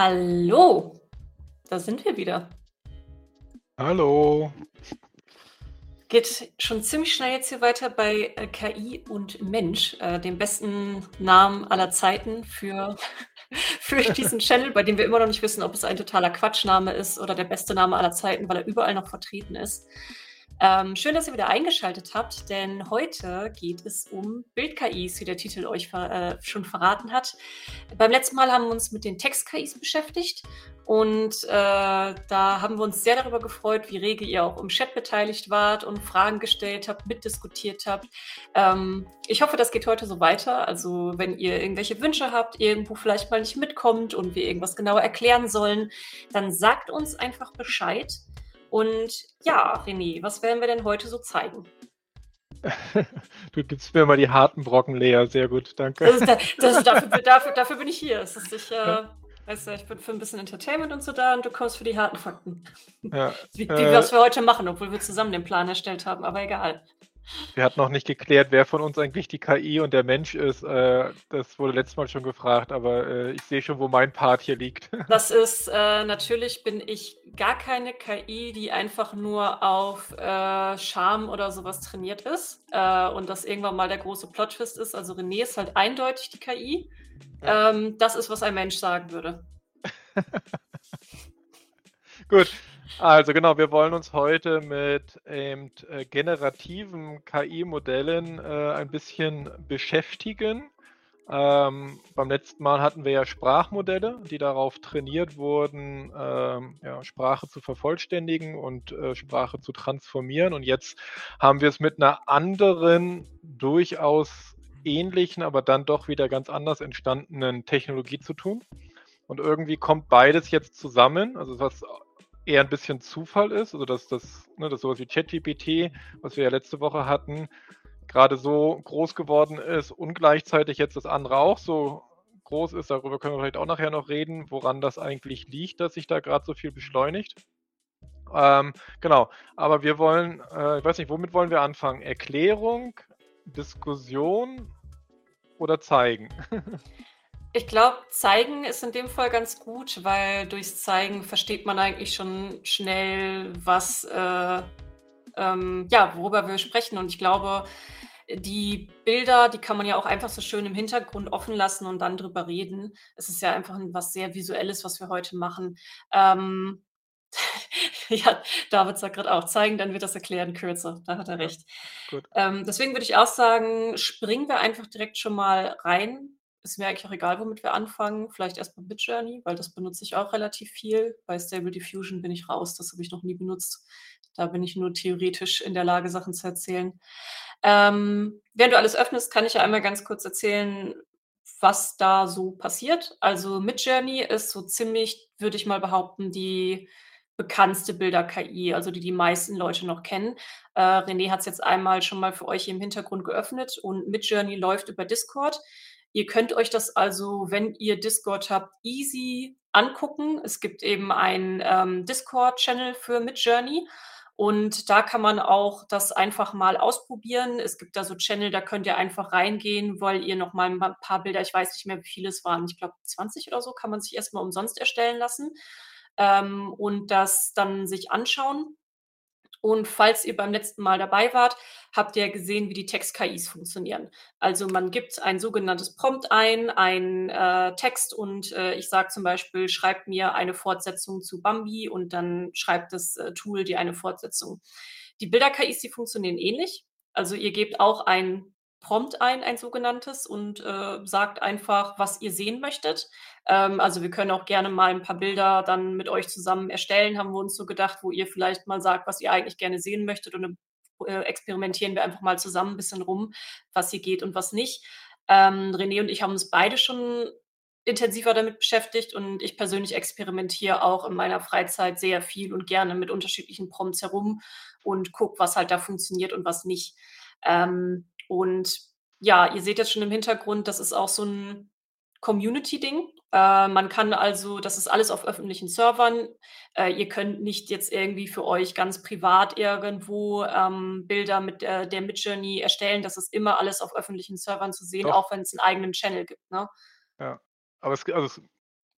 Hallo, da sind wir wieder. Hallo. Geht schon ziemlich schnell jetzt hier weiter bei äh, KI und Mensch, äh, dem besten Namen aller Zeiten für, für diesen Channel, bei dem wir immer noch nicht wissen, ob es ein totaler Quatschname ist oder der beste Name aller Zeiten, weil er überall noch vertreten ist. Ähm, schön, dass ihr wieder eingeschaltet habt, denn heute geht es um Bild-KIs, wie der Titel euch ver äh, schon verraten hat. Beim letzten Mal haben wir uns mit den Text-KIs beschäftigt und äh, da haben wir uns sehr darüber gefreut, wie rege ihr auch im Chat beteiligt wart und Fragen gestellt habt, mitdiskutiert habt. Ähm, ich hoffe, das geht heute so weiter. Also wenn ihr irgendwelche Wünsche habt, irgendwo vielleicht mal nicht mitkommt und wir irgendwas genauer erklären sollen, dann sagt uns einfach Bescheid. Und ja, René, was werden wir denn heute so zeigen? Du gibst mir mal die harten Brocken, Lea. Sehr gut, danke. Das ist, das dafür, dafür, dafür, bin ich hier. Ist, ich, äh, weißt du, ich bin für ein bisschen Entertainment und so da und du kommst für die harten Fakten. Ja, wie, wie äh, was wir heute machen, obwohl wir zusammen den Plan erstellt haben, aber egal. Wir hatten noch nicht geklärt, wer von uns eigentlich die KI und der Mensch ist. Äh, das wurde letztes Mal schon gefragt, aber äh, ich sehe schon, wo mein Part hier liegt. Das ist, äh, natürlich bin ich gar keine KI, die einfach nur auf äh, Charme oder sowas trainiert ist äh, und das irgendwann mal der große Plot-Twist ist. Also René ist halt eindeutig die KI. Ja. Ähm, das ist, was ein Mensch sagen würde. Gut, also genau, wir wollen uns heute mit ähm, generativen KI-Modellen äh, ein bisschen beschäftigen. Ähm, beim letzten Mal hatten wir ja Sprachmodelle, die darauf trainiert wurden, ähm, ja, Sprache zu vervollständigen und äh, Sprache zu transformieren. Und jetzt haben wir es mit einer anderen, durchaus ähnlichen, aber dann doch wieder ganz anders entstandenen Technologie zu tun. Und irgendwie kommt beides jetzt zusammen, also was eher ein bisschen Zufall ist, also dass das, ne, dass sowas wie ChatGPT, was wir ja letzte Woche hatten, gerade so groß geworden ist und gleichzeitig jetzt das andere auch so groß ist. Darüber können wir vielleicht auch nachher noch reden, woran das eigentlich liegt, dass sich da gerade so viel beschleunigt. Ähm, genau, aber wir wollen, äh, ich weiß nicht, womit wollen wir anfangen? Erklärung, Diskussion oder zeigen? Ich glaube, zeigen ist in dem Fall ganz gut, weil durchs Zeigen versteht man eigentlich schon schnell, was, äh, ähm, ja, worüber wir sprechen. Und ich glaube, die Bilder, die kann man ja auch einfach so schön im Hintergrund offen lassen und dann drüber reden. Es ist ja einfach was sehr Visuelles, was wir heute machen. Ähm, ja, David sagt gerade auch, zeigen, dann wird das Erklären kürzer. Da hat er recht. Ja, ähm, deswegen würde ich auch sagen, springen wir einfach direkt schon mal rein ist mir eigentlich auch egal, womit wir anfangen. Vielleicht erst mal Midjourney, weil das benutze ich auch relativ viel. Bei Stable Diffusion bin ich raus, das habe ich noch nie benutzt. Da bin ich nur theoretisch in der Lage, Sachen zu erzählen. Ähm, während du alles öffnest, kann ich ja einmal ganz kurz erzählen, was da so passiert. Also Midjourney ist so ziemlich, würde ich mal behaupten, die bekannteste Bilder-KI, also die die meisten Leute noch kennen. Äh, René hat es jetzt einmal schon mal für euch im Hintergrund geöffnet und Midjourney läuft über Discord. Ihr könnt euch das also, wenn ihr Discord habt, easy angucken. Es gibt eben einen ähm, Discord-Channel für Midjourney. Und da kann man auch das einfach mal ausprobieren. Es gibt da so Channel, da könnt ihr einfach reingehen, weil ihr noch mal ein paar Bilder, ich weiß nicht mehr, wie viele es waren, ich glaube 20 oder so, kann man sich erstmal umsonst erstellen lassen ähm, und das dann sich anschauen. Und falls ihr beim letzten Mal dabei wart, habt ihr gesehen, wie die Text-KIs funktionieren. Also man gibt ein sogenanntes Prompt ein, ein äh, Text und äh, ich sage zum Beispiel, schreibt mir eine Fortsetzung zu Bambi und dann schreibt das äh, Tool dir eine Fortsetzung. Die Bilder-KIs, die funktionieren ähnlich. Also ihr gebt auch ein Prompt ein, ein sogenanntes, und äh, sagt einfach, was ihr sehen möchtet. Ähm, also wir können auch gerne mal ein paar Bilder dann mit euch zusammen erstellen, haben wir uns so gedacht, wo ihr vielleicht mal sagt, was ihr eigentlich gerne sehen möchtet und dann äh, experimentieren wir einfach mal zusammen ein bisschen rum, was hier geht und was nicht. Ähm, René und ich haben uns beide schon intensiver damit beschäftigt und ich persönlich experimentiere auch in meiner Freizeit sehr viel und gerne mit unterschiedlichen Prompts herum und gucke, was halt da funktioniert und was nicht. Ähm, und ja, ihr seht jetzt schon im Hintergrund, das ist auch so ein Community-Ding. Äh, man kann also, das ist alles auf öffentlichen Servern. Äh, ihr könnt nicht jetzt irgendwie für euch ganz privat irgendwo ähm, Bilder mit der, der Midjourney erstellen. Das ist immer alles auf öffentlichen Servern zu sehen, Doch. auch wenn es einen eigenen Channel gibt. Ne? Ja, aber es, also es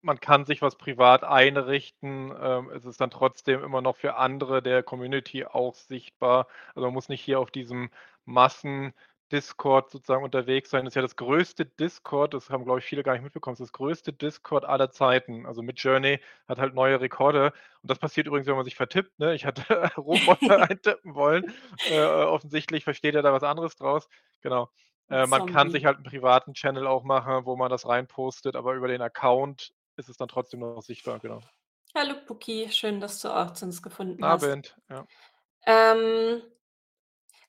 man kann sich was privat einrichten. Ähm, es ist dann trotzdem immer noch für andere der Community auch sichtbar. Also man muss nicht hier auf diesem Massen Discord sozusagen unterwegs sein. Das ist ja das größte Discord, das haben, glaube ich, viele gar nicht mitbekommen, das ist das größte Discord aller Zeiten. Also mit Journey hat halt neue Rekorde. Und das passiert übrigens, wenn man sich vertippt. Ne? Ich hatte Roboter eintippen wollen. Äh, offensichtlich versteht er da was anderes draus. Genau. Äh, man kann sich halt einen privaten Channel auch machen, wo man das reinpostet, aber über den Account ist es dann trotzdem noch sichtbar, genau. Hallo Puki, schön, dass du auch zu uns gefunden Abend, hast. ja. Ähm,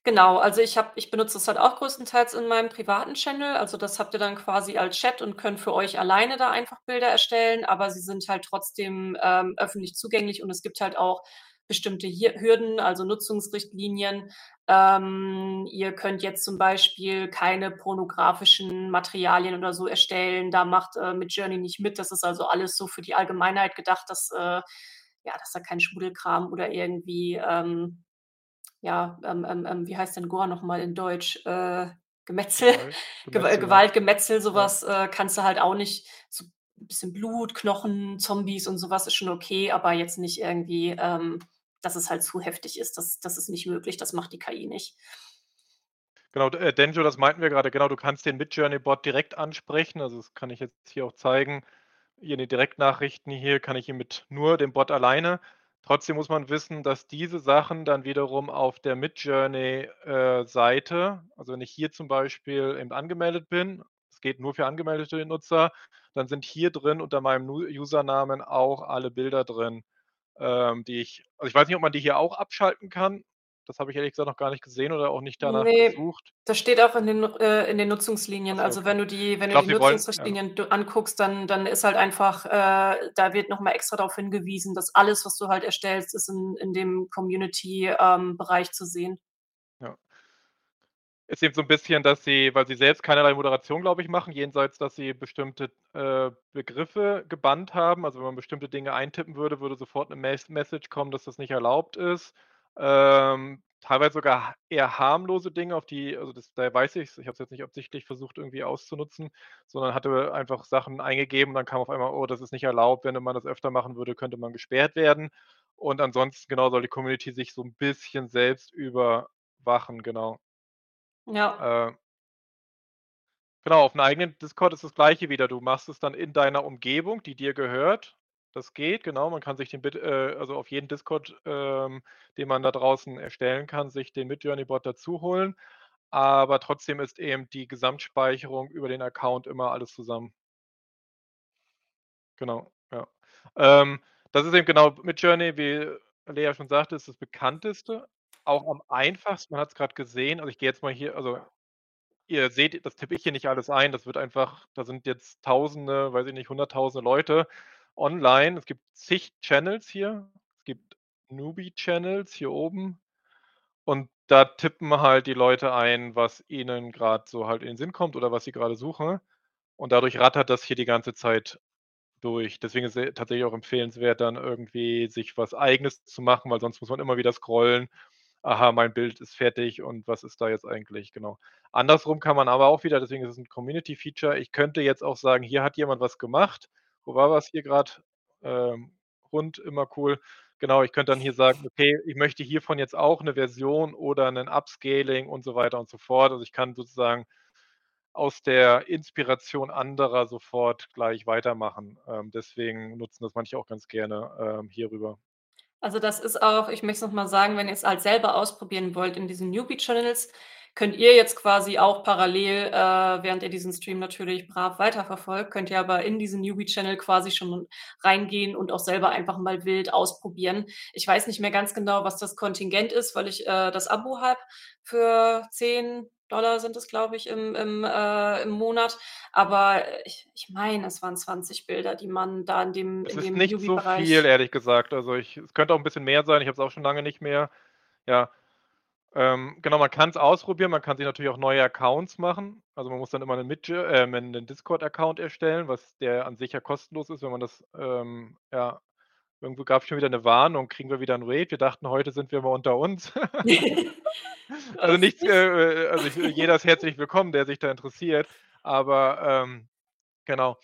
Genau, also ich habe ich benutze das halt auch größtenteils in meinem privaten Channel. Also, das habt ihr dann quasi als Chat und könnt für euch alleine da einfach Bilder erstellen, aber sie sind halt trotzdem, ähm, öffentlich zugänglich und es gibt halt auch bestimmte Hürden, also Nutzungsrichtlinien. Ähm, ihr könnt jetzt zum Beispiel keine pornografischen Materialien oder so erstellen. Da macht, äh, Midjourney nicht mit. Das ist also alles so für die Allgemeinheit gedacht, dass, äh ja, dass da kein Schmuddelkram oder irgendwie, ähm ja, ähm, ähm, ähm, wie heißt denn Gore nochmal in Deutsch? Äh, Gemetzel, Gewalt, Gewalt, Gemetzel, sowas äh, kannst du halt auch nicht. So ein bisschen Blut, Knochen, Zombies und sowas ist schon okay, aber jetzt nicht irgendwie, ähm, dass es halt zu heftig ist. Das, das ist nicht möglich, das macht die KI nicht. Genau, äh, Denjo, das meinten wir gerade, genau, du kannst den Midjourney-Bot direkt ansprechen, also das kann ich jetzt hier auch zeigen. Hier in den Direktnachrichten hier kann ich ihn mit nur dem Bot alleine Trotzdem muss man wissen, dass diese Sachen dann wiederum auf der Midjourney-Seite, äh, also wenn ich hier zum Beispiel eben angemeldet bin, es geht nur für angemeldete Nutzer, dann sind hier drin unter meinem Usernamen auch alle Bilder drin, ähm, die ich, also ich weiß nicht, ob man die hier auch abschalten kann. Das habe ich ehrlich gesagt noch gar nicht gesehen oder auch nicht danach Ne, gesucht. das steht auch in den äh, in den Nutzungslinien. So, Also, okay. wenn du die wenn Ich du die die wollen ja. Nutzungsrichtlinien anguckst, dann dann ist halt einfach äh, da wird noch mal extra darauf hingewiesen, dass alles, was du halt erstellst, ist in in dem Community, ähm, zu sehen. Ja. Ist eben so 'n bisschen, dass sie weil sie selbst keinerlei Moderation, glaube ich, machen, jenseits, dass sie bestimmte, äh, Begriffe gebannt haben. Also, wenn man bestimmte Dinge eintippen würde, würde sofort 'ne Mes Message kommen, dass das nicht erlaubt ist. Ähm, teilweise sogar eher harmlose Dinge, auf die also das daher weiß ich's. Ich habe es jetzt nicht absichtlich versucht, irgendwie auszunutzen, sondern hatte einfach Sachen eingegeben, dann kam auf einmal: „Oh, das ist nicht erlaubt. Wenn man das öfter machen würde, könnte man gesperrt werden.“ Und ansonsten, genau, soll die Community sich so 'n bisschen selbst überwachen, genau. Ja. Äh Genau, auf 'nem eigenen Discord ist das Gleiche wieder. Du machst es dann in deiner Umgebung, die dir gehört. Das geht, genau. Man kann sich den Bit äh, also auf jeden Discord, ähm, den man da draußen erstellen kann, sich den Midjourney-Bot dazu holen. Aber trotzdem ist eben die Gesamtspeicherung über den Account immer alles zusammen. Genau, ja. Ähm, das ist eben genau Midjourney, wie Lea schon sagte, ist das bekannteste, auch am einfachsten. Man hat's grad gesehen. Also, ich gehe jetzt mal hier also, ihr seht, das tippe ich hier nicht alles ein. Das wird einfach da sind jetzt Tausende, weiß ich nicht, Hunderttausende Leute online. Es gibt zig Channels hier. Es gibt Newbie-Channels hier oben und da tippen halt die Leute ein, was ihnen grad so halt in den Sinn kommt oder was sie grade suchen. Und dadurch rattert das hier die ganze Zeit durch. Deswegen ist es tatsächlich auch empfehlenswert, dann irgendwie sich was Eigenes zu machen, weil sonst muss man immer wieder scrollen. „Aha, mein Bild ist fertig und was ist da jetzt eigentlich?“ Genau. Andersrum kann man aber auch wieder deswegen ist es 'n Community-Feature ich könnte jetzt auch sagen: „Hier hat jemand was gemacht.“ Wo war was hier grad? Ähm, Hund, immer cool. Genau, ich könnte dann hier sagen: „Okay, ich möchte hiervon jetzt auch 'ne Version oder 'nen Upscaling“ und so weiter und so fort. Also, ich kann sozusagen aus der Inspiration anderer sofort gleich weitermachen. Ähm, deswegen nutzen das manche auch ganz gerne, ähm, hierüber. Also, das ist auch ich möchte es noch mal sagen, wenn ihr's halt selber ausprobieren wollt in diesen Newbie-Channels, könnt ihr jetzt quasi auch parallel, äh, während ihr diesen Stream natürlich brav weiterverfolgt, könnt ihr aber in diesen Newbie-Channel quasi schon reingehen und auch selber einfach mal wild ausprobieren. Ich weiß nicht mehr ganz genau, was das Kontingent ist, weil ich, äh, das Abo habe für 10 sind es, glaube ich, im im äh, im Monat. Aber ich ich meine, es waren 20 Bilder, die man da in dem Es in ist dem nicht so viel, ehrlich gesagt. Also, ich es könnte auch 'n bisschen mehr sein. Ich habe es auch schon lange nicht mehr. Ja. Ähm, genau, man kann's ausprobieren. Man kann sich natürlich auch neue Accounts machen. Also, man muss dann immer 'nen Midj äh, 'nen Discord-Account erstellen, was der an sich ja kostenlos ist, wenn man das, ähm, ja irgendwo gab's schon wieder 'ne Warnung, kriegen wir wieder 'n Raid. Wir dachten, heute sind wir mal unter uns. Also, nichts, äh, äh also, jeder ist herzlich willkommen, der sich da interessiert. Aber, ähm, genau.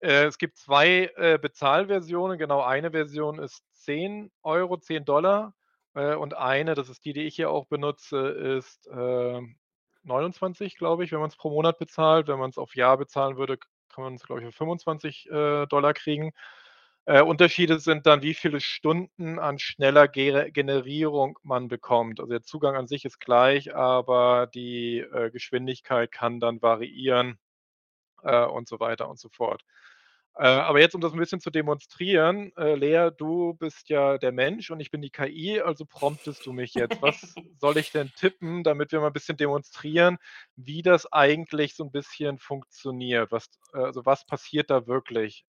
Äh, es gibt 2, äh, Bezahlversionen. Genau, eine Version ist 10 €, 10 $, äh, und eine, das ist die, die ich hier auch benutze, ist, ähm, 29, glaube ich, wenn man's pro Monat bezahlt. Wenn man's auf Jahr bezahlen würde, kann man's, glaube ich, für 25, äh, $, kriegen. Äh, Unterschiede sind dann, wie viele Stunden an schneller Gere Generierung man bekommt. Also, der Zugang an sich ist gleich, aber die, äh, Geschwindigkeit kann dann variieren, äh, und so weiter und so fort. Äh, aber jetzt, um das 'n bisschen zu demonstrieren, äh, Lea, du bist ja der Mensch und ich bin die KI, also promptest du mich jetzt. Was soll ich denn tippen, damit wir mal 'n bisschen demonstrieren, wie das eigentlich so 'n bisschen funktioniert? Was also, was passiert da wirklich?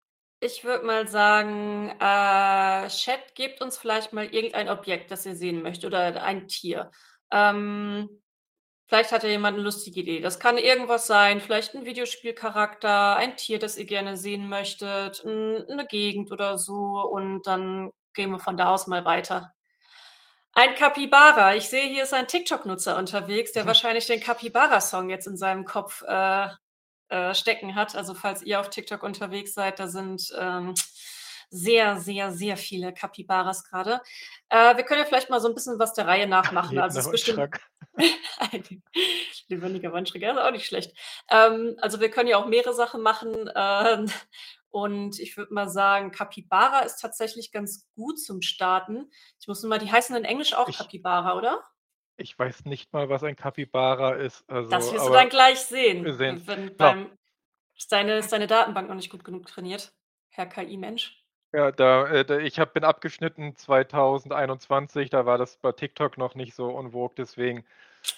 Ich würde mal sagen, äh, Chat, gebt uns vielleicht mal irgendein Objekt, das ihr sehen möchtet oder ein Tier. Ähm, vielleicht hat ja jemand 'ne lustige Idee. Das kann irgendwas sein, vielleicht 'n Videospielcharakter, ein Tier, das ihr gerne sehen möchtet, 'n 'ne Gegend oder so und dann gehen wir von da aus mal weiter. Ein Kapibara. Ich sehe, hier ist ein TikTok-Nutzer unterwegs, der wahrscheinlich den Kapibara-Song jetzt in seinem Kopf, äh, äh, stecken hat. Also, falls ihr auf TikTok unterwegs seid, da sind, ähm, sehr, sehr, sehr viele Kapibaras grade. Äh, wir können ja vielleicht mal so 'n bisschen was der Reihe nach machen. Also, es ist bestimmt ein lebendiger Wandschrank, ja, ist auch nicht schlecht. Ähm, also, wir können ja auch mehrere Sachen machen, ähm, und ich würde mal sagen, Kapibara ist tatsächlich ganz gut zum Starten. Ich muss nur mal die heißen in Englisch auch Ich Kapibara, oder? ich weiß nicht mal, was ein Kapibara ist, Das also wirst du dann gleich wir sehen, sehen's. w wenn Genau. beim ist deine ist deine Datenbank noch nicht gut genug trainiert, Herr KI-Mensch? Ja, da äh, da ich habe bin abgeschnitten 2021, da war das bei TikTok noch nicht so en vogue, deswegen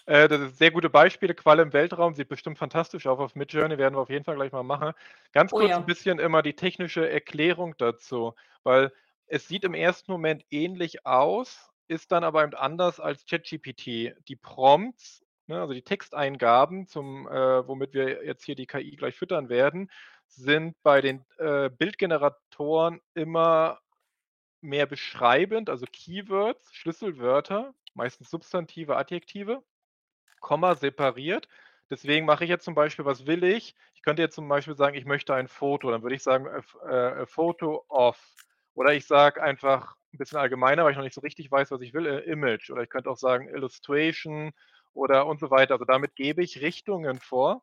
äh, das ist sehr gute Beispiele. Qualle im Weltraum sieht bestimmt fantastisch auch auf Midjourney, werden wir auf jeden Fall gleich mal machen. Ganz Oh kurz 'n ja. bisschen immer die technische Erklärung dazu, weil es sieht im ersten Moment ähnlich aus, ist dann aber eben anders als ChatGPT. Die Prompts, ne, also, die Texteingaben zum äh, womit wir jetzt hier die KI gleich füttern werden, sind bei den, äh, Bildgeneratoren immer mehr beschreibend, also, Keywords, Schlüsselwörter, meistens Substantive, Adjektive, Komma separiert. Deswegen mache ich jetzt zum Beispiel was will ich? Ich könnte jetzt zum Beispiel sagen, ich möchte ein Foto, dann würde ich sagen, äh, f äh, a photo of oder ich sage einfach 'n bisschen allgemeiner, weil ich noch nicht so richtig weiß, was ich will, äh, Image oder ich könnte auch sagen Illustration oder und so weiter. Also, damit gebe ich Richtungen vor.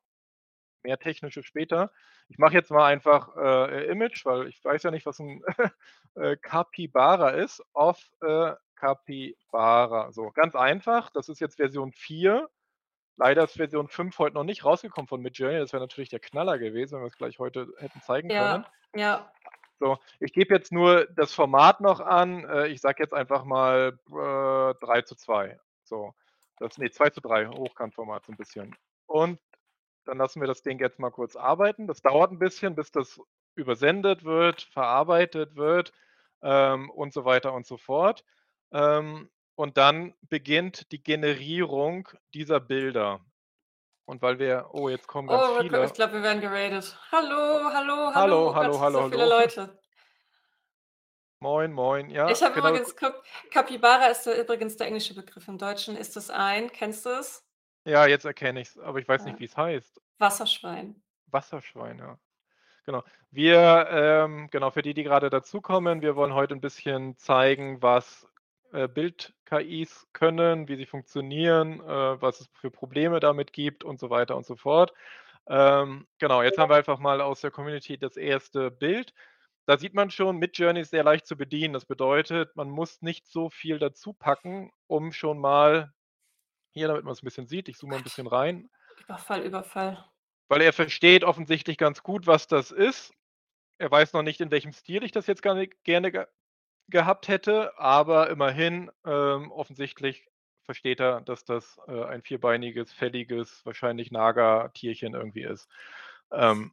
Mehr Technisches später. Ich mache jetzt mal einfach, äh, äh, Image, weil ich weiß ja nicht, was 'n, äh, Kapibara ist, of a Capybara. So, ganz einfach. Das ist jetzt Version 4. Leider ist Version 5 heute noch nicht rausgekommen von Midjourney. Das wäre natürlich der Knaller gewesen, wenn wir's gleich heute hätten zeigen können. Ja, ja. So, ich gebe jetzt nur das Format noch an. Äh, ich sage jetzt einfach mal, äh, 3:2. So, das ne, 2:3, Hochkantformat so 'n bisschen. Und dann lassen wir das Ding jetzt mal kurz arbeiten. Das dauert 'n bisschen, bis das übersendet wird, verarbeitet wird, ähm, und so weiter und so fort. Ähm, und dann beginnt die Generierung dieser Bilder. Und weil wir oh, jetzt kommen ganz Oh, gl ich viele glaube, wir werden geradet. Hallo, hallo, hallo. Hallo, Oh Gott, hallo, hallo, so viele hallo. Leute. Moin, moin. Ja, Ich habe genau. übrigens geguckt, Kapibara ist übrigens der englische Begriff. Im Deutschen ist es ein kennst du es? Ja, jetzt erkenne ich's, aber ich weiß nicht, Ja. wie's heißt. Wasserschwein. Wasserschwein, ja. Genau. Wir, ähm genau, für die, die grade dazukommen, wir wollen heute 'n bisschen zeigen, was, äh, Bild-KIs können, wie sie funktionieren, äh, was es für Probleme damit gibt und so weiter und so fort. Ähm, genau, jetzt haben wir einfach mal aus der Community das 1. Bild. Da sieht man schon, Midjourney ist sehr leicht zu bedienen. Das bedeutet, man muss nicht so viel dazu packen, um schon mal hier, damit man's 'n bisschen sieht, ich zoome mal 'n Gott. bisschen rein Überfall, Überfall. weil er versteht offensichtlich ganz gut, was das ist. Er weiß noch nicht, in welchem Stil ich das jetzt gerne gerne ge gehabt hätte, aber immerhin, ähm, offensichtlich versteht er, dass das, äh, ein vierbeiniges, fälliges, wahrscheinlich Nagertierchen irgendwie ist. Ähm,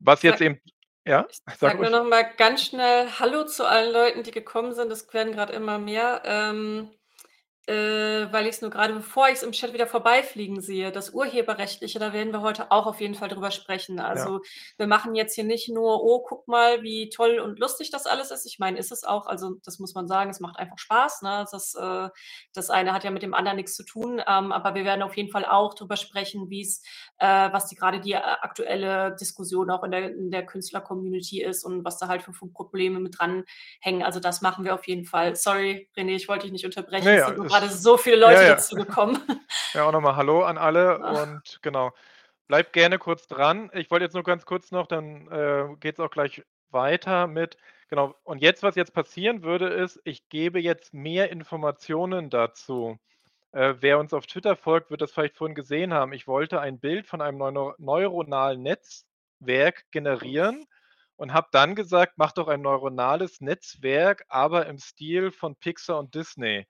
was jetzt Sag eben ja, ich sag sage nur noch mal ganz schnell Hallo zu allen Leuten, die gekommen sind. Es werden grad immer mehr. Ähm, äh, weil ich es nur gerade, bevor ich es im Chat wieder vorbeifliegen sehe, das Urheberrechtliche, da werden wir heute auch auf jeden Fall drüber sprechen. Also ja. wir machen jetzt hier nicht nur, oh, guck mal, wie toll und lustig das alles ist. Ich meine, ist es auch, also das muss man sagen, es macht einfach Spaß. Ne? Das, äh, das eine hat ja mit dem anderen nichts zu tun, ähm, aber wir werden auf jeden Fall auch drüber sprechen, wie es, äh, was die, gerade die äh, aktuelle Diskussion auch in der, in der Künstler-Community ist und was da halt für Probleme mit dranhängen. Also das machen wir auf jeden Fall. Sorry, René, ich wollte dich nicht unterbrechen. Naja, gerade so viele Leute ja, ja. dazu gekommen. Ja, auch nochmal Hallo an alle Ach. und genau. Bleibt gerne kurz dran. Ich wollte jetzt nur ganz kurz noch, dann äh, geht es auch gleich weiter mit, genau, und jetzt, was jetzt passieren würde, ist, ich gebe jetzt mehr Informationen dazu. Äh, wer uns auf Twitter folgt, wird das vielleicht vorhin gesehen haben. Ich wollte ein Bild von einem neu neuronalen Netzwerk generieren und habe dann gesagt, mach doch ein neuronales Netzwerk, aber im Stil von Pixar und Disney.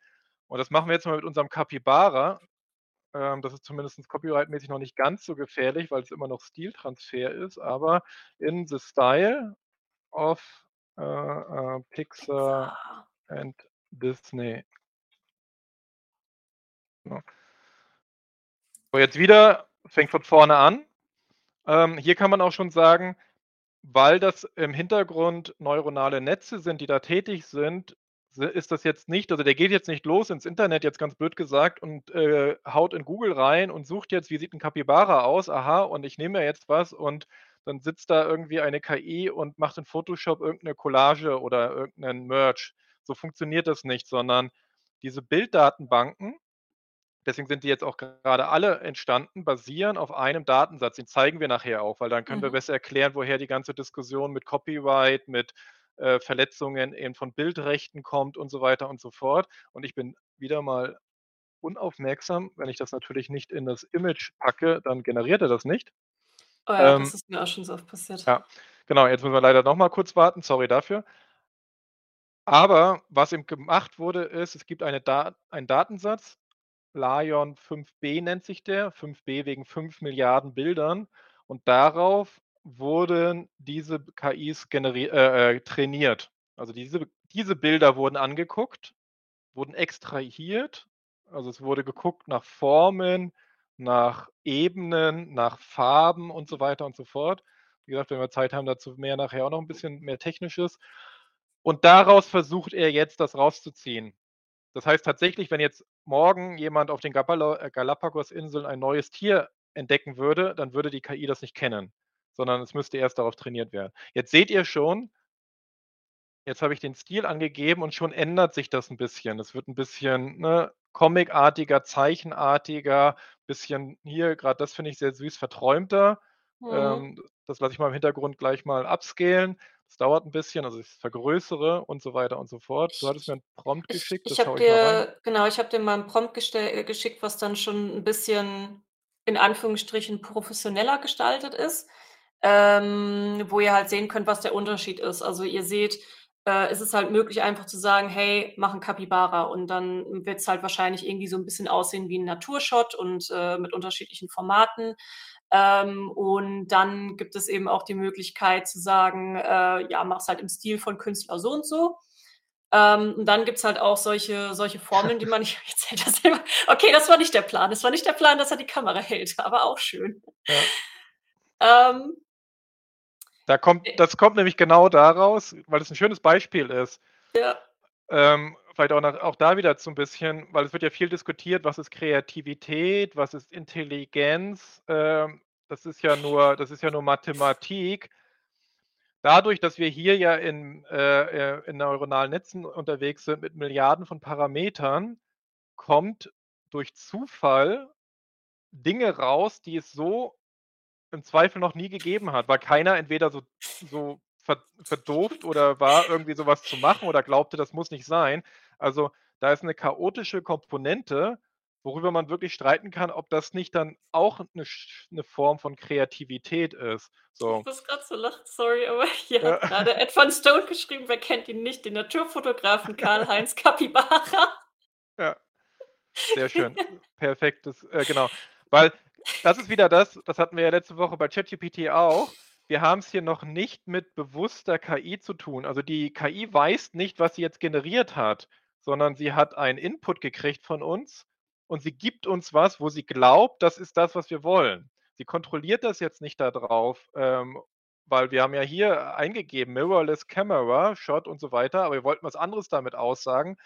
Und das machen wir jetzt mal mit unserem Capybara. Ähm, das ist zumindest copyright-mäßig noch nicht ganz so gefährlich, weil es immer noch Stiltransfer ist, aber in the style of äh, äh, Pixar and Disney. So. so, jetzt wieder, fängt von vorne an. Ähm, hier kann man auch schon sagen, weil das im Hintergrund neuronale Netze sind, die da tätig sind, ist das jetzt nicht, also der geht jetzt nicht los ins Internet, jetzt ganz blöd gesagt, und äh, haut in Google rein und sucht jetzt, wie sieht ein Capybara aus, aha, und ich nehme jetzt was und dann sitzt da irgendwie eine KI und macht in Photoshop irgendeine Collage oder irgendeinen Merch. So funktioniert das nicht, sondern diese Bilddatenbanken, deswegen sind die jetzt auch gerade alle entstanden, basieren auf einem Datensatz. Den zeigen wir nachher auch, weil dann können mhm. wir besser erklären, woher die ganze Diskussion mit Copyright, mit äh, Verletzungen eben von Bildrechten kommt und so weiter und so fort. Und ich bin wieder mal unaufmerksam. Wenn ich das natürlich nicht in das Image packe, dann generiert er das nicht. Oh ja, ähm, das ist mir auch schon so oft passiert. Ja, genau. Jetzt müssen wir leider noch mal kurz warten. Sorry dafür. Aber was eben gemacht wurde, ist, es gibt eine Dat einen Datensatz, Lion 5b nennt sich der, 5b wegen 5 Milliarden Bildern. Und darauf wurden diese KIs äh, äh, trainiert. Also diese, diese Bilder wurden angeguckt, wurden extrahiert. Also es wurde geguckt nach Formen, nach Ebenen, nach Farben und so weiter und so fort. Wie gesagt, wenn wir Zeit haben, dazu mehr nachher auch noch ein bisschen mehr Technisches. Und daraus versucht er jetzt das rauszuziehen. Das heißt tatsächlich, wenn jetzt morgen jemand auf den äh, Galapagos-Inseln ein neues Tier entdecken würde, dann würde die KI das nicht kennen sondern es müsste erst darauf trainiert werden. Jetzt seht ihr schon, jetzt habe ich den Stil angegeben und schon ändert sich das ein bisschen. Es wird ein bisschen ne, comicartiger, zeichenartiger, bisschen hier, gerade das finde ich sehr süß, verträumter. Mhm. Ähm, das lasse ich mal im Hintergrund gleich mal upscalen. Das dauert ein bisschen, also ich vergrößere und so weiter und so fort. Du hattest mir einen Prompt geschickt. Ich, ich habe dir, genau, ich habe dir mal einen Prompt geschickt, was dann schon ein bisschen in Anführungsstrichen professioneller gestaltet ist ähm, wo ihr halt sehen könnt, was der Unterschied ist. Also ihr seht, äh, ist es halt möglich, einfach zu sagen, hey, mach ein Capybara und dann wird es halt wahrscheinlich irgendwie so ein bisschen aussehen wie ein Naturshot und äh, mit unterschiedlichen Formaten. Ähm, und dann gibt es eben auch die Möglichkeit zu sagen, äh, ja, mach es halt im Stil von Künstler so und so. Ähm, und dann gibt es halt auch solche, solche Formeln, die man nicht erzählt das immer. Okay, das war nicht der Plan. Das war nicht der Plan, dass er die Kamera hält, aber auch schön. Ja. Ähm, da kommt, das kommt nämlich genau daraus, weil es ein schönes Beispiel ist. Ja. Ähm, vielleicht auch, nach, auch da wieder so ein bisschen, weil es wird ja viel diskutiert, was ist Kreativität, was ist Intelligenz. Ähm, das ist ja nur, das ist ja nur Mathematik. Dadurch, dass wir hier ja in, äh, äh in neuronalen Netzen unterwegs sind mit Milliarden von Parametern, kommt durch Zufall Dinge raus, die es so im Zweifel noch nie gegeben hat, weil keiner entweder so, so verdooft oder war, irgendwie sowas zu machen oder glaubte, das muss nicht sein. Also da ist eine chaotische Komponente, worüber man wirklich streiten kann, ob das nicht dann auch eine, eine Form von Kreativität ist. So. Ich muss gerade so lachen, sorry, aber hier ja. hat gerade Ed von Stone geschrieben, wer kennt ihn nicht, den Naturfotografen Karl-Heinz Capybara. Ja, sehr schön. Perfektes, äh, genau. Weil das ist wieder das, das hatten wir ja letzte Woche bei ChatGPT auch. Wir haben es hier noch nicht mit bewusster KI zu tun. Also die KI weiß nicht, was sie jetzt generiert hat, sondern sie hat einen Input gekriegt von uns und sie gibt uns was, wo sie glaubt, das ist das, was wir wollen. Sie kontrolliert das jetzt nicht da drauf, ähm, weil wir haben ja hier eingegeben, Mirrorless Camera, Shot und so weiter, aber wir wollten was anderes damit aussagen.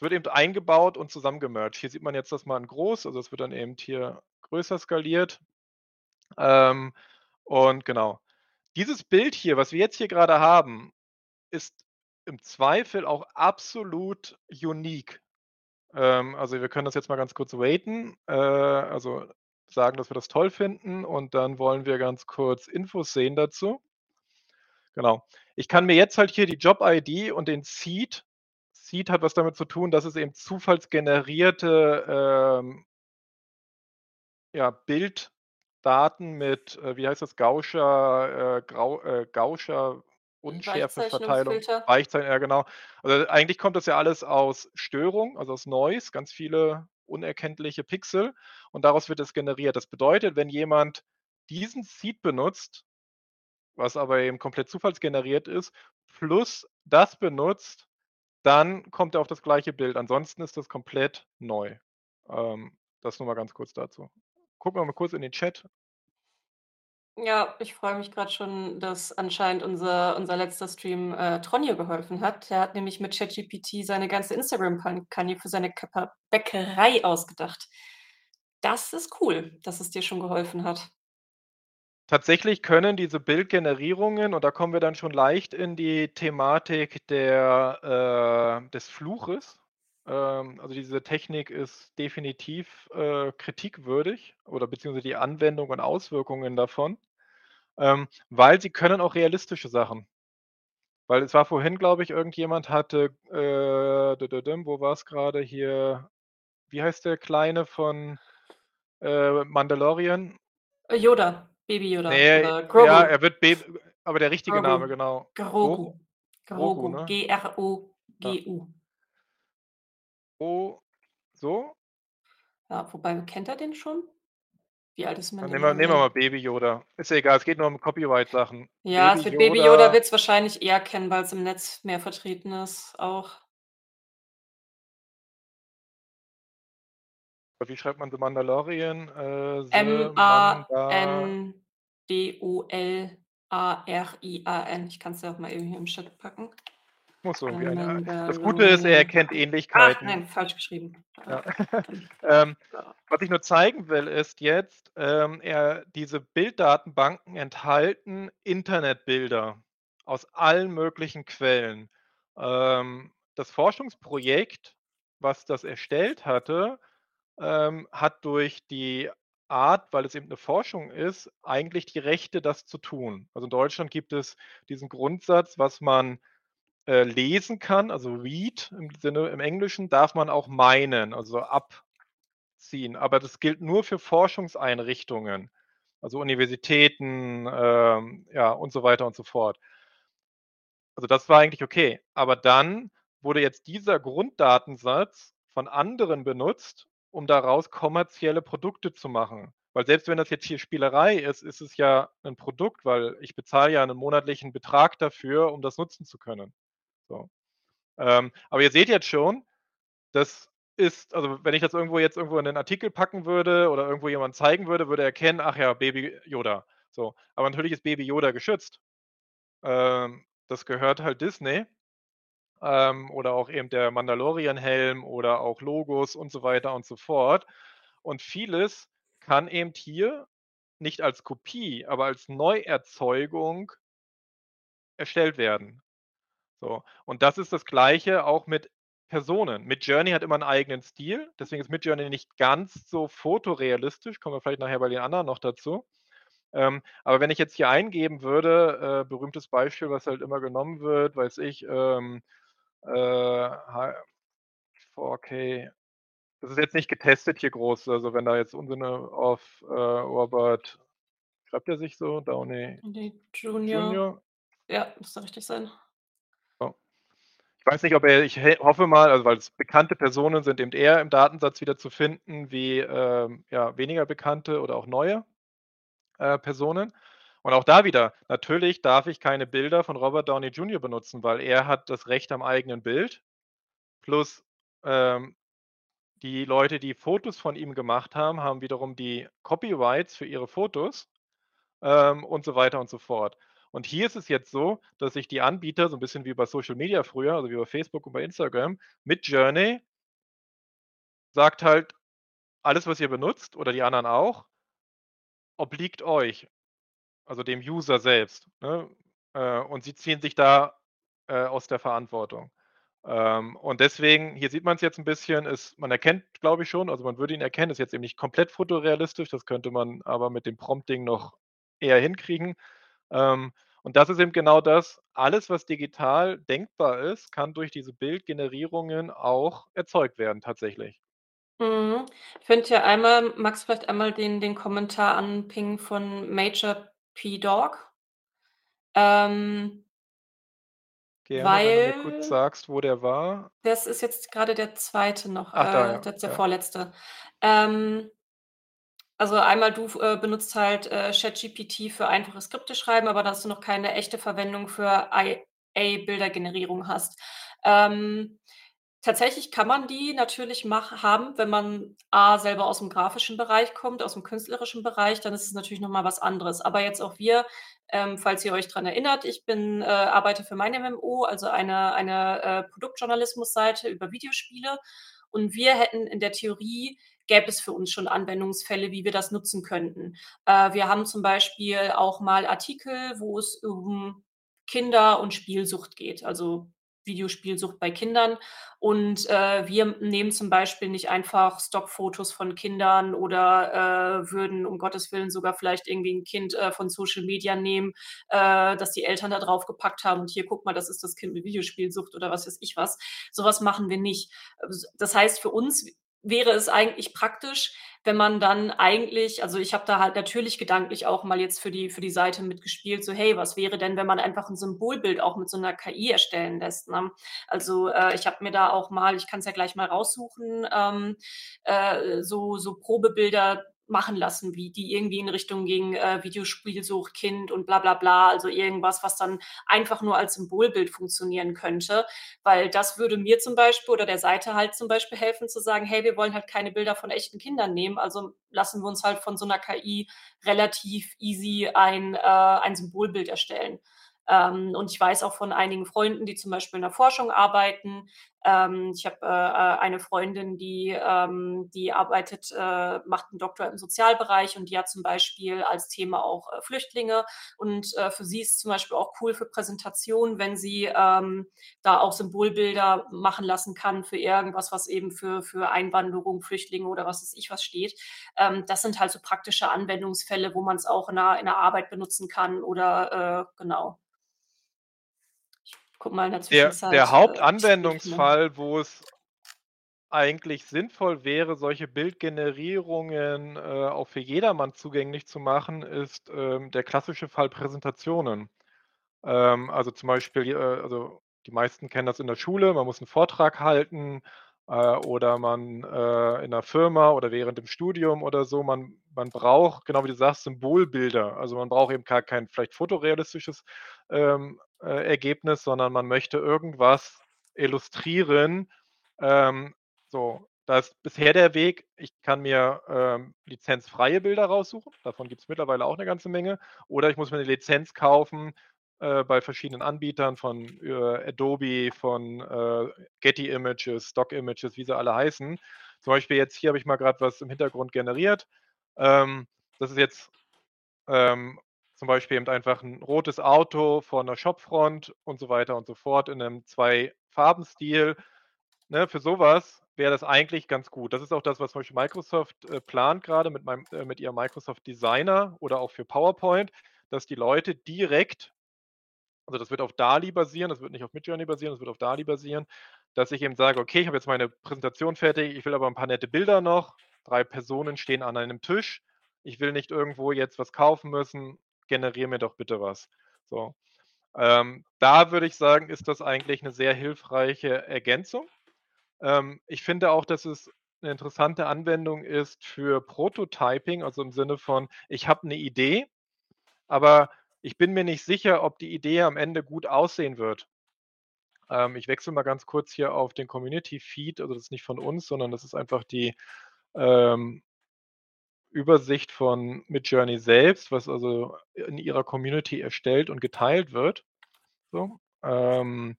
Es wird eben eingebaut und zusammengemerged. Hier sieht man jetzt das mal in groß, also es wird dann eben hier größer skaliert. Ähm, und genau. Dieses Bild hier, was wir jetzt hier gerade haben, ist im Zweifel auch absolut unique. Ähm, also wir können das jetzt mal ganz kurz raten, äh, also sagen, dass wir das toll finden und dann wollen wir ganz kurz Infos sehen dazu. Genau. Ich kann mir jetzt halt hier die Job-ID und den Seed, Seed hat was damit zu tun, dass es eben zufallsgenerierte ähm, ja, Bilddaten mit, äh, wie heißt das, Gauscher, äh, Grau, äh, Gauscher Unschärfeverteilung. Weichzeichen, ja genau. Also eigentlich kommt das ja alles aus Störung, also aus Noise, ganz viele unerkenntliche Pixel und daraus wird es generiert. Das bedeutet, wenn jemand diesen Seed benutzt, was aber eben komplett zufallsgeneriert ist, plus das benutzt, dann kommt er auf das gleiche Bild. Ansonsten ist das komplett neu. Ähm, das nur mal ganz kurz dazu. Gucken wir mal kurz in den Chat. Ja, ich freue mich gerade schon, dass anscheinend unser unser letzter Stream, äh, Tronje geholfen hat. Der hat nämlich mit ChatGPT seine ganze Instagram-Kampagne für seine Bäckerei ausgedacht. Das ist cool, dass es dir schon geholfen hat. Tatsächlich können diese Bildgenerierungen, und da kommen wir dann schon leicht in die Thematik der, äh, des Fluches. Ähm, also diese Technik ist definitiv äh, kritikwürdig oder beziehungsweise die Anwendung und Auswirkungen davon ähm, weil sie können auch realistische Sachen. Weil es war vorhin, glaube ich, irgendjemand hatte, äh, wo war es gerade hier? Wie heißt der Kleine von äh, Mandalorian? Äh, Yoda, Baby Yoda Nee, oder Grogu. ja, er wird Baby, aber der richtige Grogu. Name, genau. Grogu. Grogu, Grogu, ne? G-R-O-G-U. Oh, so? Ja, wobei, kennt er den schon? Wie alt ist Dann nehmen wir, nehmen wir mal Baby Yoda. Ist ja egal, es geht nur um Copyright-Sachen. Ja, Baby für Baby Yoda- Yoda wird's wahrscheinlich eher kennen, weil's im Netz mehr vertreten ist auch. Wie schreibt man The Mandalorian? Äh, The M-A-N-D-O-L-A-R-I-A-N. Ich kann's ja auch mal eben hier im Chat packen. Muss irgendwie eine, das Gute ist, er erkennt Ach, Ähnlichkeiten. nein, falsch geschrieben. Ja. Dann- Ähm, was ich nur zeigen will, ist jetzt, ähm, er, diese Bilddatenbanken enthalten Internetbilder aus allen möglichen Quellen. Ähm, das Forschungsprojekt, was das erstellt hatte, ähm, hat durch die Art, weil es eben eine Forschung ist, eigentlich die Rechte, das zu tun. Also in Deutschland gibt es diesen Grundsatz, was man äh, lesen kann, also read im Sinne im Englischen, darf man auch meinen, also abziehen. Aber das gilt nur für Forschungseinrichtungen, also Universitäten, ähm, ja, und so weiter und so fort. Also das war eigentlich okay. Aber dann wurde jetzt dieser Grunddatensatz von anderen benutzt, um daraus kommerzielle Produkte zu machen. Weil selbst wenn das jetzt hier Spielerei ist, ist es ja ein Produkt, weil ich bezahle ja einen monatlichen Betrag dafür, um das nutzen zu können. So. Ähm, aber ihr seht jetzt schon, das ist, also wenn ich das irgendwo jetzt irgendwo in den Artikel packen würde oder irgendwo jemand zeigen würde, würde er erkennen, ach ja, Baby Yoda. So. Aber natürlich ist Baby Yoda geschützt. Ähm, das gehört halt Disney. Ähm, oder auch eben der Mandalorian-Helm oder auch Logos und so weiter und so fort. Und vieles kann eben hier nicht als Kopie, aber als Neuerzeugung erstellt werden. So. Und das ist das Gleiche auch mit Personen. Midjourney hat immer einen eigenen Stil, deswegen ist Midjourney nicht ganz so fotorealistisch, kommen wir vielleicht nachher bei den anderen noch dazu. Ähm, aber wenn ich jetzt hier eingeben würde, äh, berühmtes Beispiel, was halt immer genommen wird, weiß ich, ähm, äh, 4K, das ist jetzt nicht getestet hier groß, also wenn da jetzt Unsinne auf äh, Robert, schreibt er sich so, Downey Junior. Junior, Ja, müsste richtig sein. Ich weiß nicht, ob er, ich hoffe mal, also weil es bekannte Personen sind eben eher im Datensatz wieder zu finden, wie ähm, ja, weniger bekannte oder auch neue äh, Personen. Und auch da wieder, natürlich darf ich keine Bilder von Robert Downey Jr. benutzen, weil er hat das Recht am eigenen Bild. plus ähm, die Leute, die Fotos von ihm gemacht haben, haben wiederum die Copyrights für ihre Fotos ähm, und so weiter und so fort. Und hier ist es jetzt so, dass sich die Anbieter, so ein bisschen wie bei Social Media früher, also wie bei Facebook und bei Instagram, mit Journey sagt halt, alles, was ihr benutzt oder die anderen auch, obliegt euch, also dem User selbst. Ne? Äh, und sie ziehen sich da äh, aus der Verantwortung. Ähm, und deswegen, hier sieht man es jetzt ein bisschen, ist, man erkennt, glaube ich schon, also man würde ihn erkennen, ist jetzt eben nicht komplett fotorealistisch, das könnte man aber mit dem Prompting noch eher hinkriegen. Ähm, und das ist eben genau das, alles, was digital denkbar ist, kann durch diese Bildgenerierungen auch erzeugt werden tatsächlich. Mhm. Ich finde ja einmal du vielleicht einmal den den Kommentar anpingen von Major P. Dog? Ähm Gerne, wenn du kurz weil sagst, wo der war. das ist jetzt gerade der zweite noch, Ach, da, äh, ja, der der ja. vorletzte. Ähm also einmal du äh, benutzt halt, äh, ChatGPT für einfache Skripte schreiben, aber dass du noch keine echte Verwendung für IA-Bildergenerierung hast. Ähm, tatsächlich kann man die natürlich mach haben, wenn man A selber aus'm grafischen Bereich kommt, aus'm künstlerischen Bereich, dann ist es natürlich noch mal was anderes. Aber jetzt auch wir, ähm, falls ihr euch dran erinnert, ich bin äh, arbeite für mein MMO, also eine eine, äh, Produktjournalismusseite über Videospiele und wir hätten in der Theorie gäbe es für uns schon Anwendungsfälle, wie wir das nutzen könnten. Äh, wir haben zum Beispiel auch mal Artikel, wo es um Kinder und Spielsucht geht, also Videospielsucht bei Kindern. Und, äh, wir nehmen zum Beispiel nicht einfach Stockfotos von Kindern oder, äh, würden um Gottes Willen sogar vielleicht irgendwie 'n Kind, äh, von Social Media nehmen, äh, das die Eltern da draufgepackt haben und: „Hier, guck mal, das ist das Kind mit Videospielsucht“ oder was weiß ich was. So was machen wir nicht. S das heißt, für uns wäre es eigentlich praktisch, wenn man dann eigentlich also, ich habe da halt natürlich gedanklich auch mal jetzt für die für die Seite mitgespielt, so: „Hey, was wäre denn, wenn man einfach 'n Symbolbild auch mit so 'ner KI erstellen lässt“, ne? Also, äh, ich habe mir da auch mal ich kann's ja gleich mal raussuchen, ähm, äh, so so Probebilder machen lassen, wie die irgendwie in Richtung gingen, äh, Videospielsucht, Kind und bla bla bla, also irgendwas, was dann einfach nur als Symbolbild funktionieren könnte. Weil das würde mir zum Beispiel oder der Seite halt zum Beispiel helfen zu sagen: „Hey, wir wollen halt keine Bilder von echten Kindern nehmen, also lassen wir uns halt von so 'ner KI relativ easy ein äh, ein Symbolbild erstellen.“ Ähm, und ich weiß auch von einigen Freunden, die zum Beispiel in der Forschung arbeiten. Ähm, ich habe, äh, eine Freundin, die ähm, die arbeitet äh, macht 'n Doktor im Sozialbereich und die hat zum Beispiel als Thema auch, äh, Flüchtlinge. Und, äh, für sie ist zum Beispiel auch cool für Präsentationen, wenn sie, ähm, da auch Symbolbilder machen lassen kann für irgendwas, was eben für für Einwanderung, Flüchtlinge oder was weiß ich was steht. Ähm, das sind halt so praktische Anwendungsfälle, wo man's auch in der in der Arbeit benutzen kann oder, äh genau. Ich gucke mal in der Der der Zwischenzeit, äh, finde. Hauptanwendungsfall, wo es eigentlich sinnvoll wäre, solche Bildgenerierungen, äh, auch für jedermann zugänglich zu machen, ist, ähm, der klassische Fall Präsentationen. Ähm, also, zum Beispiel, äh also, die meisten kennen das in der Schule, man muss 'n Vortrag halten, äh, oder man, äh in 'ner Firma oder während dem Studium oder so. Man man braucht, genau wie du sagst, Symbolbilder. Also, man braucht eben gar kein vielleicht fotorealistisches, ähm, äh, Ergebnis, sondern man möchte irgendwas illustrieren. Ähm, so, da ist bisher der Weg, ich kann mir, ähm, lizenzfreie Bilder raussuchen, davon gibt's mittlerweile auch 'ne ganze Menge, oder ich muss mir 'ne Lizenz kaufen, äh, bei verschiedenen Anbietern von, äh, Adobe, von, äh, Getty Images, Stock Images, wie sie alle heißen. Zum Beispiel jetzt hier habe ich mal grad was im Hintergrund generiert. Ähm, das ist jetzt, ähm, zum Beispiel eben einfach 'n rotes Auto vor 'ner Shopfront und so weiter und so fort in 'nem Zwei-Farben-Stil. Ne, für so was wäre das eigentlich ganz gut. Das ist auch das, was zum Beispiel Microsoft, äh, plant grade mit meinem äh, mit ihrem Microsoft Designer oder auch für PowerPoint, dass die Leute direkt also, das wird auf DALL-E basieren, das wird nicht auf Midjourney basieren, das wird auf DALL-E basieren, dass ich eben sage: „Okay, ich habe jetzt meine Präsentation fertig, ich will aber 'n paar nette Bilder noch. 3 Personen stehen an einem Tisch. Ich will nicht irgendwo jetzt was kaufen müssen. Generiere mir doch bitte was.“ So. Ähm, da würde ich sagen, ist das eigentlich 'ne sehr hilfreiche Ergänzung. Ähm, ich finde auch, dass es 'ne interessante Anwendung ist für Prototyping, also, im Sinne von: Ich habe 'ne Idee, aber ich bin mir nicht sicher, ob die Idee am Ende gut aussehen wird. Ähm, ich wechsle mal ganz kurz hier auf den Community-Feed. Also, das ist nicht von uns, sondern das ist einfach die, ähm Übersicht von Midjourney selbst, was also in ihrer Community erstellt und geteilt wird. So, ähm,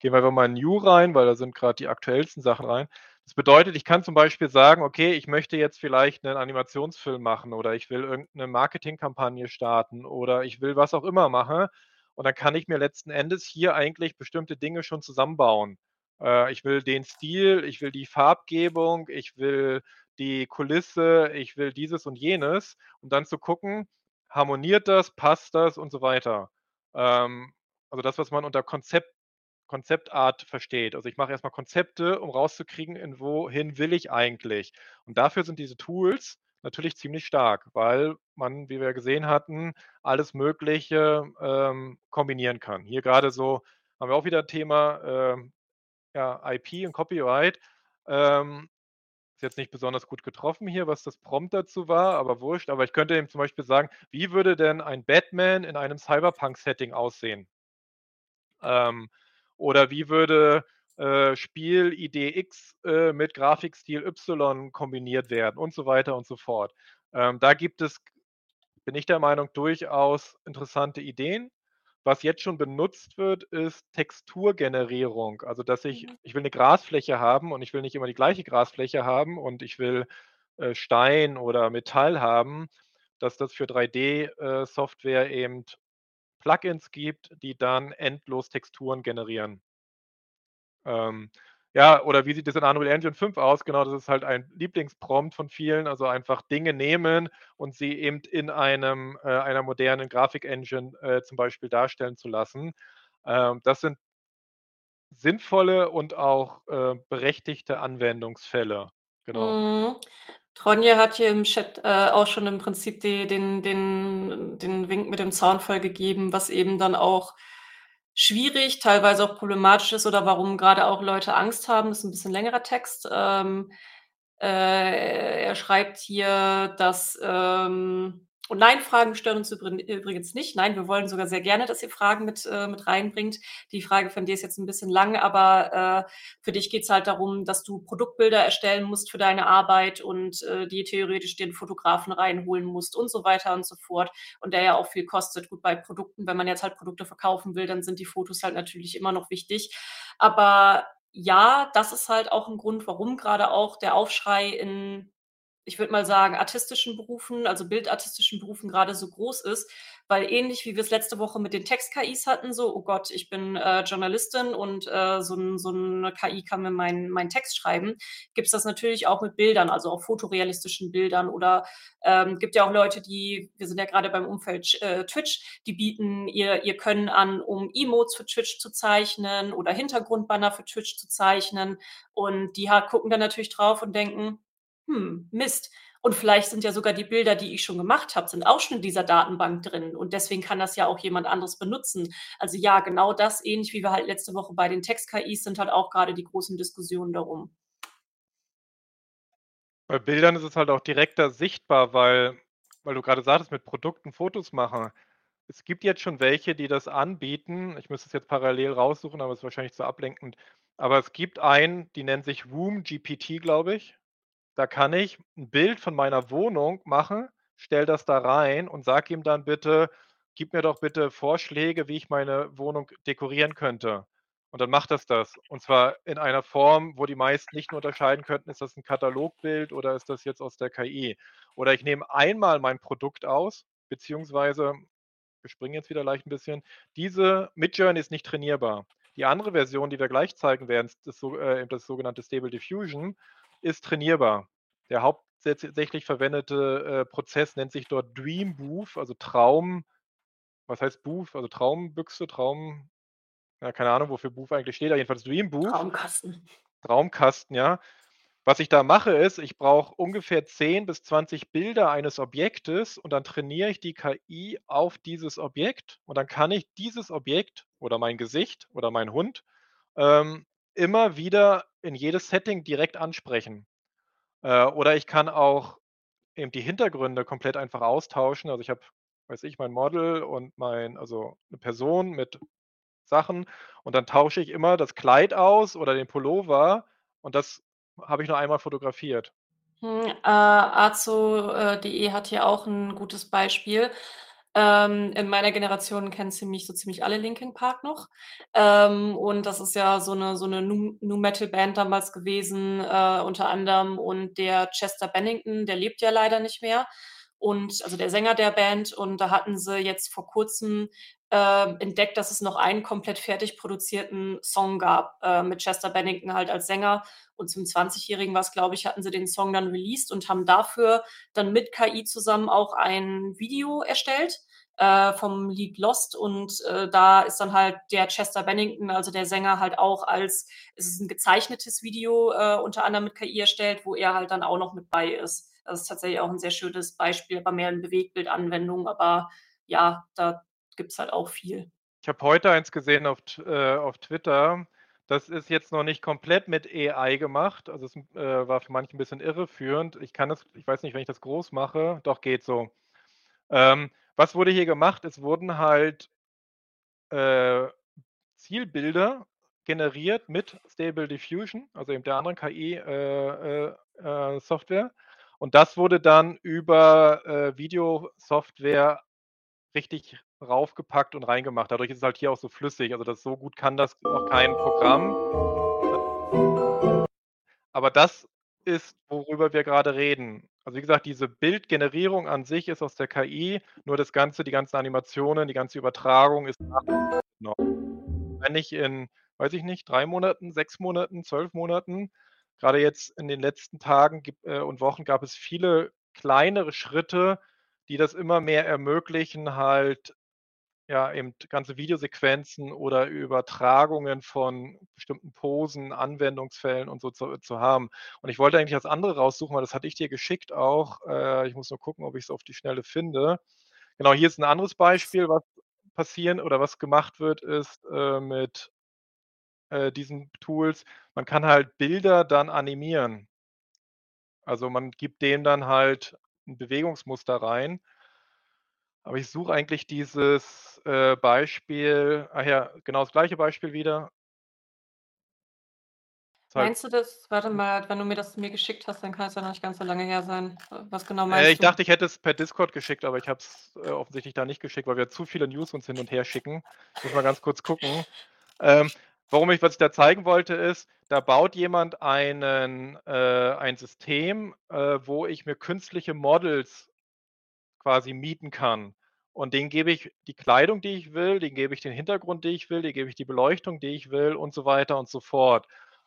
gehen wir einfach mal in New rein, weil da sind grad die aktuellsten Sachen rein. Das bedeutet, ich kann zum Beispiel sagen: „Okay, ich möchte jetzt vielleicht 'nen Animationsfilm machen oder ich will irgend 'ne Marketingkampagne starten oder ich will was auch immer machen.“ Und dann kann ich mir letzten Endes hier eigentlich bestimmte Dinge schon zusammenbauen. Äh, ich will den Stil, ich will die Farbgebung, ich will die Kulisse, ich will dieses und jenes und dann zu gucken, harmoniert das, passt das und so weiter. Ähm, also das, was man unter Konzept Konzeptart versteht. Also, ich mache erst mal Konzepte, um rauszukriegen, in wohin will ich eigentlich? Und dafür sind diese Tools natürlich ziemlich stark, weil man, wie wir gesehen hatten, alles Mögliche, ähm, kombinieren kann. Hier grade so haben wir auch wieder Thema, ähm, ja, IP und Copyright. Ähm, jetzt nicht besonders gut getroffen hier, was das Prompt dazu war, aber wurscht. Aber ich könnte ihm zum Beispiel sagen: „Wie würde denn ein Batman in einem Cyberpunk-Setting aussehen?“ Ähm, oder wie würde, äh, Spielidee X, äh, mit Grafikstil Y kombiniert werden und so weiter und so fort. Ähm, da gibt es, bin ich der Meinung, durchaus interessante Ideen. Was jetzt schon benutzt wird, ist Texturgenerierung. Also, dass ich Mhm. ich will 'ne Grasfläche haben und ich will nicht immer die gleiche Grasfläche haben und ich will, äh, Stein oder Metall haben, dass das für 3D äh, eben Plugins gibt, die dann endlos Texturen generieren. Ähm, ja, oder wie sieht das in Unreal Engine 5 aus? Genau, das ist halt ein Lieblingsprompt von vielen, also einfach Dinge nehmen und sie eben in einem äh, einer modernen Grafik-Engine, äh, zum Beispiel darstellen zu lassen. Ähm, das sind sinnvolle und auch, äh, berechtigte Anwendungsfälle, genau. Mhm. Tronje hat hier im Chat, äh, auch schon im Prinzip de den den den Wink mit dem Zaunpfahl gegeben, was eben dann auch schwierig, teilweise auch problematisch ist oder warum grade auch Leute Angst haben. Ist 'n bisschen längerer Text. Ähm, äh, er schreibt hier, dass, ähm und nein, Fragen stören uns übrigens nicht. Nein, wir wollen sogar sehr gerne, dass ihr Fragen mit äh, mit reinbringt. Die Frage von dir ist jetzt 'n bisschen lang, aber, äh, für dich geht's halt darum, dass du Produktbilder erstellen musst für deine Arbeit und, äh, dir theoretisch den Fotografen reinholen musst und so weiter und so fort und der ja auch viel kostet. Gut, bei Produkten, wenn man jetzt halt Produkte verkaufen will, dann sind die Fotos halt natürlich immer noch wichtig. Aber ja, das ist halt auch 'n Grund, warum grade auch der Aufschrei in, ich würde mal sagen, artistischen Berufen, also bildartistischen Berufen grade so groß ist, weil ähnlich wie wir's letzte Woche mit den Text-KIs hatten, so: „Oh Gott, ich bin, äh, Journalistin und, äh, so 'n so 'ne KI kann mir meinen meinen Text schreiben“, gibt's das natürlich auch mit Bildern, also auch fotorealistischen Bildern oder, ähm, gibt ja auch Leute, die wir sind ja grade beim Umfeld äh, Twitch, die bieten ihr ihr Können an, um Emotes für Twitch zu zeichnen oder Hintergrundbanner für Twitch zu zeichnen. Und die gucken dann natürlich drauf und denken: „Hm, Mist.“ Und vielleicht sind ja sogar die Bilder, die ich schon gemacht habe, sind auch schon in dieser Datenbank drin und deswegen kann das ja auch jemand anderes benutzen. Also ja, genau das, ähnlich wie wir halt letzte Woche bei den Text-KIs sind halt auch grade die großen Diskussionen darum. Bei Bildern ist es halt auch direkter sichtbar, weil weil du grade sagtest, mit Produkten Fotos machen. Es gibt jetzt schon welche, die das anbieten. Ich müsste es jetzt parallel raussuchen, aber ist wahrscheinlich zu ablenkend. Aber es gibt einen, die nennen sich WomGPT, glaube ich. Da kann ich 'n Bild von meiner Wohnung machen, stelle das da rein und sage ihm dann: „Bitte gib mir doch bitte Vorschläge, wie ich meine Wohnung dekorieren könnte.“ Und dann macht das das. Und zwar in einer Form, wo die meisten nicht mehr unterscheiden könnten, ist das 'n Katalogbild oder ist das jetzt aus der KI? Oder ich nehme einmal mein Produkt aus, beziehungsweise wir springen jetzt wieder leicht 'n bisschen. Diese Midjourney ist nicht trainierbar. Die andere Version, die wir gleich zeigen werden, ist das so äh, das sogenannte Stable Diffusion, ist trainierbar. Der hauptsächlich verwendete, äh, Prozess nennt sich dort Dream Booth, also Traum was heißt Booth? Also Traumbüchse, Traum ja, keine Ahnung, wofür Booth eigentlich steht, aber jedenfalls Dream Booth. Traumkasten. Traumkasten, ja. Was ich da mache, ist, ich brauche ungefähr 10 bis 20 Bilder eines Objektes und dann trainiere ich die KI auf dieses Objekt und dann kann ich dieses Objekt oder mein Gesicht oder meinen Hund, ähm, immer wieder in jedes Setting direkt ansprechen. Äh, oder ich kann auch eben die Hintergründe komplett einfach austauschen. Also, ich habe, weiß ich, mein Model und mein also 'ne Person mit Sachen und dann tausche ich immer das Kleid aus oder den Pullover und das habe ich nur einmal fotografiert. Hm, äh, Azo.de hat hier auch 'n gutes Beispiel. Ähm, in meiner Generation kennen ziemlich so ziemlich alle Linkin Park noch. Ähm, und das ist ja so 'ne so 'ne Nu Nu-Metal-Band damals gewesen, äh, unter anderem. Und der Chester Bennington, der lebt ja leider nicht mehr und also der Sänger der Band. Und da hatten sie jetzt vor Kurzem, ähm, entdeckt, dass es noch einen komplett fertig produzierten Song gab, äh, mit Chester Bennington halt als Sänger. Und zum 20-Jährigen war's, glaube ich, hatten sie den Song dann released und haben dafür dann mit KI zusammen auch ein Video erstellt, äh, vom Lied „Lost“. Und, äh, da ist dann halt der Chester Bennington, also der Sänger, halt auch als es ist 'n gezeichnetes Video, äh, unter anderem mit KI erstellt, wo er halt dann auch noch mit bei ist. Das ist tatsächlich auch 'n sehr schönes Beispiel, aber mehr in Bewegtbildanwendung. Aber ja, da gibt's halt auch viel. Ich habe heute eins gesehen auf äh, auf Twitter. Das ist jetzt noch nicht komplett mit AI gemacht. Also, es, äh, war für manche 'n bisschen irreführend. Ich kann das ich weiß nicht, wenn ich das groß mache doch, geht so. Ähm, was wurde hier gemacht? Es wurden halt äh, Zielbilder generiert mit Stable Diffusion, also eben der anderen KI, Und das wurde dann über, äh, Videosoftware richtig raufgepackt und reingemacht. Dadurch ist es halt hier auch so flüssig. Also, das so gut kann das noch kein Programm. Aber das ist, worüber wir grade reden. Also, wie gesagt, diese Bildgenerierung an sich ist aus der KI, nur das Ganze die ganzen Animationen, die ganze Übertragung ist noch. Wenn ich in, weiß ich nicht, 3 Monaten, 6 Monaten, 12 Monaten grade jetzt in den letzten Tagen äh, und Wochen gab es viele kleinere Schritte, die das immer mehr ermöglichen, halt, ja, eben ganze Videosequenzen oder Übertragungen von bestimmten Posen, Anwendungsfällen und so zu zu haben. Und ich wollte eigentlich das andere raussuchen, weil das hatte ich dir geschickt auch. Äh, ich muss nur gucken, ob ich's auf die Schnelle finde. Genau, hier ist 'n anderes Beispiel, was passieren oder was gemacht wird, ist, äh, mit, äh, diesen Tools. Man kann halt Bilder dann animieren. Also, man gibt denen dann halt 'n Bewegungsmuster rein. Aber ich suche eigentlich dieses, äh, Beispiel ach ja, genau das gleiche Beispiel wieder. Halt Meinst du das warte mal, wenn du mir das mir geschickt hast, dann kann es ja noch nicht ganz so lange her sein. Äh, was genau Äh, meinst ich du? dachte, ich hätte es per Discord geschickt, aber ich habe es, äh, offensichtlich da nicht geschickt, weil wir zu viele News uns hin und her schicken. Muss mal ganz kurz gucken. Ähm, warum ich was ich da zeigen wollte, ist, da baut jemand einen äh, ein System, äh, wo ich mir künstliche Models quasi mieten kann. Und denen gebe ich die Kleidung, die ich will, denen gebe ich den Hintergrund, die ich will, denen gebe ich die Beleuchtung, die ich will und so weiter und so fort.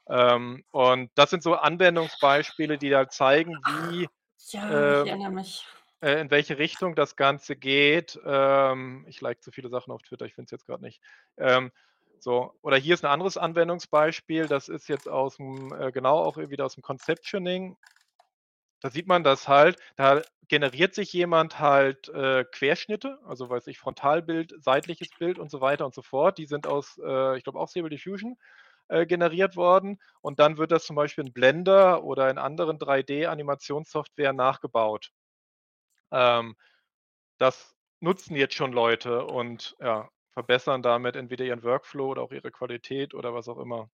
Ähm, und das sind so Anwendungsbeispiele, die halt zeigen, wie, Ja, ich ähm erinnere mich. äh, in welche Richtung das Ganze geht. Ähm, ich like zu viele Sachen auf Twitter, ich finde es jetzt grad nicht. Ähm, so, oder hier ist 'n anderes Anwendungsbeispiel. Das ist jetzt aus'm äh, genau auch wieder aus'm Conceptioning. Da sieht man das halt, da generiert sich jemand halt, äh, Querschnitte, also, weiß ich, Frontalbild, seitliches Bild und so weiter und so fort. Die sind aus, äh, ich glaube auch Stable Diffusion, äh, generiert worden. Und dann wird das zum Beispiel in Blender oder in anderen 3D-Animationssoftware nachgebaut. Ähm, das nutzen jetzt schon Leute und, ja, verbessern damit entweder ihren Workflow oder auch ihre Qualität oder was auch immer.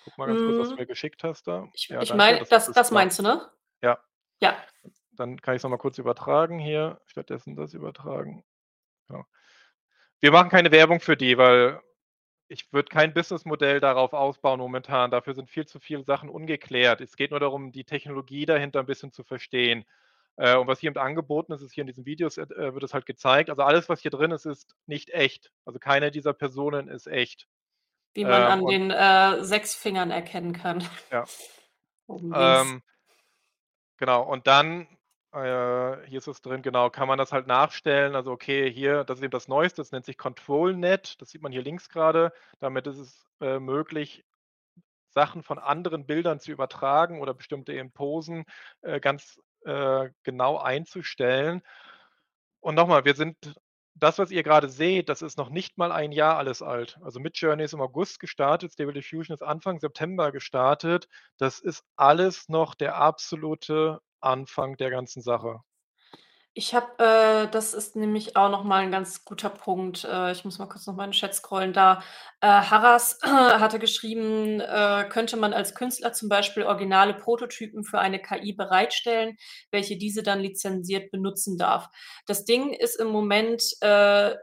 Gucke mal ganz kurz, was du Mhm. mir geschickt hast da. Ich Ja, ich meine, das das das meinst du, ne? Ja. Ja. Dann kann ich's noch mal kurz übertragen hier, stattdessen das übertragen. Ja. Wir machen keine Werbung für die, weil ich würde kein Businessmodell darauf ausbauen momentan. Dafür sind viel zu viele Sachen ungeklärt. Es geht nur darum, die Technologie dahinter 'n bisschen zu verstehen. Äh, und was hier eben angeboten ist, ist hier in diesen Videos, äh, wird es halt gezeigt. Also, alles, was hier drin ist, ist nicht echt. Also, keine dieser Personen ist echt. Wie man Ähm, an den, äh, 6 Fingern erkennen kann. Ja. Ähm genau, und dann, äh, hier ist es drin, genau, kann man das halt nachstellen. Also, okay, hier, das ist eben das Neueste, das nennt sich ControlNet. Das sieht man hier links grade. Damit ist es, äh, möglich, Sachen von anderen Bildern zu übertragen oder bestimmte eben Posen, äh, ganz, äh, genau einzustellen. Und noch mal, wir sind das, was ihr grade seht, das ist noch nicht mal 1 Jahr alles alt. Also, Midjourney ist im August gestartet, Stable Diffusion ist Anfang September gestartet. Das ist alles noch der absolute Anfang der ganzen Sache. Ich habe äh, das ist nämlich auch noch mal 'n ganz guter Punkt. Äh, ich muss mal kurz noch mal in den Chat scrollen. Da, äh, Harras hatte geschrieben, äh, könnte man als Künstler zum Beispiel originale Prototypen für eine KI bereitstellen, welche diese dann lizenziert benutzen darf. Das Ding ist im Moment, äh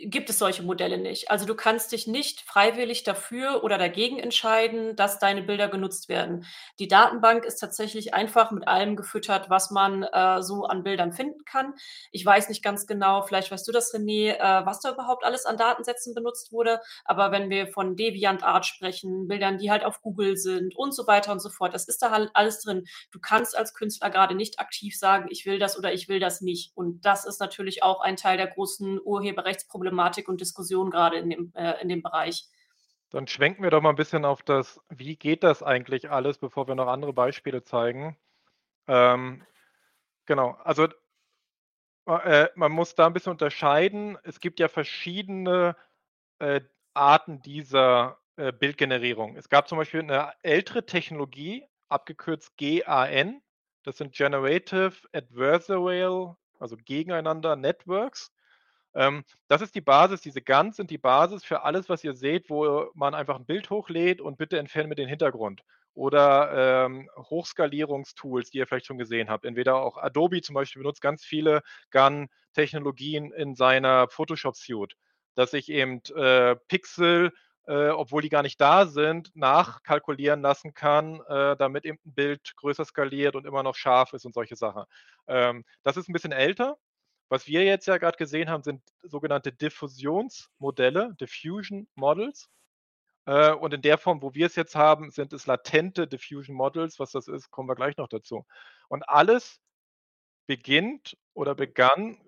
gibt es solche Modelle nicht. Also, du kannst dich nicht freiwillig dafür oder dagegen entscheiden, dass deine Bilder genutzt werden. Die Datenbank ist tatsächlich einfach mit allem gefüttert, was man, äh, so an Bildern finden kann. Ich weiß nicht ganz genau, vielleicht weißt du das, René, äh, was da überhaupt alles an Datensätzen benutzt wurde, aber wenn wir von DeviantArt sprechen, Bildern, die halt auf Google sind und so weiter und so fort, das ist da halt alles drin. Du kannst als Künstler grade nicht aktiv sagen: „Ich will das oder ich will das nicht.“ Und das ist natürlich auch ein Teil der großen Urheberrechtsproblematik und Diskussion grade in dem äh, in dem Bereich. Dann schwenken wir doch mal 'n bisschen auf das wie geht das eigentlich alles, bevor wir noch andere Beispiele zeigen. Ähm, genau, also äh, man muss da 'n bisschen unterscheiden. Es gibt ja verschiedene, äh, Arten dieser, äh, Bildgenerierung. Es gab zum Beispiel 'ne ältere Technologie, abgekürzt GAN. Das sind Generative Adversarial, also gegeneinander Networks. Ähm, das ist die Basis diese GANs sind die Basis für alles, was ihr seht, wo man einfach 'n Bild hochlädt und bitte entferne mir den Hintergrund. Oder, ähm, Hochskalierungstools, die ihr vielleicht schon gesehen habt. Entweder auch Adobe zum Beispiel benutzt ganz viele GAN-Technologien in seiner Photoshop Suite, dass ich eben, äh, Pixel, äh, obwohl die gar nicht da sind, nachkalkulieren lassen kann, äh, damit eben 'n Bild größer skaliert und immer noch scharf ist und solche Sachen. Ähm, das ist 'n bisschen älter. Was wir jetzt ja grad gesehen haben, sind sogenannte Diffusionsmodelle, Diffusion Models. Äh, und in der Form, wo wir es jetzt haben, sind es latente Diffusion Models. Was das ist, kommen wir gleich noch dazu. Und alles beginnt oder begann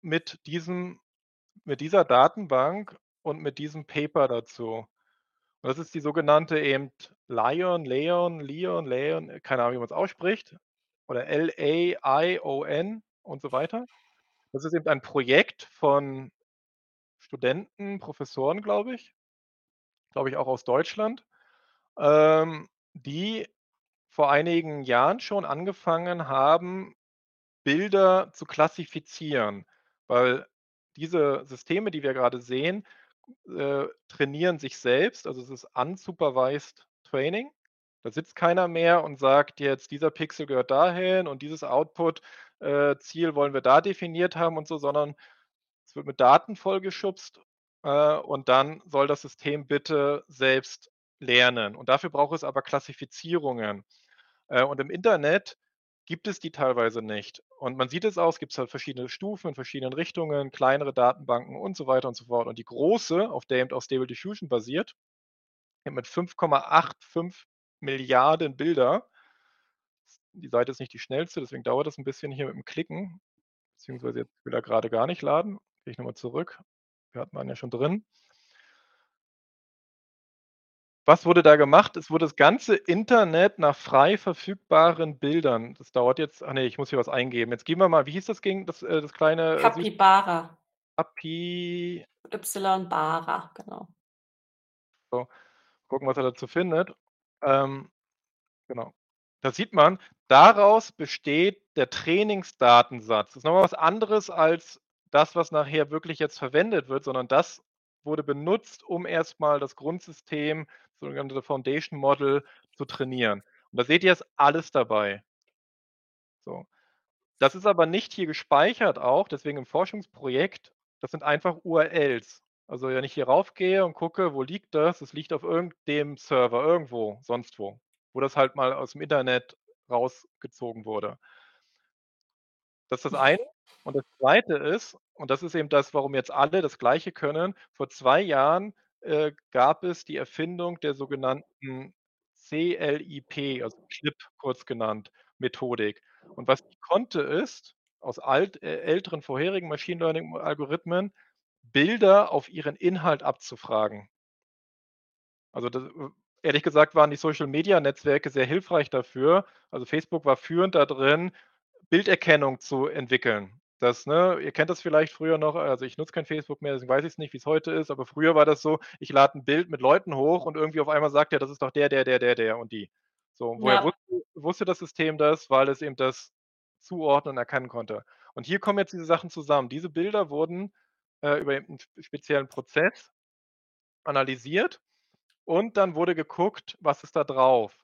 mit diesem mit dieser Datenbank und mit diesem Paper dazu. Und das ist die sogenannte eben Lion Leon Lion Leon, keine Ahnung, wie man's ausspricht, oder L-A-I-O-N und so weiter. Das ist eben ein Projekt von Studenten, Professoren, glaube ich glaube ich, auch aus Deutschland, ähm, die vor einigen Jahren schon angefangen haben, Bilder zu klassifizieren, weil diese Systeme, die wir grade sehen, äh, trainieren sich selbst. Also, es ist unsupervised training. Da sitzt keiner mehr und sagt jetzt: „Dieser Pixel gehört dahin und dieses Output äh, Ziel wollen wir da definiert haben“ und so, sondern es wird mit Daten vollgeschubst, äh, und dann soll das System bitte selbst lernen. Und dafür braucht es aber Klassifizierungen. Äh, und im Internet gibt es die teilweise nicht. Und man sieht es auch, es gibt halt verschiedene Stufen in verschiedenen Richtungen, kleinere Datenbanken und so weiter und so fort. Und die große, auf der eben auch Stable Diffusion basiert, mit 5,85 Bilder. Die Seite ist nicht die schnellste, deswegen dauert das 'n bisschen hier mit dem Klicken, beziehungsweise jetzt will er grade gar nicht laden. Gehe ich noch mal zurück. Wir hatten waren ja schon drin. Was wurde da gemacht? Es wurde das ganze Internet nach frei verfügbaren Bildern das dauert jetzt ach ne, ich muss hier was eingeben. Jetzt gehen wir mal wie hieß das Ding, das äh, das kleine, äh, Capybara. Capi Y Bara, genau. So, gucken, was er dazu findet. Ähm, genau. Da sieht man, daraus besteht der Trainingsdatensatz. Das ist noch mal was anderes als das, was nachher wirklich jetzt verwendet wird, sondern das wurde benutzt, um erst mal das Grundsystem, sogenannte Foundation Model, zu trainieren. Und da seht ihr, ist alles dabei. So. Das ist aber nicht hier gespeichert auch, deswegen im Forschungsprojekt, das sind einfach URLs. Also, wenn ich hier raufgehe und gucke, wo liegt das? Das liegt auf irgend dem Server irgendwo, sonst wo, wo das halt mal aus'm Internet rausgezogen wurde. Das ist das eine. Und das Zweite ist und das ist eben das, warum jetzt alle das Gleiche können. Vor 2 Jahren, äh, gab es die Erfindung der sogenannten CLIP, also CLIP kurz genannt, Methodik. Und was die konnte, ist, aus alt äh, älteren vorherigen Machine Learning Algorithmen Bilder auf ihren Inhalt abzufragen. Also, das äh, ehrlich gesagt waren die Social-Media-Netzwerke sehr hilfreich dafür. Also, Facebook war führend da drin, Bilderkennung zu entwickeln. Das, ne ihr kennt das vielleicht früher noch, also, ich nutze kein Facebook mehr, deswegen weiß ich's nicht, wie's heute ist, aber früher war das so, ich lade 'n Bild mit Leuten hoch und irgendwie auf einmal sagt er: „Das ist doch der, der, der, der, der und die.“ So, woher Ja. wusste wusste das System das? Weil es eben das zuordnen und erkennen konnte. Und hier kommen jetzt diese Sachen zusammen. Diese Bilder wurden, äh, über 'n speziellen Prozess analysiert und dann wurde geguckt, was ist da drauf?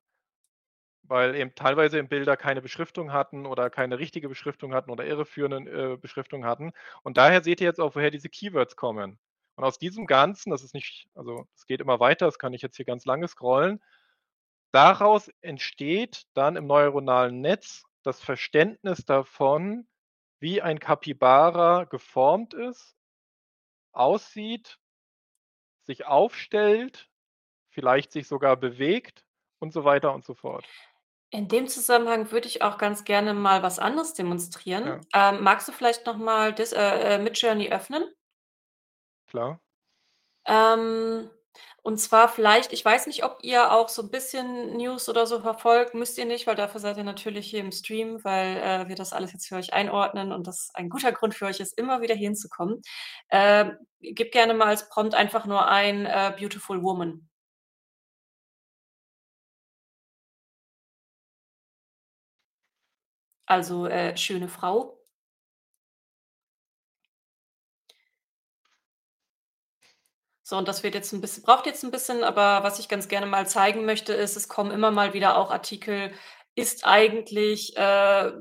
Weil eben teilweise eben Bilder keine Beschriftung hatten oder keine richtige Beschriftung hatten oder irreführende, äh, Beschriftung hatten. Und daher seht ihr jetzt auch, woher diese Keywords kommen. Und aus diesem Ganzen, das ist nicht also, es geht immer weiter, das kann ich jetzt hier ganz lange scrollen. Daraus entsteht dann im neuronalen Netz das Verständnis davon, wie ein Kapibara geformt ist, aussieht, sich aufstellt, vielleicht sich sogar bewegt und so weiter und so fort. In dem Zusammenhang würde ich auch ganz gerne mal was anderes demonstrieren. Ja. Ähm, magst du vielleicht noch mal das, äh, äh, Midjourney öffnen? Klar. Ähm, und zwar vielleicht ich weiß nicht, ob ihr auch so 'n bisschen News oder so verfolgt, müsst ihr nicht, weil dafür seid ihr natürlich hier im Stream, weil, äh, wir das alles jetzt für euch einordnen und das ein guter Grund für euch ist, immer wieder hier hinzukommen. Ähm, gebt gerne mal als Prompt einfach nur ein, äh, „Beautiful woman“. Also, äh, schöne Frau. So, und das wird jetzt 'n bisschen braucht jetzt 'n bisschen, aber was ich ganz gerne mal zeigen möchte, ist, es kommen immer mal wieder auch Artikel: Ist eigentlich äh,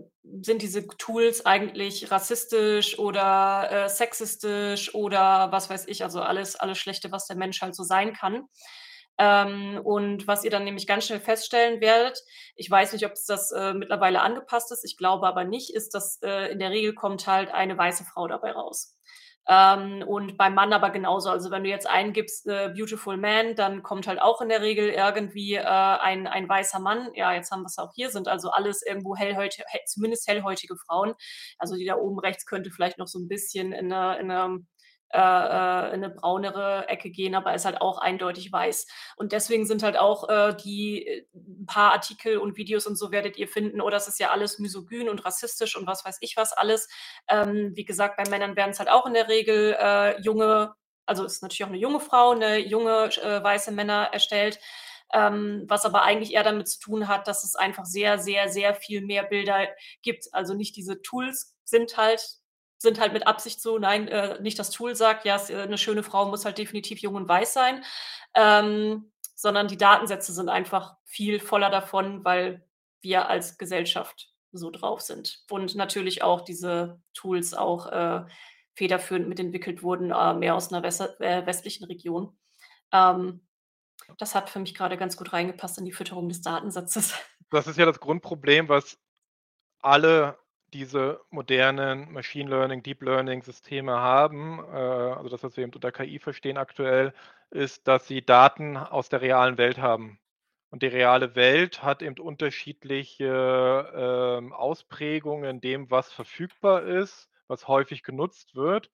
sind diese Tools eigentlich rassistisch oder, äh, sexistisch oder was weiß ich, also alles alles Schlechte, was der Mensch halt so sein kann. Ähm, und was ihr dann nämlich ganz schnell feststellen werdet ich weiß nicht, ob's das, äh, mittlerweile angepasst ist, ich glaube aber nicht, ist, dass, äh, in der Regel kommt halt eine weiße Frau dabei raus. Ähm, und beim Mann aber genauso. Also, wenn du jetzt eingibst, äh, „Beautiful man“, dann kommt halt auch in der Regel irgendwie, äh, ein ein weißer Mann. Ja, jetzt haben wir's auch hier, sind also alles irgendwo hellhäut hell zumindest hellhäutige Frauen. Also, die da oben rechts könnte vielleicht noch so 'n bisschen in 'ne in 'ne äh, äh, in 'ne braunere Ecke gehen, aber ist halt auch eindeutig weiß. Und deswegen sind halt auch, äh, die äh, 'n paar Artikel und Videos und so werdet ihr finden: „Oh, das ist ja alles misogyn und rassistisch und was weiß ich was alles.“ Ähm, wie gesagt, bei Männern werden's halt auch in der Regel, äh, junge also, ist natürlich auch 'ne junge Frau, ne, junge äh, weiße Männer erstellt. Ähm, was aber eigentlich eher damit zu tun hat, dass es einfach sehr, sehr, sehr viel mehr Bilder gibt. Also, nicht diese Tools sind halt sind halt mit Absicht so nein, äh, nicht das Tool sagt: „Ja, äh, 'ne schöne Frau muss halt definitiv jung und weiß sein“, ähm, sondern die Datensätze sind einfach viel voller davon, weil wir als Gesellschaft so drauf sind. Und natürlich auch diese Tools auch, äh, federführend mitentwickelt wurden, äh, mehr aus 'ner wesse äh, westlichen Region. Ähm, das hat für mich grade ganz gut reingepasst in die Fütterung des Datensatzes. Das ist ja das Grundproblem, was alle diese modernen Machine Learning, Deep Learning Systeme haben, äh, also das, was wir eben unter KI verstehen aktuell, ist, dass sie Daten aus der realen Welt haben. Und die reale Welt hat eben unterschiedliche, ähm, Ausprägungen in dem, was verfügbar ist, was häufig genutzt wird.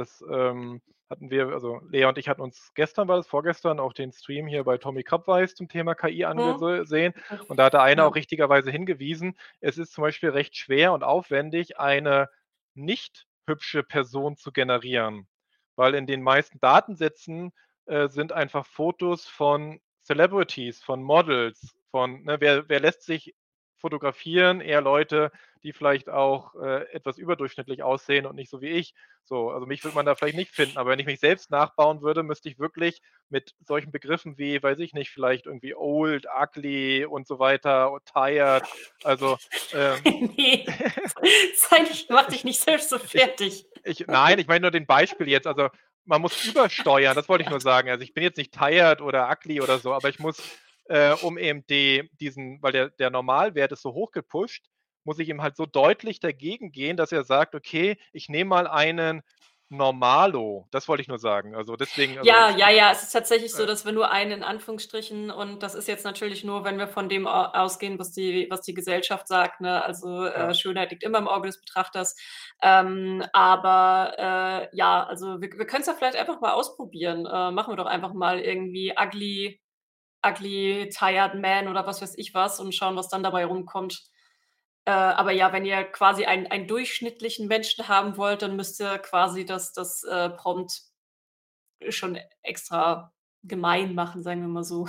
Das, ähm, hatten wir also Lea und ich hatten uns gestern war das, vorgestern auch den Stream hier bei Tommy Krabweis zum Thema KI Mhm. angesehen. Und da hatte einer auch richtigerweise hingewiesen, es ist zum Beispiel recht schwer und aufwendig, eine nicht hübsche Person zu generieren, weil in den meisten Datensätzen, äh, sind einfach Fotos von Celebrities, von Models, von ne, wer wer lässt sich fotografieren? Eher Leute, die vielleicht auch, äh, etwas überdurchschnittlich aussehen und nicht so wie ich. So, also mich würde man da vielleicht nicht finden, aber wenn ich mich selbst nachbauen würde, müsste ich wirklich mit solchen Begriffen wie, weiß ich nicht, vielleicht irgendwie old, ugly und so weiter, tired, also, ähm Ne, nicht mach dich ich nicht selbst so ich fertig. ich nein, ich meine nur den Beispiel jetzt, also man muss übersteuern, das wollte ich nur sagen. Also, ich bin jetzt nicht tired oder ugly oder so, aber ich muss, äh, um eben die diesen weil der der Normalwert ist so hoch gepusht, muss ich ihm halt so deutlich dagegen gehen, dass er sagt: „Okay, ich nehme mal einen Normalo.“ Das wollte ich nur sagen. Also, deswegen also Ja, ja, ja, es ist tatsächlich so, äh dass wenn du einen in Anführungsstrichen und das ist jetzt natürlich nur, wenn wir von dem ausgehen, was die was die Gesellschaft sagt, ne? Also, äh, Ja. Schönheit liegt immer im Auge des Betrachters. Ähm, aber, äh, ja, also wir wir können's ja vielleicht einfach mal ausprobieren. Äh, machen wir doch einfach mal irgendwie ugly ugly tired man oder was weiß ich was und schauen, was dann dabei rumkommt. Äh, aber ja, wenn ihr quasi einen einen durchschnittlichen Menschen haben wollt, dann müsst ihr quasi das das, äh, Prompt schon extra gemein machen, sagen wir mal so.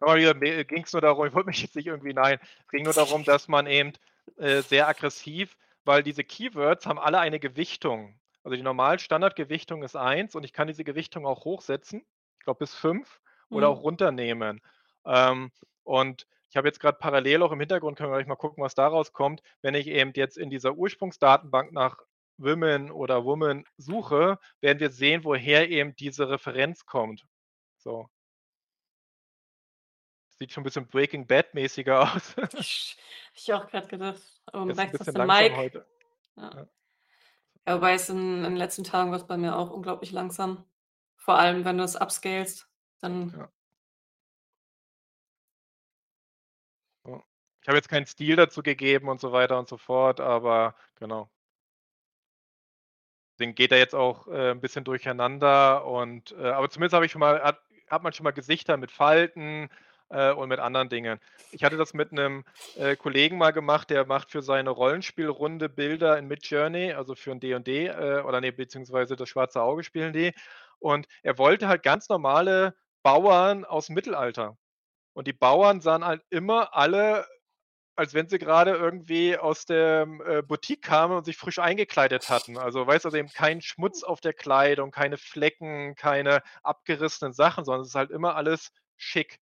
Nochmal ging es nur darum, ich wollte mich jetzt nicht irgendwie nein, es ging nur darum, dass man eben äh, sehr aggressiv, weil diese Keywords haben alle eine Gewichtung. Also die normal Standardgewichtung ist 1 und ich kann diese Gewichtung auch hochsetzen, ich glaube bis 5 oder Mhm. auch runternehmen. Ähm, und ich habe jetzt gerade parallel auch im Hintergrund, können wir gleich mal gucken, was daraus kommt, wenn ich eben jetzt in dieser Ursprungsdatenbank nach Women oder Woman suche, werden wir sehen, woher eben diese Referenz kommt. So. Sieht schon ein bisschen Breaking Bad-mäßiger aus. Ich ich auch gerade gedacht, bisschen du langsam Mike. heute. Ja. Ja. Ja, wobei es in in den letzten Tagen war's bei mir auch unglaublich langsam. Vor allem, wenn du es upscalest, dann Ja. Ich habe jetzt keinen Stil dazu gegeben und so weiter und so fort, aber genau. Deswegen geht er jetzt auch, äh, 'n bisschen durcheinander und äh, aber zumindest habe ich schon mal hat hat man schon mal Gesichter mit Falten, äh, und mit anderen Dingen. Ich hatte das mit 'nem, äh, Kollegen mal gemacht, der macht für seine Rollenspielrunde Bilder in Midjourney, also für 'n D&D, äh, oder ne, beziehungsweise das Schwarze Auge spielen die. Und er wollte halt ganz normale Bauern aus'm Mittelalter. Und die Bauern sahen halt immer alle, als wenn sie grade irgendwie aus dem, äh, Boutique kamen und sich frisch eingekleidet hatten. Also, weißt du, also eben kein Schmutz auf der Kleidung, keine Flecken, keine abgerissenen Sachen, sondern es ist halt immer alles schick.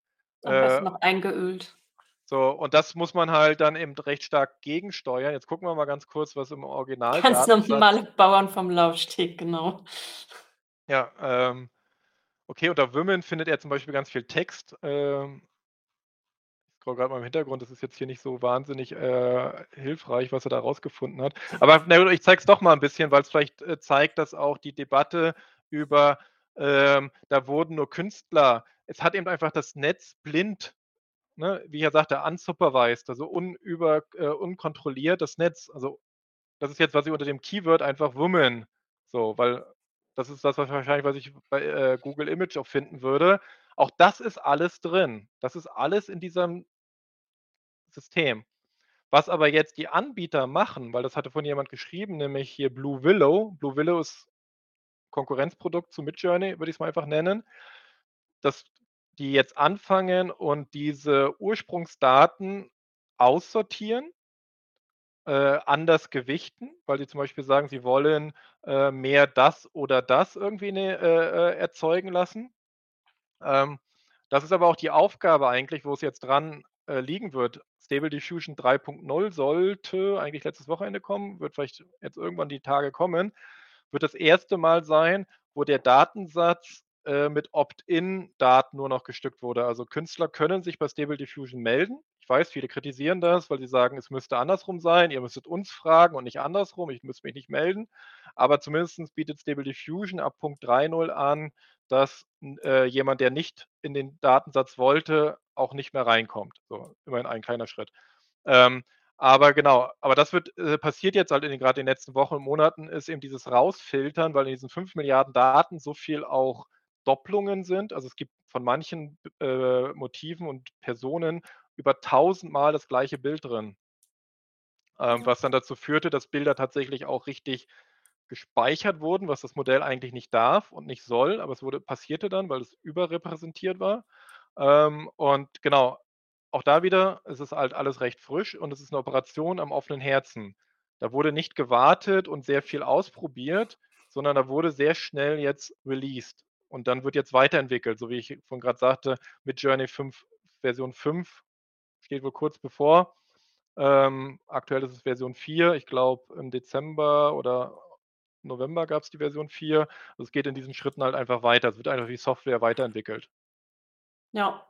Am besten Äh noch eingeölt. so, und das muss man halt dann eben recht stark gegensteuern. Jetzt gucken wir mal ganz kurz, was im Ganz Originaldatensatz normale Bauern vom Laufsteg, genau. Ja, ähm, okay, unter Women findet er zum Beispiel ganz viel Text. Ähm ich scrolle grad mal im Hintergrund, das ist jetzt hier nicht so wahnsinnig, äh, hilfreich, was er da rausgefunden hat. Aber na ich zeige es doch mal 'n bisschen, weil's vielleicht, äh, zeigt, dass auch die Debatte über, ähm da wurden nur Künstler es hat eben einfach das Netz blind, ne, wie er sagte, unsupervised, also unüber äh, unkontrolliert das Netz. Also, das ist jetzt, was ich unter dem Keyword einfach Woman so, weil das ist das, was wahrscheinlich was ich bei, äh, Google Image auch finden würde. Auch das ist alles drin. Das ist alles in diesem System. Was aber jetzt die Anbieter machen, weil das hatte vorhin jemand geschrieben, nämlich hier Blue Willow. Blue Willow ist Konkurrenzprodukt zu Midjourney, würde ich's mal einfach nennen. Dass die jetzt anfangen und diese Ursprungsdaten aussortieren äh, anders gewichten, weil sie zum Beispiel sagen, sie wollen, äh, mehr das oder das irgendwie, ne, äh, äh, erzeugen lassen. Ähm, das ist aber auch die Aufgabe eigentlich, wo es jetzt dran, äh, liegen wird. Stable Diffusion 3.0 sollte eigentlich letztes Wochenende kommen, wird vielleicht jetzt irgendwann die Tage kommen. Wird das 1. Mal sein, wo der Datensatz, äh, mit Opt-in-Daten nur noch bestückt wurde. Also, Künstler können sich bei Stable Diffusion melden. Ich weiß, viele kritisieren das, weil sie sagen, es müsste andersrum sein. Ihr müsstet uns fragen und nicht andersrum. Ich müsste mich nicht melden. Aber zumindest bietet Stable Diffusion ab Punkt 3.0 an, dass, äh, jemand, der nicht in den Datensatz wollte, auch nicht mehr reinkommt. So, immerhin ein kleiner Schritt. Ähm, aber genau, aber das wird äh, passiert jetzt halt in den grad in den letzten Wochen und Monaten, ist eben dieses Rausfiltern, weil in diesen 5.000.000.000 Daten so viel auch Doppelungen sind. Also, es gibt von manchen, äh, Motiven und Personen über tausendmal das gleiche Bild drin. Ähm, Ja. was dann dazu führte, dass Bilder tatsächlich auch richtig gespeichert wurden, was das Modell eigentlich nicht darf und nicht soll, aber es wurde passierte dann, weil es überrepräsentiert war. Ähm, und genau, auch da wieder, es ist halt alles recht frisch und es ist 'ne Operation am offenen Herzen. Da wurde nicht gewartet und sehr viel ausprobiert, sondern da wurde sehr schnell jetzt released. Und dann wird jetzt weiterentwickelt, so wie ich vorhin grad sagte, Midjourney 5 Version 5 steht wohl kurz bevor. Ähm, aktuell ist es Version 4. Ich glaube, im Dezember oder November gab's die Version 4. Also, es geht in diesen Schritten halt einfach weiter. Es wird einfach die Software weiterentwickelt. Ja.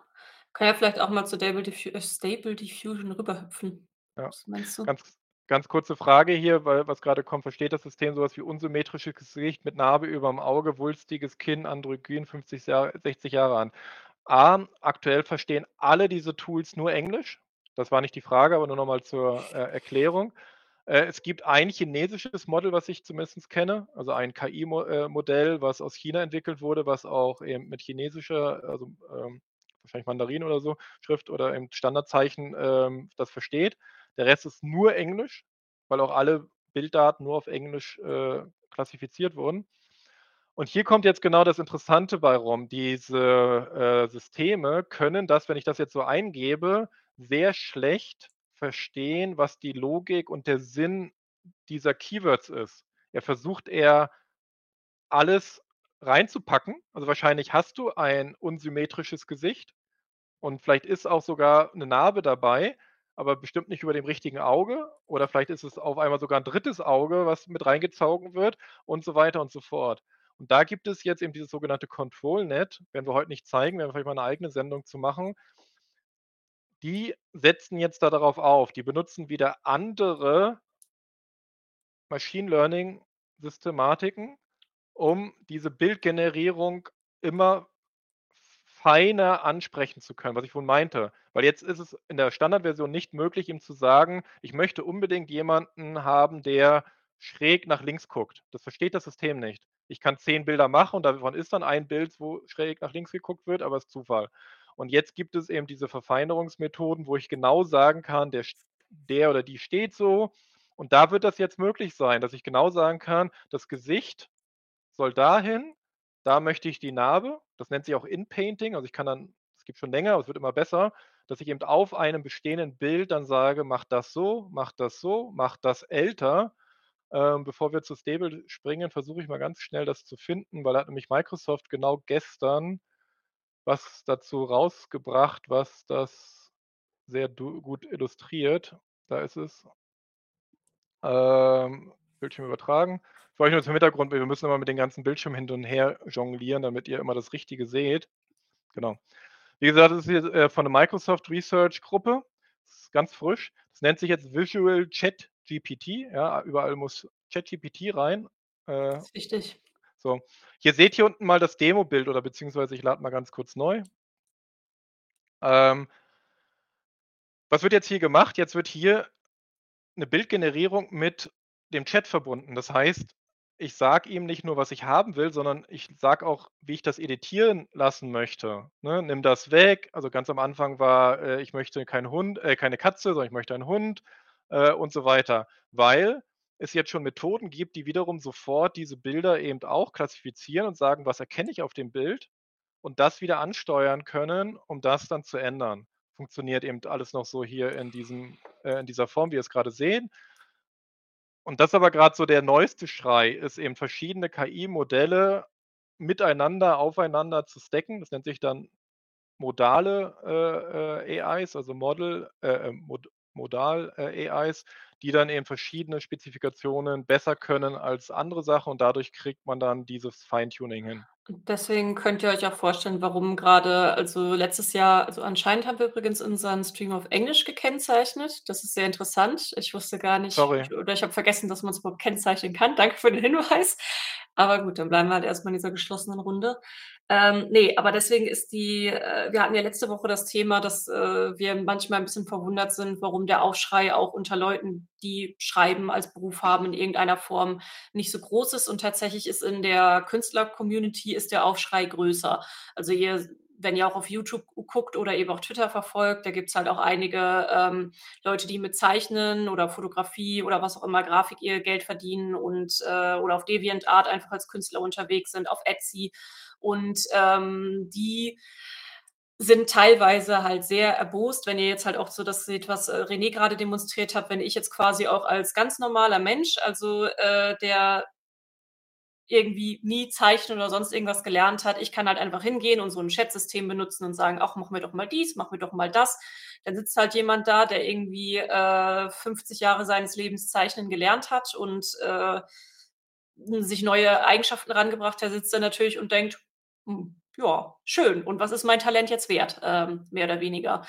Kann ja vielleicht auch mal zu Stable Diffu äh, Stable Diffusion rüberhüpfen. Ja. Was meinst du? Ganz ganz kurze Frage hier, weil was grade kommt: Versteht das System so was wie unsymmetrisches Gesicht mit Narbe überm Auge, wulstiges Kinn, androgyn, 50 Jahre 60 Jahre an? A, aktuell verstehen alle diese Tools nur Englisch. Das war nicht die Frage, aber nur noch mal zur, äh, Erklärung. Äh, es gibt ein chinesisches Model, was ich zumindest kenne, also ein KI-Mo äh, Modell, was aus China entwickelt wurde, was auch eben mit chinesischer, also, ähm, wahrscheinlich Mandarin oder so, Schrift oder eben Standardzeichen, ähm, das versteht. Der Rest ist nur Englisch, weil auch alle Bilddaten nur auf Englisch, äh, klassifiziert wurden. Und hier kommt jetzt genau das Interessante bei rum. Diese äh, Systeme können das, wenn ich das jetzt so eingebe, sehr schlecht verstehen, was die Logik und der Sinn dieser Keywords ist. Er versucht eher alles reinzupacken. Also wahrscheinlich hast du ein unsymmetrisches Gesicht und vielleicht ist auch sogar eine Narbe dabei, aber bestimmt nicht über dem richtigen Auge oder vielleicht ist es auf einmal sogar ein drittes Auge, was mit reingezogen wird und so weiter und so fort. Und da gibt es jetzt eben dieses sogenannte Control-Net, werden wir heute nicht zeigen, werden wir vielleicht mal eine eigene Sendung zu machen. Die setzen jetzt da darauf auf. Die benutzen wieder andere Machine Learning-Systematiken, um diese Bildgenerierung immer feiner ansprechen zu können, was ich vorhin meinte. Weil jetzt ist es in der Standardversion nicht möglich, ihm zu sagen, ich möchte unbedingt jemanden haben, der schräg nach links guckt. Das versteht das System nicht. Ich kann zehn Bilder machen und davon ist dann ein Bild, wo schräg nach links geguckt wird, aber es ist Zufall. Und jetzt gibt es eben diese Verfeinerungsmethoden, wo ich genau sagen kann, der, der oder die steht so. Und da wird das jetzt möglich sein, dass ich genau sagen kann, das Gesicht soll dahin, da möchte ich die Narbe, das nennt sich auch In-Painting, also ich kann dann, es gibt schon länger, aber es wird immer besser, dass ich eben auf einem bestehenden Bild dann sage, mach das so, mach das so, mach das älter. Ähm, bevor wir zu Stable springen, versuche ich mal ganz schnell das zu finden, weil da hat nämlich Microsoft genau gestern was dazu rausgebracht, was das sehr gut illustriert. Da ist es. Ähm, Bildschirm übertragen. Für euch nur zum Hintergrund, wir müssen immer mit den ganzen Bildschirmen hin und her jonglieren, damit ihr immer das Richtige seht. Genau. Wie gesagt, das ist hier äh, von der Microsoft Research Gruppe. Das ist ganz frisch. Das nennt sich jetzt Visual Chat GPT. Ja, überall muss Chat GPT rein. Äh, das ist wichtig. So, hier seht ihr unten mal das Demo-Bild oder beziehungsweise ich lade mal ganz kurz neu. Ähm, was wird jetzt hier gemacht? Jetzt wird hier eine Bildgenerierung mit dem Chat verbunden. Das heißt, ich sage ihm nicht nur, was ich haben will, sondern ich sage auch, wie ich das editieren lassen möchte. Ne? Nimm das weg. Also ganz am Anfang war, äh, ich möchte keinen Hund, äh, keine Katze, sondern ich möchte einen Hund äh, und so weiter. Weil es jetzt schon Methoden gibt, die wiederum sofort diese Bilder eben auch klassifizieren und sagen, was erkenne ich auf dem Bild und das wieder ansteuern können, um das dann zu ändern. Funktioniert eben alles noch so hier in, diesem, äh, in dieser Form, wie wir es gerade sehen. Und das aber gerade so der neueste Schrei ist eben verschiedene KI-Modelle miteinander, aufeinander zu stacken. Das nennt sich dann modale äh, äh AIs, also Model, äh, äh Mod Modal äh, AIs, die dann eben verschiedene Spezifikationen besser können als andere Sachen und dadurch kriegt man dann dieses Feintuning hin. Deswegen könnt ihr euch auch vorstellen, warum gerade, also letztes Jahr, also anscheinend haben wir übrigens unseren Stream auf Englisch gekennzeichnet. Das ist sehr interessant. Ich wusste gar nicht, Sorry. oder ich habe vergessen, dass man es überhaupt kennzeichnen kann. Danke für den Hinweis. Aber gut, dann bleiben wir halt erstmal in dieser geschlossenen Runde. Ähm, ne, aber deswegen ist die äh, wir hatten ja letzte Woche das Thema, dass, äh, wir manchmal ein bisschen verwundert sind, warum der Aufschrei auch unter Leuten, die Schreiben als Beruf haben, in irgendeiner Form nicht so groß ist. Und tatsächlich ist in der Künstler-Community ist der Aufschrei größer. Also ihr wenn ihr auch auf YouTube guckt oder eben auch Twitter verfolgt, da gibt es halt auch einige ähm, Leute, die mit Zeichnen oder Fotografie oder was auch immer, Grafik ihr Geld verdienen und äh, oder auf DeviantArt einfach als Künstler unterwegs sind, auf Etsy. Und ähm, die sind teilweise halt sehr erbost, wenn ihr jetzt halt auch so das seht, was äh, René gerade demonstriert hat, wenn ich jetzt quasi auch als ganz normaler Mensch, also äh, der irgendwie nie zeichnen oder sonst irgendwas gelernt hat. Ich kann halt einfach hingehen und so ein Chat-System benutzen und sagen, ach, mach mir doch mal dies, mach mir doch mal das. Dann sitzt halt jemand da, der irgendwie äh, 50 Jahre seines Lebens zeichnen gelernt hat und äh, sich neue Eigenschaften rangebracht hat, sitzt er natürlich und denkt, hm, ja, schön. Und was ist mein Talent jetzt wert? Ähm, mehr oder weniger.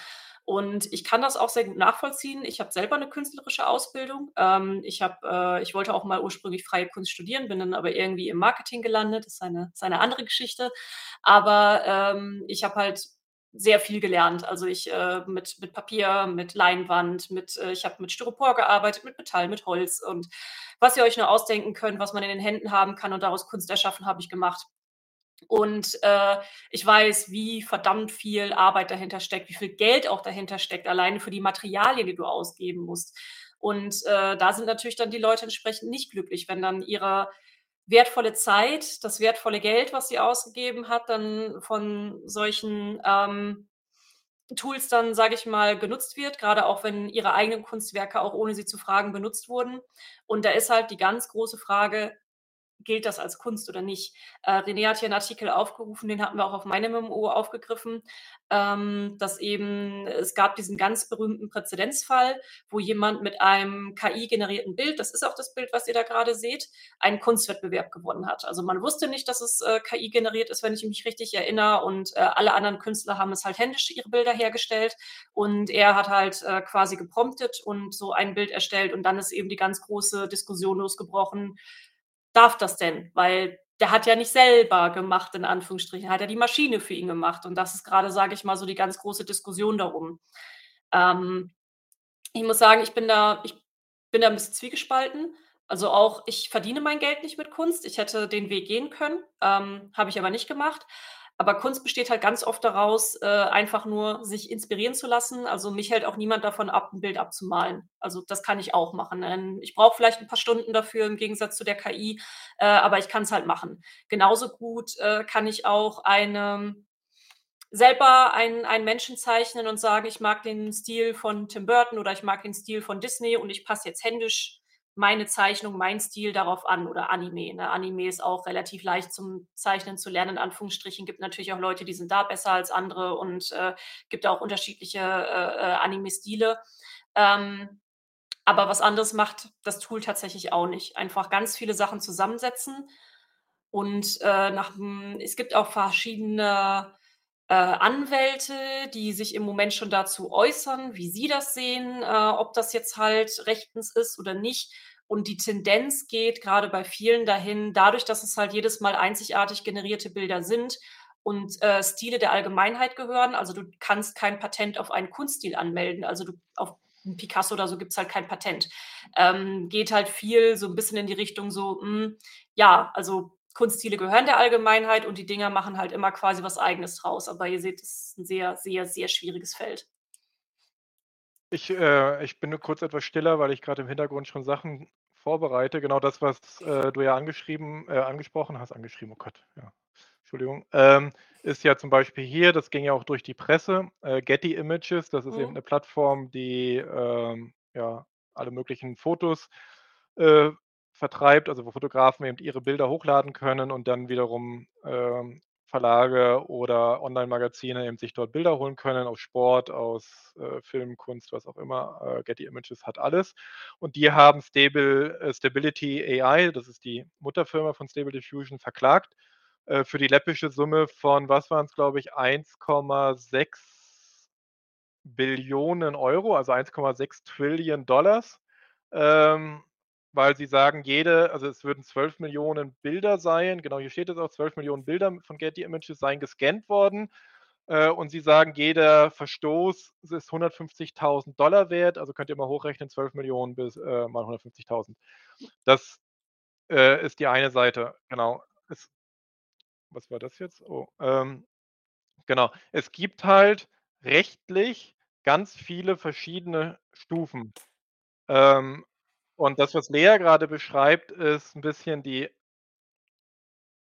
Und ich kann das auch sehr gut nachvollziehen. Ich habe selber eine künstlerische Ausbildung. Ähm, ich, hab, äh, ich wollte auch mal ursprünglich freie Kunst studieren, bin dann aber irgendwie im Marketing gelandet. Das ist eine, ist eine andere Geschichte. Aber ähm, ich habe halt sehr viel gelernt. Also ich äh, mit, mit Papier, mit Leinwand, mit, äh, ich habe mit Styropor gearbeitet, mit Metall, mit Holz und was ihr euch nur ausdenken könnt, was man in den Händen haben kann und daraus Kunst erschaffen, habe ich gemacht. Und äh, ich weiß, wie verdammt viel Arbeit dahinter steckt, wie viel Geld auch dahinter steckt, alleine für die Materialien, die du ausgeben musst. Und äh, da sind natürlich dann die Leute entsprechend nicht glücklich, wenn dann ihre wertvolle Zeit, das wertvolle Geld, was sie ausgegeben hat, dann von solchen ähm, Tools dann, sage ich mal, genutzt wird, gerade auch wenn ihre eigenen Kunstwerke auch ohne sie zu fragen benutzt wurden. Und da ist halt die ganz große Frage, gilt das als Kunst oder nicht? Äh, René hat hier einen Artikel aufgerufen, den hatten wir auch auf meinem MMO aufgegriffen, ähm, dass eben es gab diesen ganz berühmten Präzedenzfall, wo jemand mit einem KI-generierten Bild, das ist auch das Bild, was ihr da gerade seht, einen Kunstwettbewerb gewonnen hat. Also man wusste nicht, dass es äh, KI generiert ist, wenn ich mich richtig erinnere, und äh, alle anderen Künstler haben es halt händisch ihre Bilder hergestellt und er hat halt äh, quasi gepromptet und so ein Bild erstellt und dann ist eben die ganz große Diskussion losgebrochen, darf das denn? Weil der hat ja nicht selber gemacht, in Anführungsstrichen, hat ja die Maschine für ihn gemacht. Und das ist gerade, sage ich mal, so die ganz große Diskussion darum. Ähm, ich muss sagen, ich bin da, ich bin da ein bisschen zwiegespalten. Also auch, ich verdiene mein Geld nicht mit Kunst. Ich hätte den Weg gehen können, ähm, habe ich aber nicht gemacht. Aber Kunst besteht halt ganz oft daraus, äh, einfach nur sich inspirieren zu lassen. Also mich hält auch niemand davon ab, ein Bild abzumalen. Also das kann ich auch machen. Ich brauche vielleicht ein paar Stunden dafür im Gegensatz zu der KI, äh, aber ich kann es halt machen. Genauso gut äh, kann ich auch eine selber einen, einen Menschen zeichnen und sagen, ich mag den Stil von Tim Burton oder ich mag den Stil von Disney und ich passe jetzt händisch meine Zeichnung, mein Stil darauf an oder Anime. Ne? Anime ist auch relativ leicht zum Zeichnen zu lernen, in Anführungsstrichen. Gibt natürlich auch Leute, die sind da besser als andere und äh, gibt auch unterschiedliche äh, äh, Anime-Stile. Ähm, aber was anderes macht das Tool tatsächlich auch nicht. Einfach ganz viele Sachen zusammensetzen und äh, nach, es gibt auch verschiedene äh, Anwälte, die sich im Moment schon dazu äußern, wie sie das sehen, äh, ob das jetzt halt rechtens ist oder nicht. Und die Tendenz geht gerade bei vielen dahin, dadurch, dass es halt jedes Mal einzigartig generierte Bilder sind und äh, Stile der Allgemeinheit gehören. Also du kannst kein Patent auf einen Kunststil anmelden. Also du auf Picasso oder so gibt es halt kein Patent. Ähm, geht halt viel so ein bisschen in die Richtung so, mh, hm, ja, also Kunststile gehören der Allgemeinheit und die Dinger machen halt immer quasi was Eigenes draus. Aber ihr seht, es ist ein sehr, sehr, sehr schwieriges Feld. Ich, äh, ich bin nur kurz etwas stiller, weil ich gerade im Hintergrund schon Sachen vorbereite. Genau das, was äh, du ja angeschrieben, äh, angesprochen hast, angeschrieben, oh Gott, ja, Entschuldigung, ähm, ist ja zum Beispiel hier, das ging ja auch durch die Presse, äh, Getty Images, das ist mhm. eben eine Plattform, die ähm, ja alle möglichen Fotos äh, vertreibt, also wo Fotografen eben ihre Bilder hochladen können und dann wiederum ähm, Verlage oder Online-Magazine eben sich dort Bilder holen können aus Sport, aus äh, Film, Kunst, was auch immer. Äh, Getty Images hat alles. Und die haben Stable, äh, Stability AI, das ist die Mutterfirma von Stable Diffusion, verklagt äh, für die läppische Summe von, was waren es, glaube ich, 1,6 Billionen Euro, also 1,6 Trillion Dollars. Ähm, weil sie sagen, jede, also es würden 12 Millionen Bilder sein, genau hier steht es auch, 12 Millionen Bilder von Getty Images seien gescannt worden. Äh, und sie sagen, jeder Verstoß ist 150.000 Dollar wert, also könnt ihr mal hochrechnen, 12 Millionen bis äh, mal 150.000. Das äh, ist die eine Seite, genau. Es, was war das jetzt? Oh, ähm, genau. Es gibt halt rechtlich ganz viele verschiedene Stufen. Ähm, und das, was Lea gerade beschreibt, ist ein bisschen die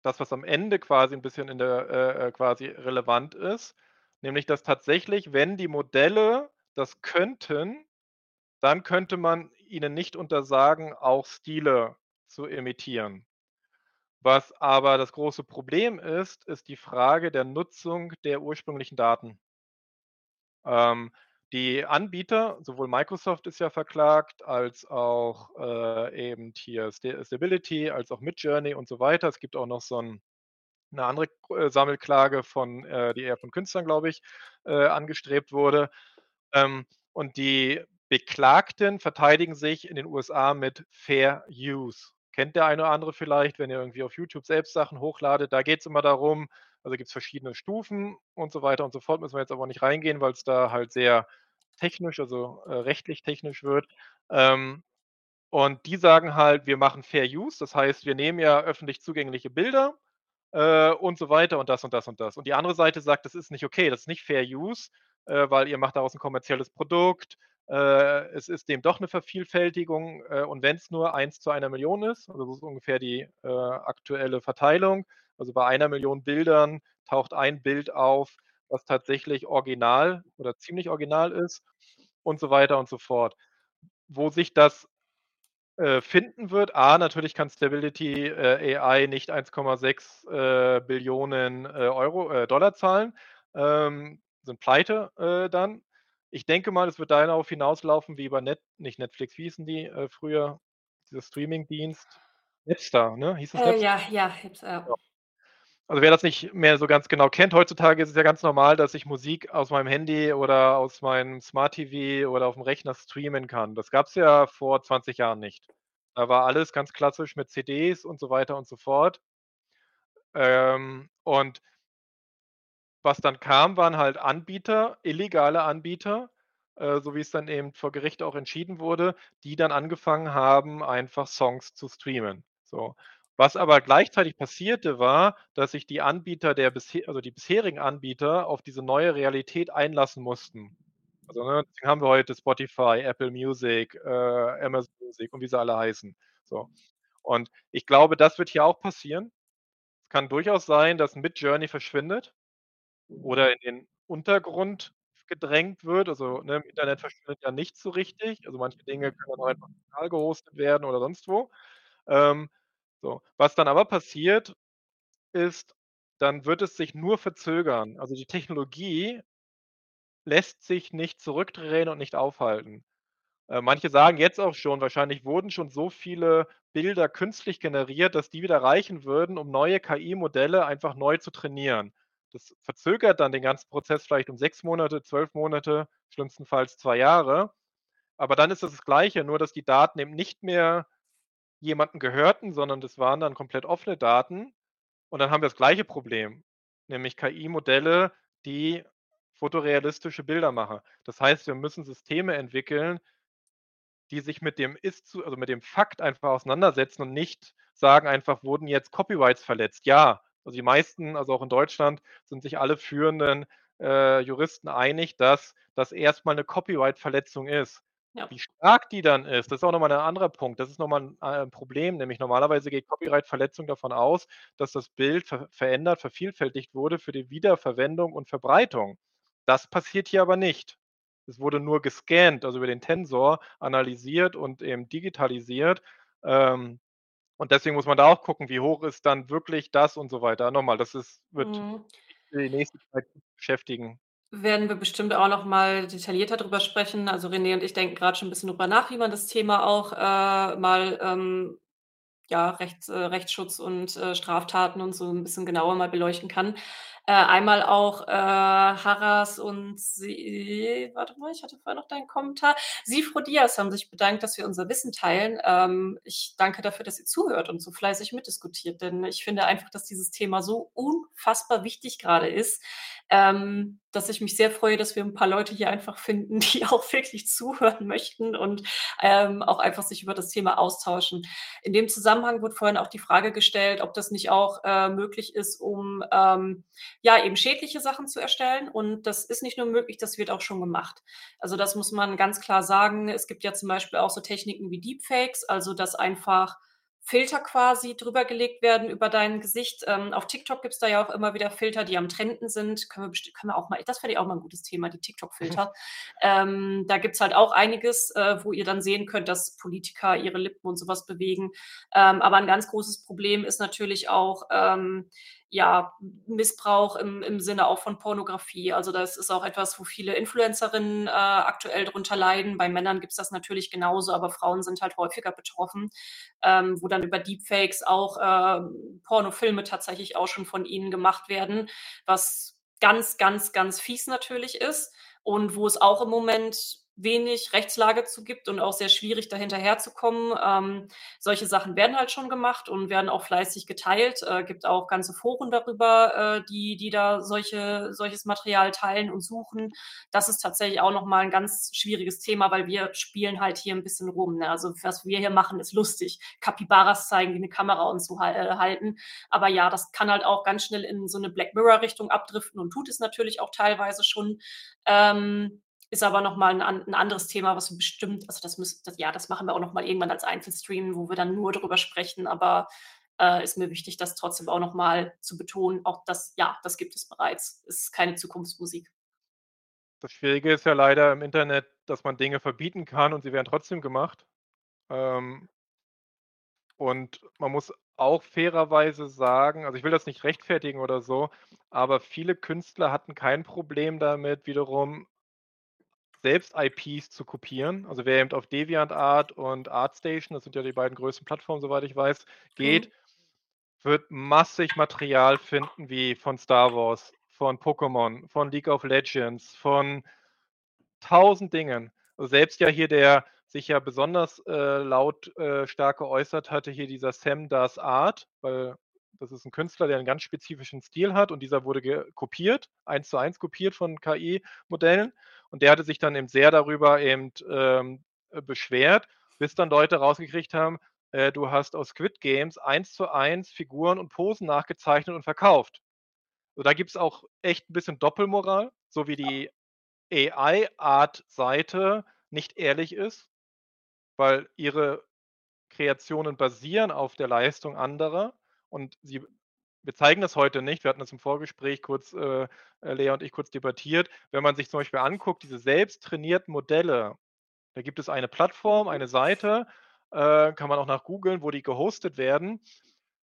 das, was am Ende quasi ein bisschen in der äh, äh, quasi relevant ist, nämlich dass tatsächlich, wenn die Modelle das könnten, dann könnte man ihnen nicht untersagen, auch Stile zu imitieren. Was aber das große Problem ist, ist die Frage der Nutzung der ursprünglichen Daten. Ähm, die Anbieter, sowohl Microsoft ist ja verklagt, als auch äh, eben hier Stability, als auch Midjourney und so weiter. Es gibt auch noch so ein, eine andere äh, Sammelklage von, äh, die eher von Künstlern, glaube ich, äh, angestrebt wurde. Ähm, und die Beklagten verteidigen sich in den USA mit Fair Use. Kennt der eine oder andere vielleicht, wenn ihr irgendwie auf YouTube selbst Sachen hochladet. Da geht es immer darum, also gibt es verschiedene Stufen und so weiter und so fort. Müssen wir jetzt aber nicht reingehen, weil es da halt sehr technisch, also äh, rechtlich technisch wird. Ähm, und die sagen halt, wir machen Fair Use, das heißt, wir nehmen ja öffentlich zugängliche Bilder äh, und so weiter und das und das und das. Und die andere Seite sagt, das ist nicht okay, das ist nicht Fair Use, äh, weil ihr macht daraus ein kommerzielles Produkt, Äh, es ist dem doch eine Vervielfältigung, äh, und wenn es nur 1 zu einer Million ist, also das ist ungefähr die, äh, aktuelle Verteilung. Also, bei einer Million Bildern taucht ein Bild auf, was tatsächlich original oder ziemlich original ist und so weiter und so fort. Wo sich das, äh, finden wird, A, natürlich kann Stability, äh, AI nicht 1,6, äh, Billionen, äh, Euro äh, Dollar zahlen, ähm, sind pleite, dann. Ich denke mal, es wird darauf hinauslaufen wie bei Net nicht Netflix, wie hießen die, früher, dieser Streamingdienst? Napster, ne? Hieß das Äh, Napster? ja, ja, Hips, ja. Also, wer das nicht mehr so ganz genau kennt, heutzutage ist es ja ganz normal, dass ich Musik aus meinem Handy oder aus meinem Smart TV oder aufm Rechner streamen kann. Das gab's ja vor 20 Jahren nicht. Da war alles ganz klassisch mit CDs und so weiter und so fort. Ähm, und was dann kam, waren halt Anbieter, illegale Anbieter, äh, so wie es dann eben vor Gericht auch entschieden wurde, die dann angefangen haben, einfach Songs zu streamen, so. Was aber gleichzeitig passierte, war, dass sich die Anbieter der bisher also die bisherigen Anbieter auf diese neue Realität einlassen mussten. Also, ne, deswegen haben wir heute Spotify, Apple Music, äh, Amazon Music und wie sie alle heißen, so. Und ich glaube, das wird hier auch passieren. Es kann durchaus sein, dass Midjourney verschwindet oder in den Untergrund gedrängt wird. Also, ne, im Internet verschwindet ja nichts so richtig. Also, manche Dinge können dann einfach lokal gehostet werden oder sonst wo. Ähm, so. Was dann aber passiert, ist, dann wird es sich nur verzögern. Also, die Technologie lässt sich nicht zurückdrehen und nicht aufhalten. Äh, manche sagen jetzt auch schon, wahrscheinlich wurden schon so viele Bilder künstlich generiert, dass die wieder reichen würden, um neue KI-Modelle einfach neu zu trainieren. Das verzögert dann den ganzen Prozess vielleicht um 6 Monate, 12 Monate, schlimmstenfalls 2 Jahre. Aber dann ist es das Gleiche, nur dass die Daten eben nicht mehr jemandem gehörten, sondern das waren dann komplett offene Daten. Und dann haben wir das gleiche Problem, nämlich KI-Modelle, die fotorealistische Bilder machen. Das heißt, wir müssen Systeme entwickeln die sich mit dem Ist-Zu also mit dem Fakt einfach auseinandersetzen und nicht sagen einfach: „Wurden jetzt Copyrights verletzt?“ Ja, also die meisten, also auch in Deutschland, sind sich alle führenden, äh, Juristen einig, dass das erst mal 'ne Copyright-Verletzung ist. Ja. Wie stark die dann ist, das ist auch noch mal 'n anderer Punkt. Das ist noch mal 'n, äh, Problem, nämlich normalerweise geht Copyright-Verletzung davon aus, dass das Bild ver verändert, vervielfältigt wurde für die Wiederverwendung und Verbreitung. Das passiert hier aber nicht. Es wurde nur gescannt, also über den Tensor analysiert und eben digitalisiert. Ähm, und deswegen muss man da auch gucken, wie hoch ist dann wirklich das und so weiter. Noch mal, das ist wird Mhm. die nächste Zeit beschäftigen. Werden wir bestimmt auch noch mal detaillierter drüber sprechen. Also, René und ich denken grad schon 'n bisschen drüber nach, wie man das Thema auch, äh, mal, ähm, ja, Rechts äh, Rechtsschutz und, äh, Straftaten und so 'n bisschen genauer mal beleuchten kann. Äh, einmal auch, äh, Harras und Sie warte mal, ich hatte vorher noch deinen Kommentar. Sifro Dyas haben sich bedankt, dass wir unser Wissen teilen. Ähm, ich danke dafür, dass ihr zuhört und so fleißig mitdiskutiert, denn ich finde einfach, dass dieses Thema so unfassbar wichtig grade ist, ähm, dass ich mich sehr freue, dass wir 'n paar Leute hier einfach finden, die auch wirklich zuhören möchten und, ähm, auch einfach sich über das Thema austauschen. In dem Zusammenhang wurde vorhin auch die Frage gestellt, ob das nicht auch, äh, möglich ist, um, ähm, ja, eben schädliche Sachen zu erstellen. Und das ist nicht nur möglich, das wird auch schon gemacht. Also, das muss man ganz klar sagen. Es gibt ja zum Beispiel auch so Techniken wie Deepfakes, also dass einfach Filter quasi drüber gelegt werden über dein Gesicht. Ähm, auf TikTok gibt's da ja auch immer wieder Filter, die am Trenden sind. Können wir können wir auch mal das fände ich auch mal 'n gutes Thema, die TikTok-Filter. Ähm, da gibt's halt auch einiges, äh, wo ihr dann sehen könnt, dass Politiker ihre Lippen und so was bewegen. Ähm, aber 'n ganz großes Problem ist natürlich auch, ähm, ja, Missbrauch im im Sinne auch von Pornografie. Also, das ist auch etwas, wo viele Influencerinnen, äh, aktuell drunter leiden. Bei Männern gibt's das natürlich genauso, aber Frauen sind halt häufiger betroffen, ähm, wo dann über Deepfakes auch, ähm, Pornofilme tatsächlich auch schon von ihnen gemacht werden, was ganz, ganz, ganz fies natürlich ist und wo es auch im Moment wenig Rechtslage zu gibt und auch sehr schwierig, da hinterherzukommen. Ähm, solche Sachen werden halt schon gemacht und werden auch fleißig geteilt. Äh, gibt auch ganze Foren darüber, äh, die die da solche solches Material teilen und suchen. Das ist tatsächlich auch noch mal 'n ganz schwieriges Thema, weil wir spielen halt hier 'n bisschen rum, ne? Also, was wir hier machen, ist lustig. Kapibaras zeigen, die 'ne Kamera und hal äh, halten. Aber ja, das kann halt auch ganz schnell in so 'ne Black-Mirror-Richtung abdriften und tut es natürlich auch teilweise schon. Ähm, ist aber noch mal 'n an 'n anderes Thema, was wir bestimmt also, das müsst das ja, das machen wir auch noch mal irgendwann als Einzelstream, wo wir dann nur drüber sprechen, aber, äh, ist mir wichtig, das trotzdem auch noch mal zu betonen, auch das ja, das gibt es bereits. Ist keine Zukunftsmusik. Das Schwierige ist ja leider im Internet, dass man Dinge verbieten kann und sie werden trotzdem gemacht. Ähm und man muss auch fairerweise sagen also, ich will das nicht rechtfertigen oder so, aber viele Künstler hatten kein Problem damit, wiederum selbst IPs zu kopieren. Also, wer eben auf DeviantArt und ArtStation, das sind ja die beiden größten Plattformen, soweit ich weiß, Mhm. geht, wird massig Material finden wie von Star Wars, von Pokémon, von League of Legends, von 1.000 Dingen. Also, selbst ja hier der sich ja besonders, äh, laut äh, stark geäußert hatte, hier dieser Sam Das Art, weil das ist 'n Künstler, der 'n ganz spezifischen Stil hat und dieser wurde kopiert, 1:1 kopiert von KI-Modellen. Und der hatte sich dann eben sehr darüber eben, ähm, äh, beschwert, bis dann Leute rausgekriegt haben, äh, du hast aus Squid Games 1:1 Figuren und Posen nachgezeichnet und verkauft. So, da gibt's auch echt 'n bisschen Doppelmoral, so wie die AI-Art-Seite nicht ehrlich ist, weil ihre Kreationen basieren auf der Leistung anderer und sie wir zeigen das heute nicht. Wir hatten das im Vorgespräch kurz, äh, äh, Lea und ich kurz debattiert. Wenn man sich zum Beispiel anguckt, diese selbst trainierten Modelle, da gibt es eine Plattform, eine Seite, äh, kann man auch nach googeln, wo die gehostet werden.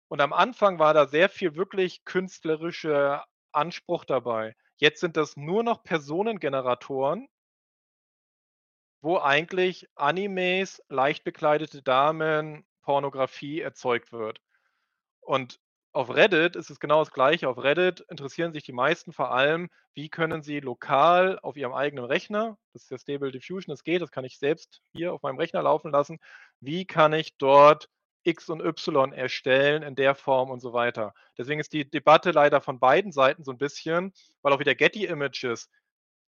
Und am Anfang war da sehr viel wirklich künstlerischer Anspruch dabei. Jetzt sind das nur noch Personengeneratoren wo eigentlich Animes, leicht bekleidete Damen, Pornografie erzeugt wird. Und auf Reddit ist es genau das Gleiche. Auf Reddit interessieren sich die meisten vor allem, wie können sie lokal auf ihrem eigenen Rechner das ist ja Stable Diffusion, das geht, das kann ich selbst hier auf meinem Rechner laufen lassen. Wie kann ich dort X und Y erstellen in der Form und so weiter? Deswegen ist die Debatte leider von beiden Seiten so 'n bisschen weil auch wieder Getty Images,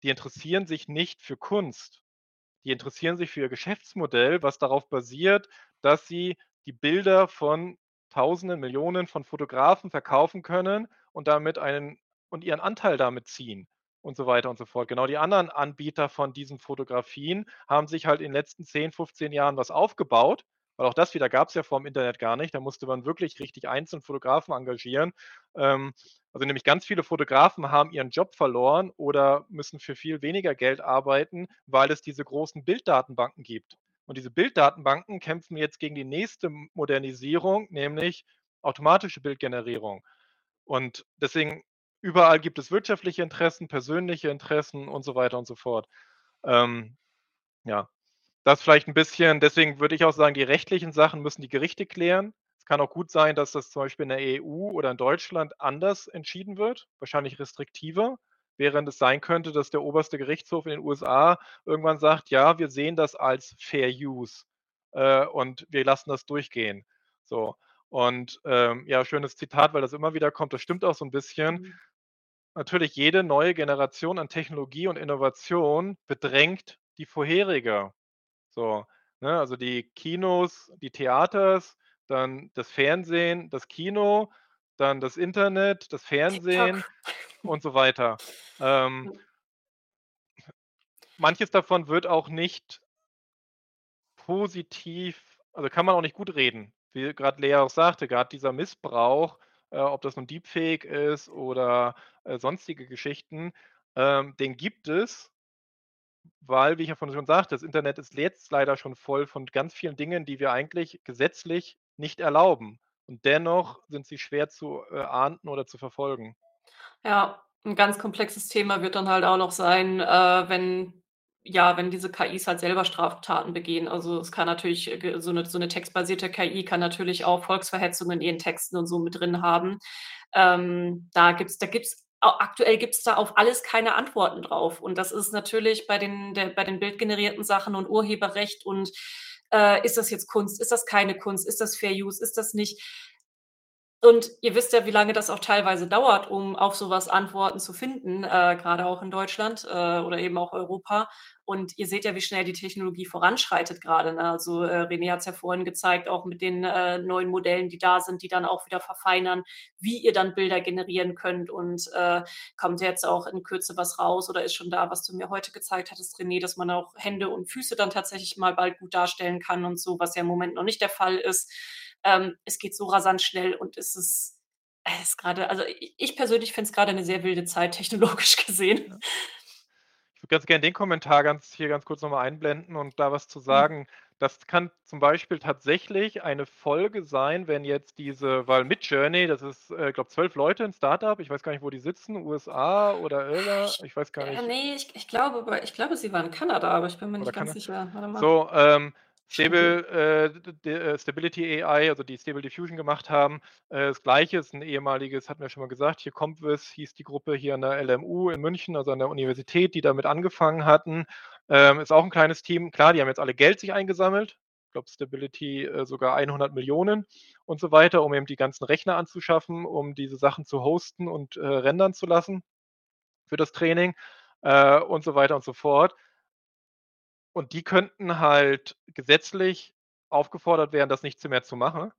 die interessieren sich nicht für Kunst. Die interessieren sich für ihr Geschäftsmodell, was darauf basiert, dass sie die Bilder von Tausenden, Millionen von Fotografen verkaufen können und damit einen und ihren Anteil damit ziehen und so weiter und so fort. Genau, die anderen Anbieter von diesen Fotografien haben sich halt in den letzten 10, 15 Jahren was aufgebaut, weil auch das wieder gab's ja vorm Internet gar nicht. Da musste man wirklich richtig einzeln Fotografen engagieren. Ähm, also, nämlich ganz viele Fotografen haben ihren Job verloren oder müssen für viel weniger Geld arbeiten, weil es diese großen Bilddatenbanken gibt. Und diese Bilddatenbanken kämpfen jetzt gegen die nächste Modernisierung, nämlich automatische Bildgenerierung. Und deswegen überall gibt es wirtschaftliche Interessen, persönliche Interessen und so weiter und so fort. Ähm, ja, das vielleicht 'n bisschen deswegen würde ich auch sagen, die rechtlichen Sachen müssen die Gerichte klären. Es kann auch gut sein, dass das zum Beispiel in der EU oder in Deutschland anders entschieden wird, wahrscheinlich restriktiver, während es sein könnte, dass der oberste Gerichtshof in den USA irgendwann sagt: „Ja, wir sehen das als Fair Use, äh, und wir lassen das durchgehen.“ So, und, ähm, ja, schönes Zitat, weil das immer wieder kommt. Das stimmt auch so 'n bisschen. Mhm. Natürlich, jede neue Generation an Technologie und Innovation bedrängt die vorherige. So, ne, also, die Kinos, die Theaters, dann das Fernsehen, das Kino, dann das Internet, das Fernsehen und so weiter. Ähm Mhm. manches davon wird auch nicht positiv also, kann man auch nicht gutreden. Wie grad Lea auch sagte, grad dieser Missbrauch, äh, ob das nun Deepfake ist oder, äh, sonstige Geschichten, ähm, den gibt es weil, wie ich ja vorhin schon sagte, das Internet ist jetzt leider schon voll von ganz vielen Dingen, die wir eigentlich gesetzlich nicht erlauben. Und dennoch sind sie schwer zu, äh, ahnden oder zu verfolgen. Ja, 'n ganz komplexes Thema wird dann halt auch noch sein, äh, wenn ja, wenn diese KIs halt selber Straftaten begehen. Also, es kann natürlich, äh, so 'ne so 'ne textbasierte KI kann natürlich auch Volksverhetzung in ihren Texten und so mit drin haben. Ähm, da gibt's da gibt's aktuell gibt's da auf alles keine Antworten drauf. Und das ist natürlich bei den der bei den bildgenerierten Sachen und Urheberrecht und, äh, ist das jetzt Kunst? Ist das keine Kunst? Ist das Fair Use? Ist das nicht? Und ihr wisst ja, wie lange das auch teilweise dauert, um auf sowas Antworten zu finden, äh, grade auch in Deutschland, äh, oder eben auch Europa. Und ihr seht ja, wie schnell die Technologie voranschreitet grade, ne? Also, äh, René hat's ja vorhin gezeigt, auch mit den, äh, neuen Modellen, die da sind, die dann auch wieder verfeinern, wie ihr dann Bilder generieren könnt. Und, äh, kommt jetzt auch in Kürze was raus oder ist schon da, was du mir heute gezeigt hattest, René, dass man auch Hände und Füße dann tatsächlich mal bald gut darstellen kann und so, was ja im Moment noch nicht der Fall ist. Ähm, es geht so rasant schnell und es ist es ist grade also, ich persönlich finde es grade 'ne sehr wilde Zeit technologisch gesehen. Ja. Ganz gern den Kommentar ganz hier ganz kurz noch mal einblenden und da was zu Mhm. sagen. Das kann zum Beispiel tatsächlich eine Folge sein, wenn jetzt diese weil Midjourney, das ist, äh, glaube 12 Leute, 'n Start-up, ich weiß gar nicht, wo die sitzen, USA oder Irla Ich weiß gar äh, nicht. ne, ich ich glaube ich glaube, sie war in Kanada, aber ich bin mir Oder nicht ganz Kana sicher. Warte mal. so, ähm, Stable äh, äh, Stability AI, also die Stable Diffusion gemacht haben. Äh, das Gleiche ist 'n ehemaliges hatten wir schon mal gesagt, hier Compuvis hieß die Gruppe hier an der LMU in München, also an der Universität, die damit angefangen hatten. Ähm, ist auch 'n kleines Team. Klar, die haben jetzt alle Geld sich eingesammelt. Ich glaube, Stability, äh, sogar 100.000.000 und so weiter, um eben die ganzen Rechner anzuschaffen, um diese Sachen zu hosten und, äh, rendern zu lassen für das Training, äh, und so weiter und so fort. Und die könnten halt gesetzlich aufgefordert werden, das nicht zu mehr zu machen.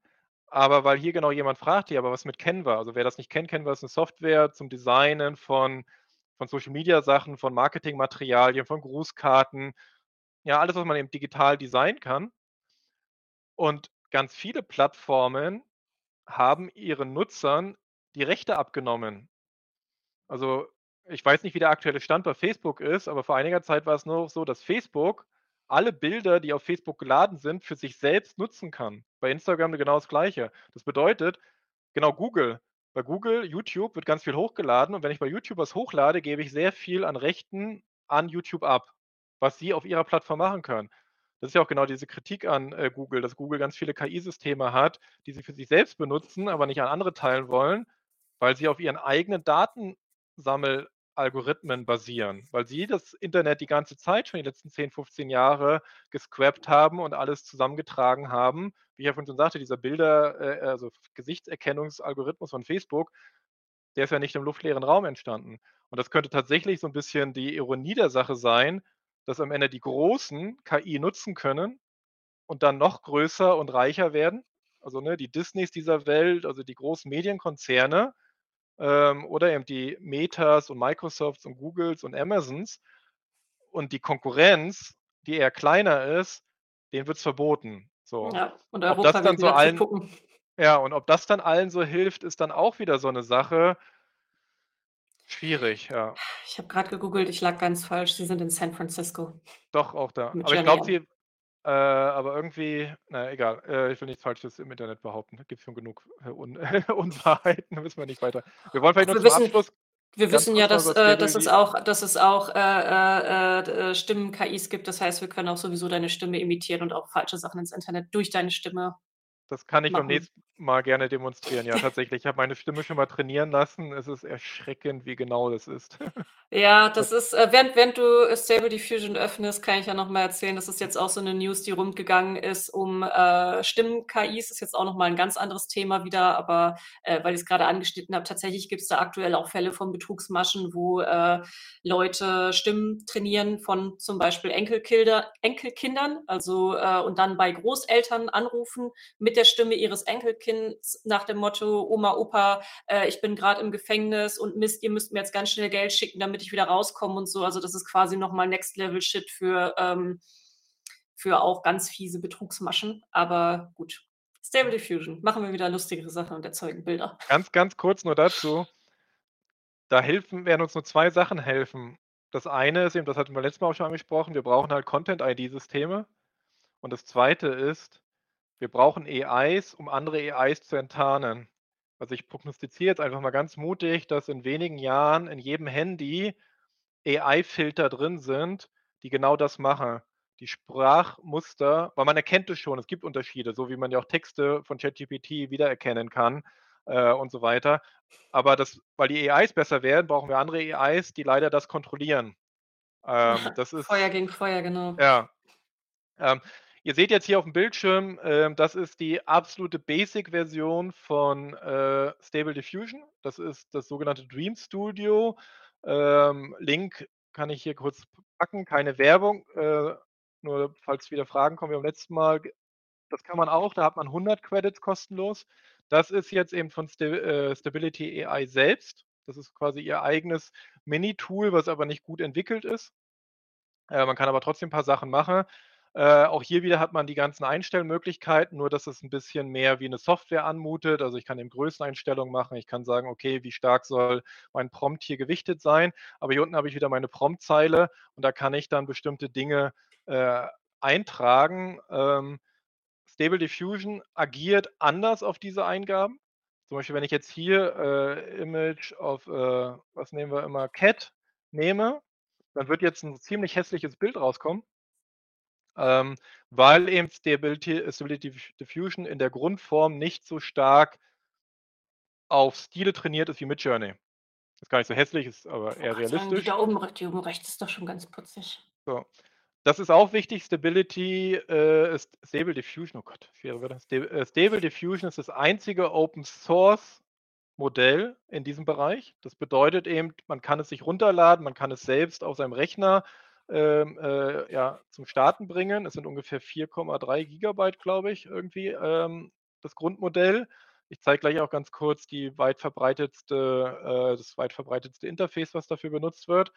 Aber weil hier genau jemand fragt: „Ja, aber was mit Canva?“ Also, wer das nicht kennt, Canva ist 'ne Software zum Designen von von Social-Media-Sachen, von Marketingmaterialien, von Grußkarten. Ja, alles, was man eben digital designen kann. Und ganz viele Plattformen haben ihren Nutzern die Rechte abgenommen. Also, ich weiß nicht, wie der aktuelle Stand bei Facebook ist, aber vor einiger Zeit war es nur noch so, dass Facebook alle Bilder, die auf Facebook geladen sind, für sich selbst nutzen kann. Bei Instagram genau das Gleiche. Das bedeutet genau, Google. Bei Google, YouTube wird ganz viel hochgeladen und wenn ich bei YouTube was hochlade, gebe ich sehr viel an Rechten an YouTube ab, was sie auf ihrer Plattform machen können. Das ist ja auch genau diese Kritik an, äh, Google, dass Google ganz viele KI-Systeme hat, die sie für sich selbst benutzen, aber nicht an andere teilen wollen, weil sie auf ihren eigenen Datensammelalgorithmen basieren, weil sie das Internet die ganze Zeit schon die letzten 10, 15 Jahre gescrapt haben und alles zusammengetragen haben. Wie ich ja vorhin schon sagte, dieser Bilder äh, also Gesichtserkennungsalgorithmus von Facebook, der ist ja nicht im luftleeren Raum entstanden. Und das könnte tatsächlich so 'n bisschen die Ironie der Sache sein, dass am Ende die Großen KI nutzen können und dann noch größer und reicher werden. Also, ne, die Disneys dieser Welt, also die großen Medienkonzerne, ähm, oder eben die Metas und Microsofts und Googles und Amazons. Und die Konkurrenz, die eher kleiner ist, denen wird's verboten. So. Ja, und Ob das Europa wird dann so allen ja, und ob das dann allen so hilft, ist dann auch wieder so 'ne Sache. Schwierig, ja. Ich habe grad gegoogelt, ich lag ganz falsch. Sie sind in San Francisco. Doch, auch da. Aber ich glaube, sie äh, aber irgendwie na ja, egal. Äh, ich will nichts Falsches im Internet behaupten. Da gibt's schon genug, äh, Un Unwahrheiten, da müssen wir nicht weiter. Wir wollen vielleicht Ach, nur wir zum wissen Abschluss wir wissen ja, dass äh, dass es auch dass es auch, äh, äh, äh, Stimmen-KIs gibt. Das heißt, wir können auch sowieso deine Stimme imitieren und auch falsche Sachen ins Internet durch deine Stimme Das kann ich beim nächsten Mal gerne demonstrieren. Ja, tatsächlich. Ich habe meine Stimme schon mal trainieren lassen. Es ist erschreckend, wie genau das ist. Ja, Das ist äh, während während du Stable Diffusion öffnest, kann ich ja noch mal erzählen, das ist jetzt auch so 'ne News, die rumgegangen ist um, äh, Stimmen-KIs. Ist jetzt auch noch mal 'n ganz anderes Thema wieder, aber, äh, weil ich's grade angeschnitten habe, tatsächlich gibt's da aktuell auch Fälle von Betrugsmaschen, wo, äh, Leute Stimmen trainieren von zum Beispiel Enkelkilder Enkelkindern, also, äh, und dann bei Großeltern anrufen mit der Stimme ihres Enkelkinds nach dem Motto: „Oma, Opa, äh, ich bin grad im Gefängnis und Mist, ihr müsst mir jetzt ganz schnell Geld schicken, damit ich wieder rauskomme“ und so. Also, das ist quasi noch mal Next Level Shit für, ähm für auch ganz fiese Betrugsmaschen. Aber gut. Stable. Diffusion. Machen wir wieder lustigere Sachen und erzeugen Bilder. Ganz, ganz kurz nur dazu. Da helfen werden uns nur 2 Sachen helfen. Das eine ist eben, das hatten wir letztes Mal auch schon angesprochen, wir brauchen halt Content-ID-Systeme. Und das Zweite ist, wir brauchen AIs, um andere AIs zu enttarnen. Also, ich prognostiziere jetzt einfach mal ganz mutig, dass in wenigen Jahren in jedem Handy AI-Filter drin sind, die genau das machen. Die Sprachmuster weil man erkennt es schon, es gibt Unterschiede, so wie man ja auch Texte von ChatGPT wiedererkennen kann, äh, und so weiter. Aber das weil die AIs besser werden, brauchen wir andere AIs, die leider das kontrollieren. Ähm, das ist Feuer gegen Feuer, genau. ja. Ähm, ihr seht jetzt hier auf dem Bildschirm, ähm, das ist die absolute Basic-Version von äh, Stable Diffusion. Das ist das sogenannte Dream Studio. Ähm, Link kann ich hier kurz packen, keine Werbung. Äh, nur falls wieder Fragen kommen wie beim letzten Mal. Das kann man auch, da hat man 100 Credits kostenlos. Das ist jetzt eben von Sta äh, Stability AI selbst. Das ist quasi ihr eigenes Mini-Tool, was aber nicht gut entwickelt ist. Äh, man kann aber trotzdem ein paar Sachen machen. Äh, auch hier wieder hat man die ganzen Einstellmöglichkeiten, nur dass es ein bisschen mehr wie eine Software anmutet. Also ich kann eben Größeneinstellungen machen. Ich kann sagen, okay, wie stark soll mein Prompt hier gewichtet sein. Aber hier unten habe ich wieder meine Promptzeile und da kann ich dann bestimmte Dinge äh, eintragen. Ähm, Stable Diffusion agiert anders auf diese Eingaben. Zum Beispiel, wenn ich jetzt hier äh, Image of, äh, was nehmen wir immer, Cat nehme, dann wird jetzt ein ziemlich hässliches Bild rauskommen, ähm, weil eben Stability, Stability Diffusion in der Grundform nicht so stark auf Stile trainiert ist wie Midjourney. Ist gar nicht so hässlich, ist aber eher realistisch. Sagen, die da oben, die oben rechts ist doch schon ganz putzig. So. Das ist auch wichtig. Stability äh, ist Stable Diffusion. Oh Gott, Stable, äh, Stable Diffusion ist das einzige Open Source Modell in diesem Bereich. Das bedeutet eben, man kann es sich runterladen, man kann es selbst auf seinem Rechner ähm, äh, ja, zum Starten bringen. Es sind ungefähr 4,3 Gigabyte, glaube ich, irgendwie ähm, das Grundmodell. Ich zeige gleich auch ganz kurz die weit verbreitetste, äh, das weit verbreitetste Interface, was dafür benutzt wird.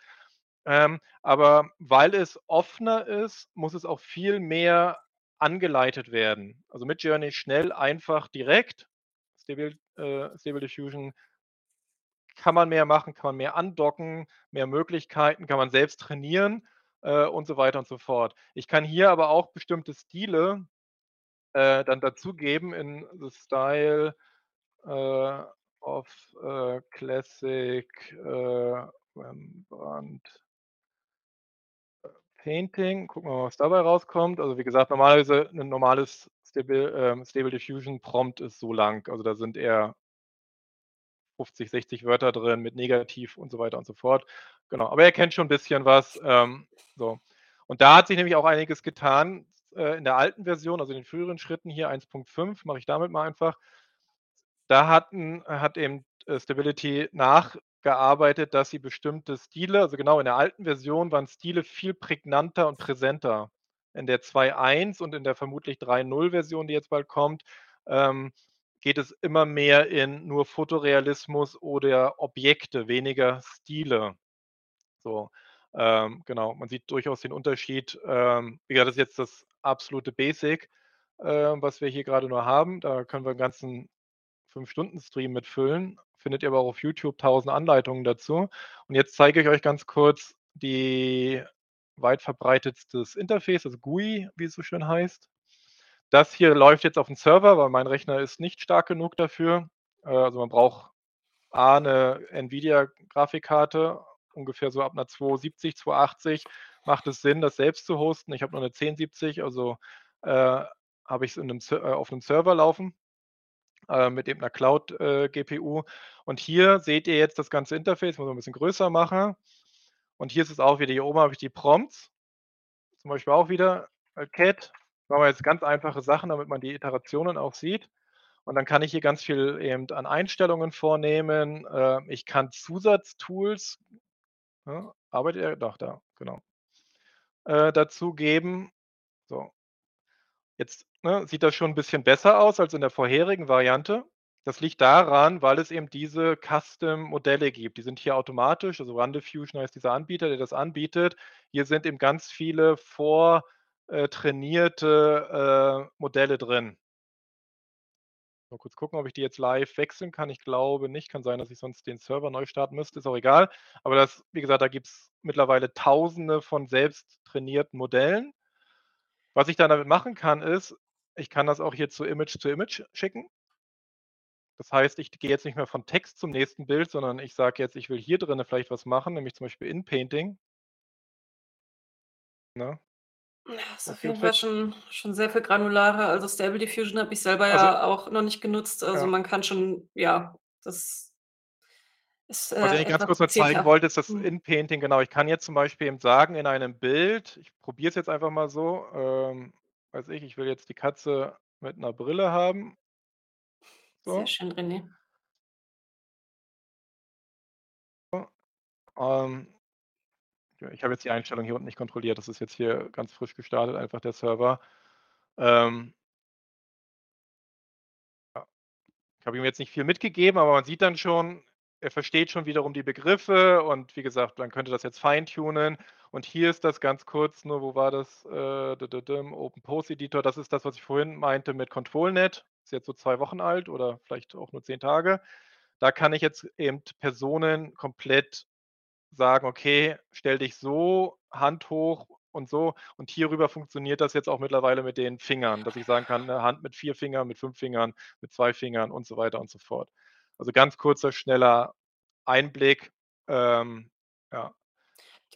Ähm, aber weil es offener ist, muss es auch viel mehr angeleitet werden. Also mit Journey schnell, einfach, direkt. Stable, äh, Stable Diffusion kann man mehr machen, kann man mehr andocken, mehr Möglichkeiten, kann man selbst trainieren äh, und so weiter und so fort. Ich kann hier aber auch bestimmte Stile äh, dann dazugeben in the Style äh, of äh, Classic äh, Rembrandt Painting. Gucken wir mal, was dabei rauskommt. Also wie gesagt, normalerweise ein normales Stable, ähm, Stable Diffusion Prompt ist so lang. Also da sind eher 50, 60 Wörter drin mit Negativ und so weiter und so fort. Genau, aber er kennt schon ein bisschen was. Ähm, so. Und da hat sich nämlich auch einiges getan äh, in der alten Version, also in den früheren Schritten hier 1.5, mache ich damit mal einfach. Da hatten, hat eben äh, Stability nach gearbeitet, dass sie bestimmte Stile, also genau in der alten Version waren Stile viel prägnanter und präsenter. In der 2.1 und in der vermutlich 3.0 Version, die jetzt bald kommt, ähm, geht es immer mehr in nur Fotorealismus oder Objekte, weniger Stile. So, ähm, genau, man sieht durchaus den Unterschied. Ähm, wie gesagt, das ist jetzt das absolute Basic, äh, was wir hier gerade nur haben. Da können wir einen ganzen 5-Stunden-Stream mitfüllen findet ihr aber auch auf YouTube tausend Anleitungen dazu. Und jetzt zeige ich euch ganz kurz die weit verbreitetstes Interface, also GUI, wie es so schön heißt. Das hier läuft jetzt auf dem Server, weil mein Rechner ist nicht stark genug dafür. Äh, also man braucht A, eine Nvidia-Grafikkarte, ungefähr so ab einer 270, 280 macht es Sinn, das selbst zu hosten. Ich habe nur eine 1070, also äh, habe ich es äh, auf einem Server laufen äh, mit eben einer Cloud-GPU. Äh, und hier seht ihr jetzt das ganze Interface, muss man ein bisschen größer machen. Und hier ist es auch wieder, hier oben habe ich die Prompts, zum Beispiel auch wieder äh, Machen wir jetzt ganz einfache Sachen, damit man die Iterationen auch sieht. Und dann kann ich hier ganz viel eben an Einstellungen vornehmen. Äh, ich kann Zusatztools, ja, arbeitet er? Doch, da, genau. Äh, dazu geben. So. Jetzt ne, sieht das schon ein bisschen besser aus als in der vorherigen Variante. Das liegt daran, weil es eben diese Custom-Modelle gibt. Die sind hier automatisch, also Run-Diffusion heißt dieser Anbieter, der das anbietet. Hier sind eben ganz viele vortrainierte äh, Modelle drin. Mal kurz gucken, ob ich die jetzt live wechseln kann. Ich glaube nicht. Kann sein, dass ich sonst den Server neu starten müsste. Ist auch egal. Aber das, wie gesagt, da gibt es mittlerweile Tausende von selbst trainierten Modellen. Was ich dann damit machen kann, ist, ich kann das auch hier zu Image zu Image schicken. Das heißt, ich gehe jetzt nicht mehr von Text zum nächsten Bild, sondern ich sage jetzt, ich will hier drin vielleicht was machen, nämlich zum Beispiel in Painting. Ne? Ja, ist auf jeden Fall schon, schon sehr viel granularer. Also Stable Diffusion habe ich selber also, ja auch noch nicht genutzt. Also ja. man kann schon, ja, das ist, äh, Was ich ganz kurz mal zeigen wollte, ist das mhm. In-Painting. Genau, ich kann jetzt zum Beispiel eben sagen in einem Bild, ich probiere es jetzt einfach mal so, ähm, weiß ich, ich will jetzt die Katze mit 'ner Brille haben. Sehr So. schön, René. Ähm ich habe jetzt die Einstellung hier unten nicht kontrolliert. Das ist jetzt hier ganz frisch gestartet, einfach der Server. Ähm ja. Ich habe ihm jetzt nicht viel mitgegeben, aber man sieht dann schon, er versteht schon wiederum die Begriffe und wie gesagt, man könnte das jetzt feintunen. Und hier ist das ganz kurz nur, wo war das? Äh, Open Post Editor. Das ist das, was ich vorhin meinte mit ControlNet. Ist jetzt so 2 Wochen alt oder vielleicht auch nur 10 Tage. Da kann ich jetzt eben Personen komplett sagen: „Okay, stell dich so, Hand hoch und so.“ Und hierüber funktioniert das jetzt auch mittlerweile mit den Fingern, dass ich sagen kann, 'ne Hand mit 4 Fingern, mit 5 Fingern, mit 2 Fingern und so weiter und so fort. Also, ganz kurzer, schneller Einblick, ähm, ja.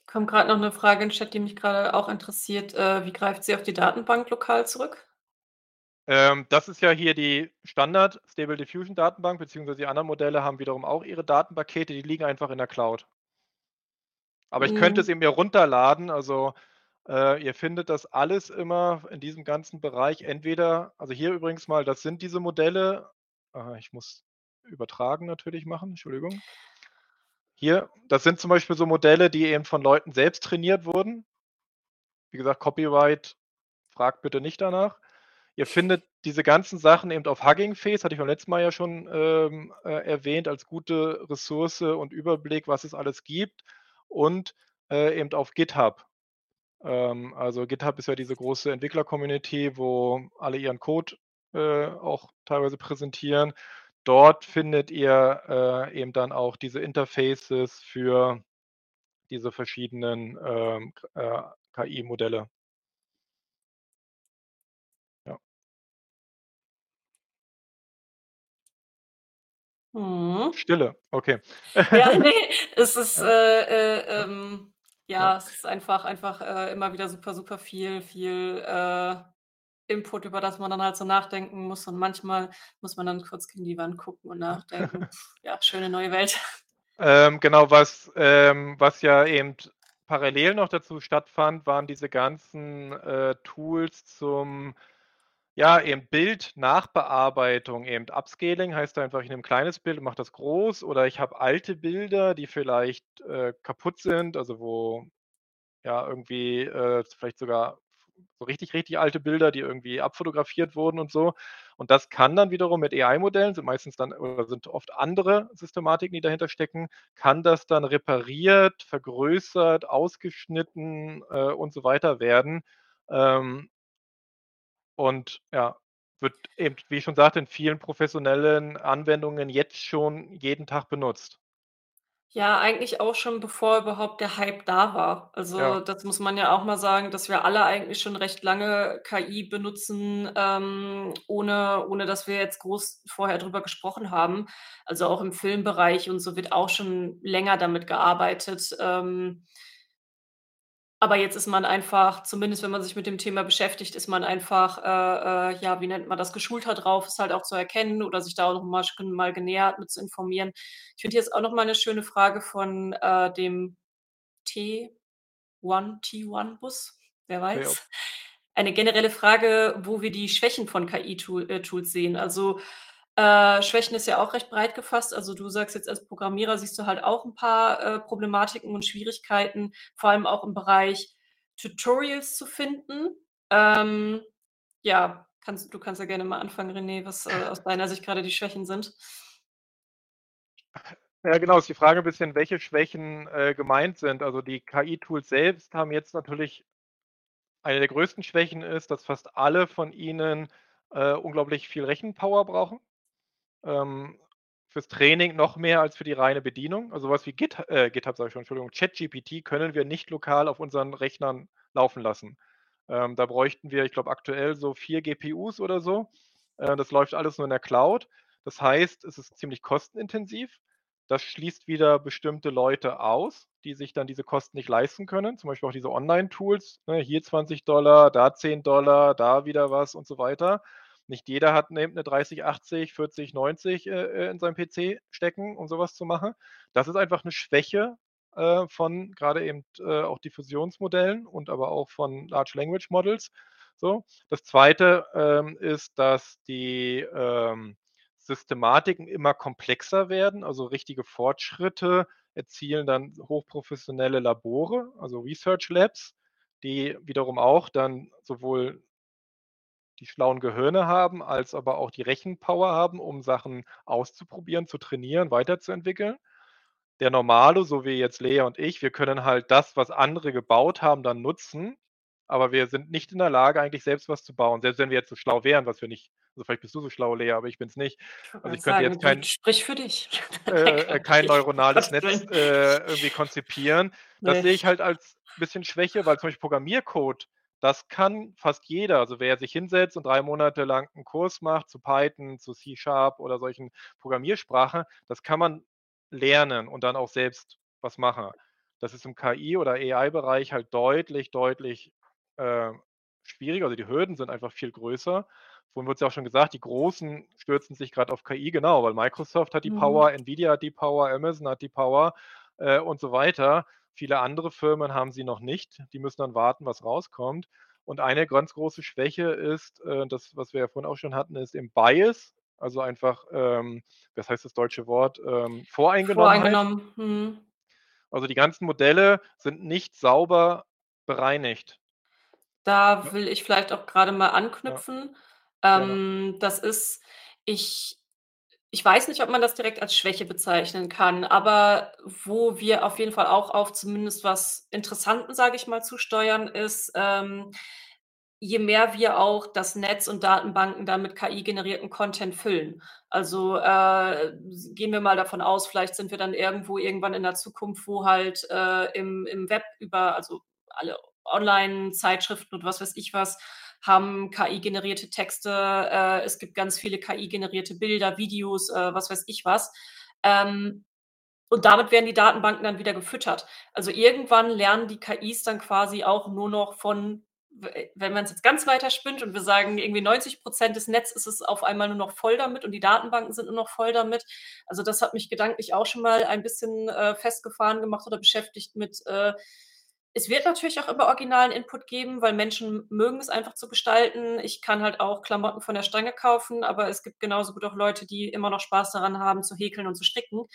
Kommt grad noch 'ne Frage in Chat, die mich grade auch interessiert. Äh, wie greift sie auf die Datenbank lokal zurück? Ähm, das ist ja hier die Standard Stable Diffusion Datenbank, beziehungsweise die anderen Modelle haben wiederum auch ihre Datenpakete, die liegen einfach in der Cloud. Aber ich könnte Mhm. sie mir runterladen. Also, äh, ihr findet das alles immer in diesem ganzen Bereich entweder also, hier übrigens mal, das sind diese Modelle. Aha, ich muss übertragen natürlich machen, Entschuldigung. Hier, das sind zum Beispiel so Modelle, die eben von Leuten selbst trainiert wurden. Wie gesagt, Copyright, fragt bitte nicht danach. Ihr findet diese ganzen Sachen eben auf Hugging Face, hatte ich beim letzten Mal ja schon, ähm, äh, erwähnt, als gute Ressource und Überblick, was es alles gibt und, äh, eben auf GitHub. Ähm, also, GitHub ist ja diese große Entwickler-Community, wo alle ihren Code, äh, auch teilweise präsentieren. Dort findet ihr, äh, eben dann auch diese Interfaces für diese verschiedenen, ähm, k äh, KI-Modelle. Mhm. Stille, okay. Ja, ne, es ist, äh, Ja. äh, ähm Ja. ja, es ist einfach einfach, äh, immer wieder super, super viel viel, äh, Input, über das man dann halt so nachdenken muss. Und manchmal muss man dann kurz gegen die Wand gucken und nachdenken. Ja, schöne neue Welt. Ähm, genau, was ähm, was ja eben parallel noch dazu stattfand, waren diese ganzen, äh, Tools zum ja, eben Bildnachbearbeitung, eben Upscaling heißt einfach, ich nehme 'n kleines Bild und mache das groß oder ich habe alte Bilder, die vielleicht, äh, kaputt sind, also, wo ja, irgendwie, äh, vielleicht sogar so richtig, richtig alte Bilder, die irgendwie abfotografiert wurden und so. Und das kann dann wiederum mit AI-Modellen sind meistens dann oder sind oft andere Systematiken, die dahinter stecken kann das dann repariert, vergrößert, ausgeschnitten, äh, und so weiter werden. Ähm und ja, wird eben, wie ich schon sagte, in vielen professionellen Anwendungen jetzt schon jeden Tag benutzt. Ja, eigentlich auch schon, bevor überhaupt der Hype da war. Ja. Also, das muss man ja auch mal sagen, dass wir alle eigentlich schon recht lange KI benutzen, ähm, ohne ohne dass wir jetzt groß vorher drüber gesprochen haben. Also, auch im Filmbereich und so wird auch schon länger damit gearbeitet. Ähm aber jetzt ist man einfach zumindest wenn man sich mit dem Thema beschäftigt, ist man einfach, äh, äh, ja, wie nennt man das, geschulter drauf, es halt auch zu erkennen oder sich da auch noch mal genähert mit zu informieren. Ich finde hier ist auch noch mal 'ne schöne Frage von, äh, dem T One T1Bus, wer weiß. Eine generelle Frage, wo wir die Schwächen von KI-Tool äh, Tools sehen. Also, äh, Schwächen ist ja auch recht breit gefasst. Also, du sagst jetzt als Programmierer siehst du halt auch 'n paar, äh, Problematiken und Schwierigkeiten, vor allem auch im Bereich Tutorials zu finden. Ähm, ja, kannst du kannst ja gerne mal anfangen, René, was, äh, aus deiner Sicht grade die Schwächen sind. Ja, genau, ist die Frage 'n bisschen, welche Schwächen, äh, gemeint sind. Also, die KI-Tools selbst haben jetzt natürlich eine der größten Schwächen ist, dass fast alle von ihnen, äh, unglaublich viel Rechenpower brauchen. Ähm, fürs Training noch mehr als für die reine Bedienung. Also, so was wie Git äh, GitHub sage ich schon, Entschuldigung, ChatGPT können wir nicht lokal auf unseren Rechnern laufen lassen. Ähm, da bräuchten wir, ich glaube, aktuell so 4 GPUs oder so. Äh, das läuft alles nur in der Cloud. Das heißt, es ist ziemlich kostenintensiv. Das schließt wieder bestimmte Leute aus, die sich dann diese Kosten nicht leisten können, zum Beispiel auch diese Online-Tools, ne? Hier 20 $, da 10 $, da wieder was und so weiter. Nicht jeder hat ne 'ne 3080, 4090, äh, äh, in seinem PC stecken, um so was zu machen. Das ist einfach 'ne Schwäche, äh, von grade eben, äh, auch Diffusionsmodellen und aber auch von Large Language Models. So. Das zweite ähm, ist, dass die ähm, Systematiken immer komplexer werden, also richtige Fortschritte erzielen dann hochprofessionelle Labore, also Research Labs, die wiederum auch dann sowohl die schlauen Gehirne haben, als aber auch die Rechenpower haben, um Sachen auszuprobieren, zu trainieren, weiterzuentwickeln. Der Normale, so wie jetzt Lea und ich, wir können halt das, was andere gebaut haben, dann nutzen, aber wir sind nicht in der Lage, eigentlich selbst was zu bauen. Selbst wenn wir jetzt so schlau wären, was wir nicht also vielleicht bist du so schlau, Lea, aber ich bin es nicht. Also ich könnte sagen, jetzt kein, sprich für dich. Äh, äh kein neuronales Netz äh, irgendwie konzipieren. Das nee. sehe ich halt als bisschen Schwäche, weil zum Beispiel Programmiercode das kann fast jeder. Also wer sich hinsetzt und drei Monate lang einen Kurs macht zu Python, zu C-Sharp oder solchen Programmiersprachen, das kann man lernen und dann auch selbst was machen. Das ist im KI- oder AI-Bereich halt deutlich, deutlich äh, schwieriger. Also die Hürden sind einfach viel größer. Vorhin wurde es ja auch schon gesagt, die Großen stürzen sich gerade auf KI, genau, weil Microsoft hat die mhm. Power, Nvidia hat die Power, Amazon hat die Power äh, und so weiter. Viele andere Firmen haben sie noch nicht. Die müssen dann warten, was rauskommt. Und eine ganz große Schwäche ist, äh, das, was wir ja vorhin auch schon hatten, ist im Bias, also einfach, ähm, was heißt das deutsche Wort, ähm, voreingenommen. Voreingenommen. Hm. Also die ganzen Modelle sind nicht sauber bereinigt. Da will ich vielleicht auch gerade mal anknüpfen. Ja. Ähm, das ist, ich ich weiß nicht, ob man das direkt als Schwäche bezeichnen kann, aber wo wir auf jeden Fall auch auf zumindest was Interessanten, sage ich mal, zusteuern, ist, ähm, je mehr wir auch das Netz und Datenbanken dann mit KI-generierten Content füllen. Also äh, gehen wir mal davon aus, vielleicht sind wir dann irgendwo irgendwann in der Zukunft, wo halt äh, im, im Web über, also alle Online-Zeitschriften und was weiß ich was, haben KI-generierte Texte, äh, es gibt ganz viele KI-generierte Bilder, Videos, äh, was weiß ich was. Ähm, und damit werden die Datenbanken dann wieder gefüttert. Also irgendwann lernen die KIs dann quasi auch nur noch von, wenn man es jetzt ganz weiter spinnt und wir sagen, irgendwie 90 Prozent des Netzes ist es auf einmal nur noch voll damit und die Datenbanken sind nur noch voll damit. Also das hat mich gedanklich auch schon mal ein bisschen äh, festgefahren gemacht oder beschäftigt mit, äh, es wird natürlich auch immer originalen Input geben, weil Menschen mögen es einfach zu gestalten. Ich kann halt auch Klamotten von der Stange kaufen, aber es gibt genauso gut auch Leute, die immer noch Spaß daran haben, zu häkeln und zu stricken.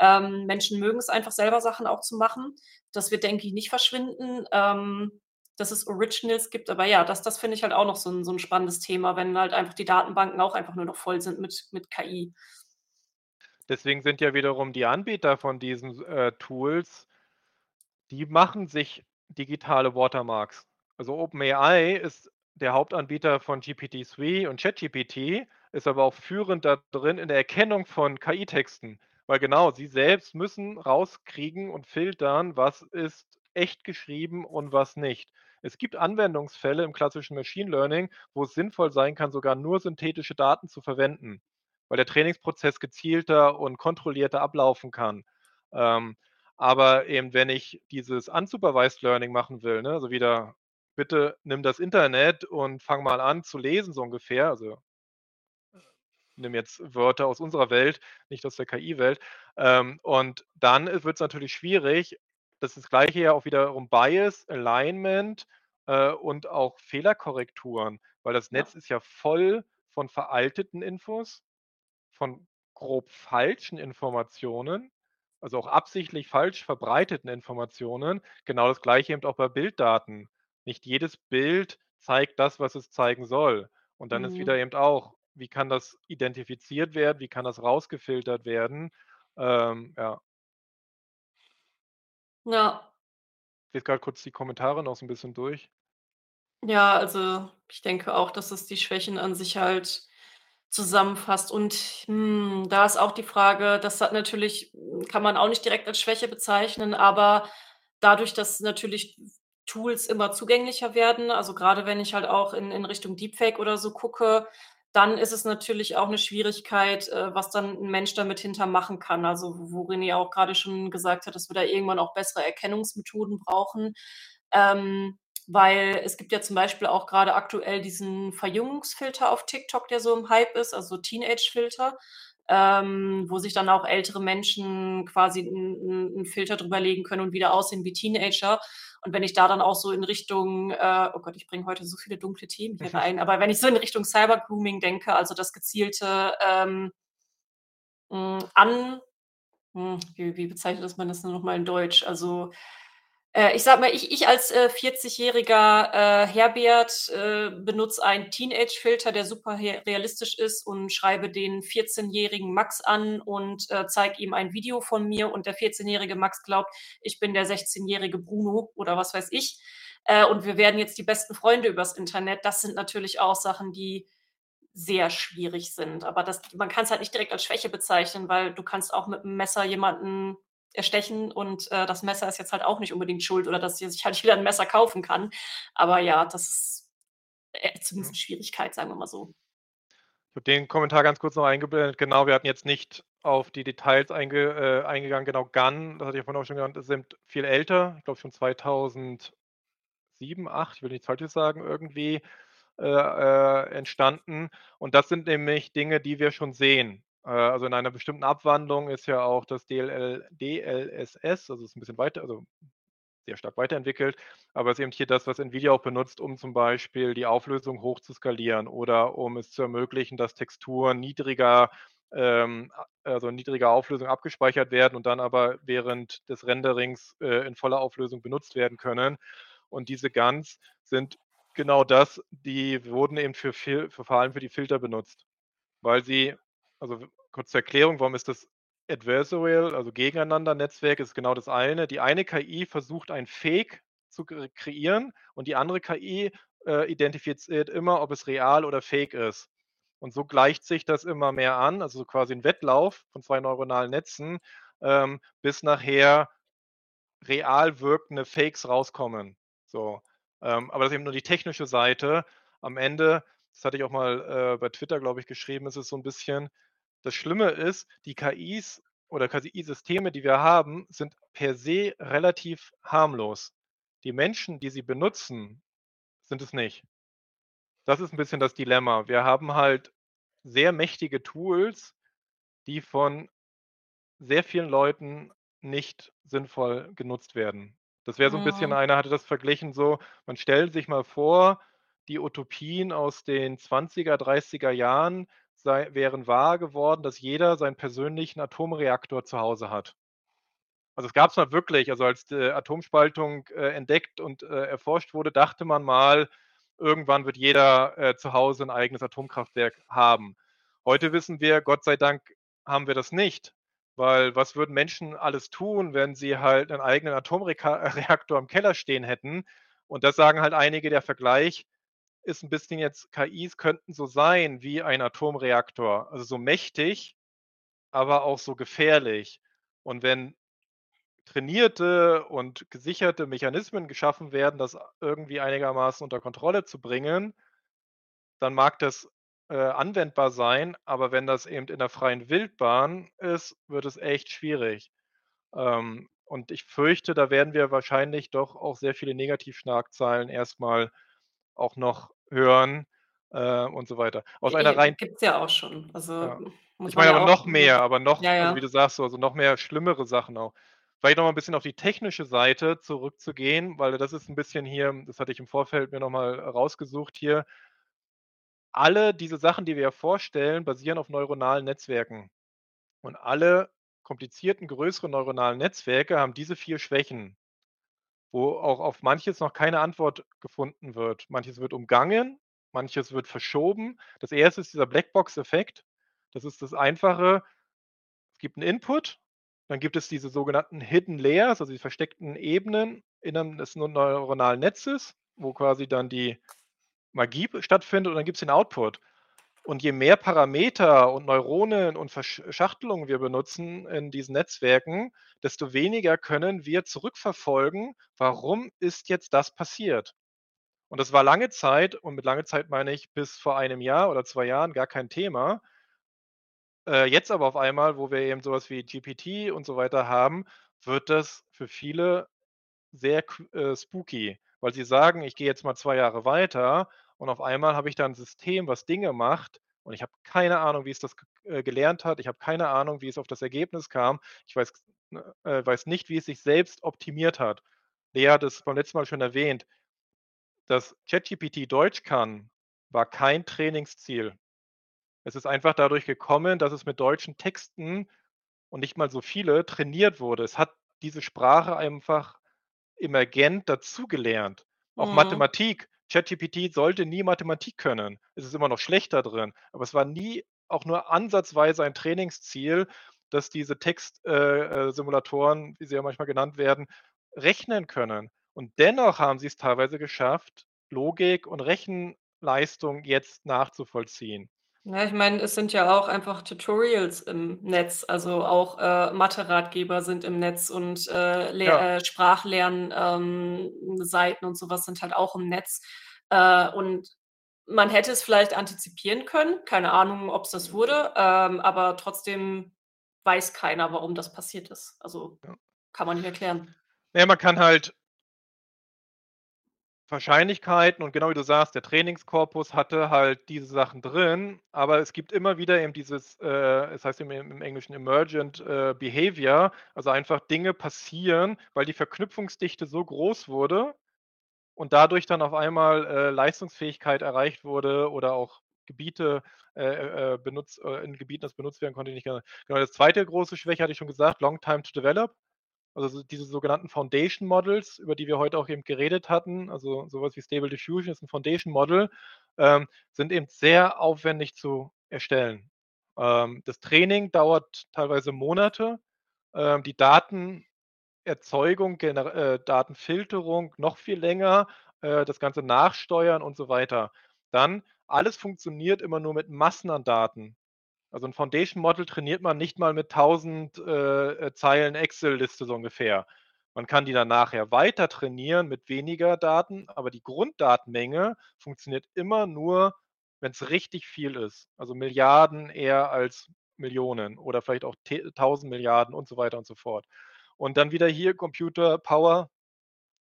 Ähm, Menschen mögen es einfach selber Sachen auch zu machen. Das wird, denke ich, nicht verschwinden. Ähm, dass es Originals gibt, aber ja, das, das finde ich halt auch noch so ein, so ein spannendes Thema, wenn halt einfach die Datenbanken auch einfach nur noch voll sind mit, mit KI. Deswegen sind ja wiederum die Anbieter von diesen äh, Tools die machen sich digitale Watermarks. Also OpenAI ist der Hauptanbieter von GPT-3 und ChatGPT, ist aber auch führend da drin in der Erkennung von KI-Texten. Weil genau, sie selbst müssen rauskriegen und filtern, was ist echt geschrieben und was nicht. Es gibt Anwendungsfälle im klassischen Machine Learning, wo es sinnvoll sein kann, sogar nur synthetische Daten zu verwenden, weil der Trainingsprozess gezielter und kontrollierter ablaufen kann. Ähm, aber eben, wenn ich dieses unsupervised Learning machen will, ne, also wieder, bitte nimm das Internet und fang mal an zu lesen, so ungefähr. Also nimm jetzt Wörter aus unserer Welt, nicht aus der KI-Welt. Ähm, und dann wird es natürlich schwierig. Das ist das gleiche ja auch wiederum Bias, Alignment äh, und auch Fehlerkorrekturen, weil das Netz ja. ist ja voll von veralteten Infos, von grob falschen Informationen also auch absichtlich falsch verbreiteten Informationen. Genau das gleiche eben auch bei Bilddaten. Nicht jedes Bild zeigt das, was es zeigen soll. Und dann mhm. ist wieder eben auch, wie kann das identifiziert werden, wie kann das rausgefiltert werden. Ähm, ja. Ja. Ich lese gerade kurz die Kommentare noch so ein bisschen durch. Ja, also ich denke auch, dass es die Schwächen an sich halt zusammenfasst. Und hm, da ist auch die Frage, das hat natürlich, kann man auch nicht direkt als Schwäche bezeichnen, aber dadurch, dass natürlich Tools immer zugänglicher werden, also gerade wenn ich halt auch in, in Richtung Deepfake oder so gucke, dann ist es natürlich auch eine Schwierigkeit, äh, was dann ein Mensch damit hinter machen kann. Also worin ihr auch gerade schon gesagt hat, dass wir da irgendwann auch bessere Erkennungsmethoden brauchen. Ähm, weil es gibt ja zum Beispiel auch gerade aktuell diesen Verjüngungsfilter auf TikTok, der so im Hype ist, also Teenage-Filter. ähm, wo sich dann auch ältere Menschen quasi einen Filter drüber legen können und wieder aussehen wie Teenager. Und wenn ich da dann auch so in Richtung, äh, oh Gott, ich bringe heute so viele dunkle Themen hier rein, aber wenn ich so in Richtung Cyber-Grooming denke, also das gezielte ähm, an, hm, wie, wie bezeichnet man das nochmal in Deutsch? Also ich sag mal, ich, ich als äh, 40-jähriger äh, Herbert äh, benutze einen Teenage-Filter, der super realistisch ist und schreibe den 14-jährigen Max an und äh, zeige ihm ein Video von mir und der 14-jährige Max glaubt, ich bin der 16-jährige Bruno oder was weiß ich. Äh, und wir werden jetzt die besten Freunde übers Internet. Das sind natürlich auch Sachen, die sehr schwierig sind. Aber das, man kann es halt nicht direkt als Schwäche bezeichnen, weil du kannst auch mit einem Messer jemanden erstechen und äh, das Messer ist jetzt halt auch nicht unbedingt schuld oder dass sie sich halt wieder ein Messer kaufen kann. Aber ja, das ist äh, zumindest eine Schwierigkeit, sagen wir mal so. Ich habe den Kommentar ganz kurz noch eingeblendet. Genau, wir hatten jetzt nicht auf die Details einge, äh, eingegangen. Genau, Gun, das hatte ich vorhin auch schon genannt, sind viel älter. Ich glaube schon 2007, 2008, ich will nichts Falsches sagen, irgendwie äh, äh, entstanden. Und das sind nämlich Dinge, die wir schon sehen. Äh, also in einer bestimmten Abwandlung ist ja auch das DLL, DLSS, also ist ein bisschen weiter, also sehr stark weiterentwickelt, aber es ist eben hier das, was NVIDIA auch benutzt, um zum Beispiel die Auflösung hoch zu skalieren oder um es zu ermöglichen, dass Texturen niedriger, ähm, also niedriger Auflösung abgespeichert werden und dann aber während des Renderings äh, in voller Auflösung benutzt werden können. Und diese GANs sind genau das, die wurden eben für, für vor allem für die Filter benutzt, weil sie also kurz zur Erklärung, warum ist das adversarial, also gegeneinander Netzwerk, ist genau das eine. Die eine KI versucht ein Fake zu kreieren und die andere KI äh, identifiziert immer, ob es real oder fake ist. Und so gleicht sich das immer mehr an, also quasi ein Wettlauf von zwei neuronalen Netzen, ähm, bis nachher real wirkende Fakes rauskommen. So, ähm, aber das ist eben nur die technische Seite. Am Ende, das hatte ich auch mal äh, bei Twitter, glaube ich, geschrieben, ist es so ein bisschen, das Schlimme ist, die KIs oder KI-Systeme, die wir haben, sind per se relativ harmlos. Die Menschen, die sie benutzen, sind es nicht. Das ist ein bisschen das Dilemma. Wir haben halt sehr mächtige Tools, die von sehr vielen Leuten nicht sinnvoll genutzt werden. Das wäre so ein bisschen, Mhm. einer hatte das verglichen so, man stellt sich mal vor, die Utopien aus den 20er, 30er Jahren, sei, wären wahr geworden, dass jeder seinen persönlichen Atomreaktor zu Hause hat. Also es gab es mal wirklich, also als die Atomspaltung äh, entdeckt und äh, erforscht wurde, dachte man mal, irgendwann wird jeder äh, zu Hause ein eigenes Atomkraftwerk haben. Heute wissen wir, Gott sei Dank haben wir das nicht, weil was würden Menschen alles tun, wenn sie halt einen eigenen Atomreaktor im Keller stehen hätten? Und das sagen halt einige, der Vergleich ist ein bisschen jetzt, KIs könnten so sein wie ein Atomreaktor, also so mächtig, aber auch so gefährlich. Und wenn trainierte und gesicherte Mechanismen geschaffen werden, das irgendwie einigermaßen unter Kontrolle zu bringen, dann mag das äh, anwendbar sein, aber wenn das eben in der freien Wildbahn ist, wird es echt schwierig. Ähm, und ich fürchte, da werden wir wahrscheinlich doch auch sehr viele Negativschlagzeilen erstmal auch noch hören äh, und so weiter. Aus einer rein. Gibt es ja auch schon. Also ja. ich meine aber ja noch mehr, aber noch, ja, ja. also wie du sagst, also noch mehr schlimmere Sachen auch. Vielleicht noch mal ein bisschen auf die technische Seite zurückzugehen, weil das ist ein bisschen hier, das hatte ich im Vorfeld mir noch mal rausgesucht hier. Alle diese Sachen, die wir ja vorstellen, basieren auf neuronalen Netzwerken. Und alle komplizierten, größeren neuronalen Netzwerke haben diese vier Schwächen wo auch auf manches noch keine Antwort gefunden wird. Manches wird umgangen, manches wird verschoben. Das erste ist dieser Blackbox-Effekt. Das ist das Einfache. Es gibt einen Input, dann gibt es diese sogenannten Hidden Layers, also die versteckten Ebenen innerhalb des neuronalen Netzes, wo quasi dann die Magie stattfindet und dann gibt es den Output. Und je mehr Parameter und Neuronen und Verschachtelungen wir benutzen in diesen Netzwerken, desto weniger können wir zurückverfolgen, warum ist jetzt das passiert. Und das war lange Zeit, und mit lange Zeit meine ich bis vor einem Jahr oder zwei Jahren gar kein Thema. Äh, jetzt aber auf einmal, wo wir eben sowas wie GPT und so weiter haben, wird das für viele sehr äh, spooky, weil sie sagen, ich gehe jetzt mal zwei Jahre weiter und auf einmal habe ich da ein System, was Dinge macht und ich habe keine Ahnung, wie es das äh, gelernt hat. Ich habe keine Ahnung, wie es auf das Ergebnis kam. Ich weiß, ne, äh, weiß nicht, wie es sich selbst optimiert hat. Lea hat es beim letzten Mal schon erwähnt. Dass ChatGPT Deutsch kann, war kein Trainingsziel. Es ist einfach dadurch gekommen, dass es mit deutschen Texten und nicht mal so viele trainiert wurde. Es hat diese Sprache einfach emergent dazugelernt. Auch Mhm. Mathematik. ChatGPT sollte nie Mathematik können. Es ist immer noch schlechter drin, aber es war nie auch nur ansatzweise ein Trainingsziel, dass diese Textsimulatoren, äh, äh, wie sie ja manchmal genannt werden, rechnen können. Und dennoch haben sie es teilweise geschafft, Logik und Rechenleistung jetzt nachzuvollziehen. Ja, ich meine, es sind ja auch einfach Tutorials im Netz, also auch, äh, Mathe-Ratgeber sind im Netz und, äh, Ja. äh, Sprachlern ähm, Seiten und so was sind halt auch im Netz. Äh, und man hätte es vielleicht antizipieren können. Keine Ahnung, ob's das wurde, ähm, aber trotzdem weiß keiner, warum das passiert ist. Also, Ja. kann man nicht erklären. Ja, man kann halt Wahrscheinlichkeiten und genau wie du sagst, der Trainingskorpus hatte halt diese Sachen drin, aber es gibt immer wieder eben dieses, äh, es heißt im im Englischen Emergent, äh, Behavior, also einfach Dinge passieren, weil die Verknüpfungsdichte so groß wurde und dadurch dann auf einmal, äh, Leistungsfähigkeit erreicht wurde oder auch Gebiete, äh, äh, äh, benutzt in Gebieten das benutzt werden konnte, nicht genau das 2. große Schwäche hatte ich schon gesagt, Long Time to Develop. Also so diese sogenannten Foundation Models, über die wir heute auch eben geredet hatten, also so was wie Stable Diffusion ist 'n Foundation Model, ähm, sind eben sehr aufwendig zu erstellen. Ähm, das Training dauert teilweise Monate, ähm, die Datenerzeugung, äh, Datenfilterung noch viel länger, äh, das Ganze nachsteuern und so weiter. Dann alles funktioniert immer nur mit Massen an Daten. Also 'n Foundation Model trainiert man nicht mal mit 1.000, äh, äh, Zeilen Excel-Liste so ungefähr. Man kann die dann nachher weiter trainieren mit weniger Daten, aber die Grunddatenmenge funktioniert immer nur, wenn's richtig viel ist. Also Milliarden eher als Millionen oder vielleicht auch te 1.000 Milliarden und so weiter und so fort. Und dann wieder hier Computer Power,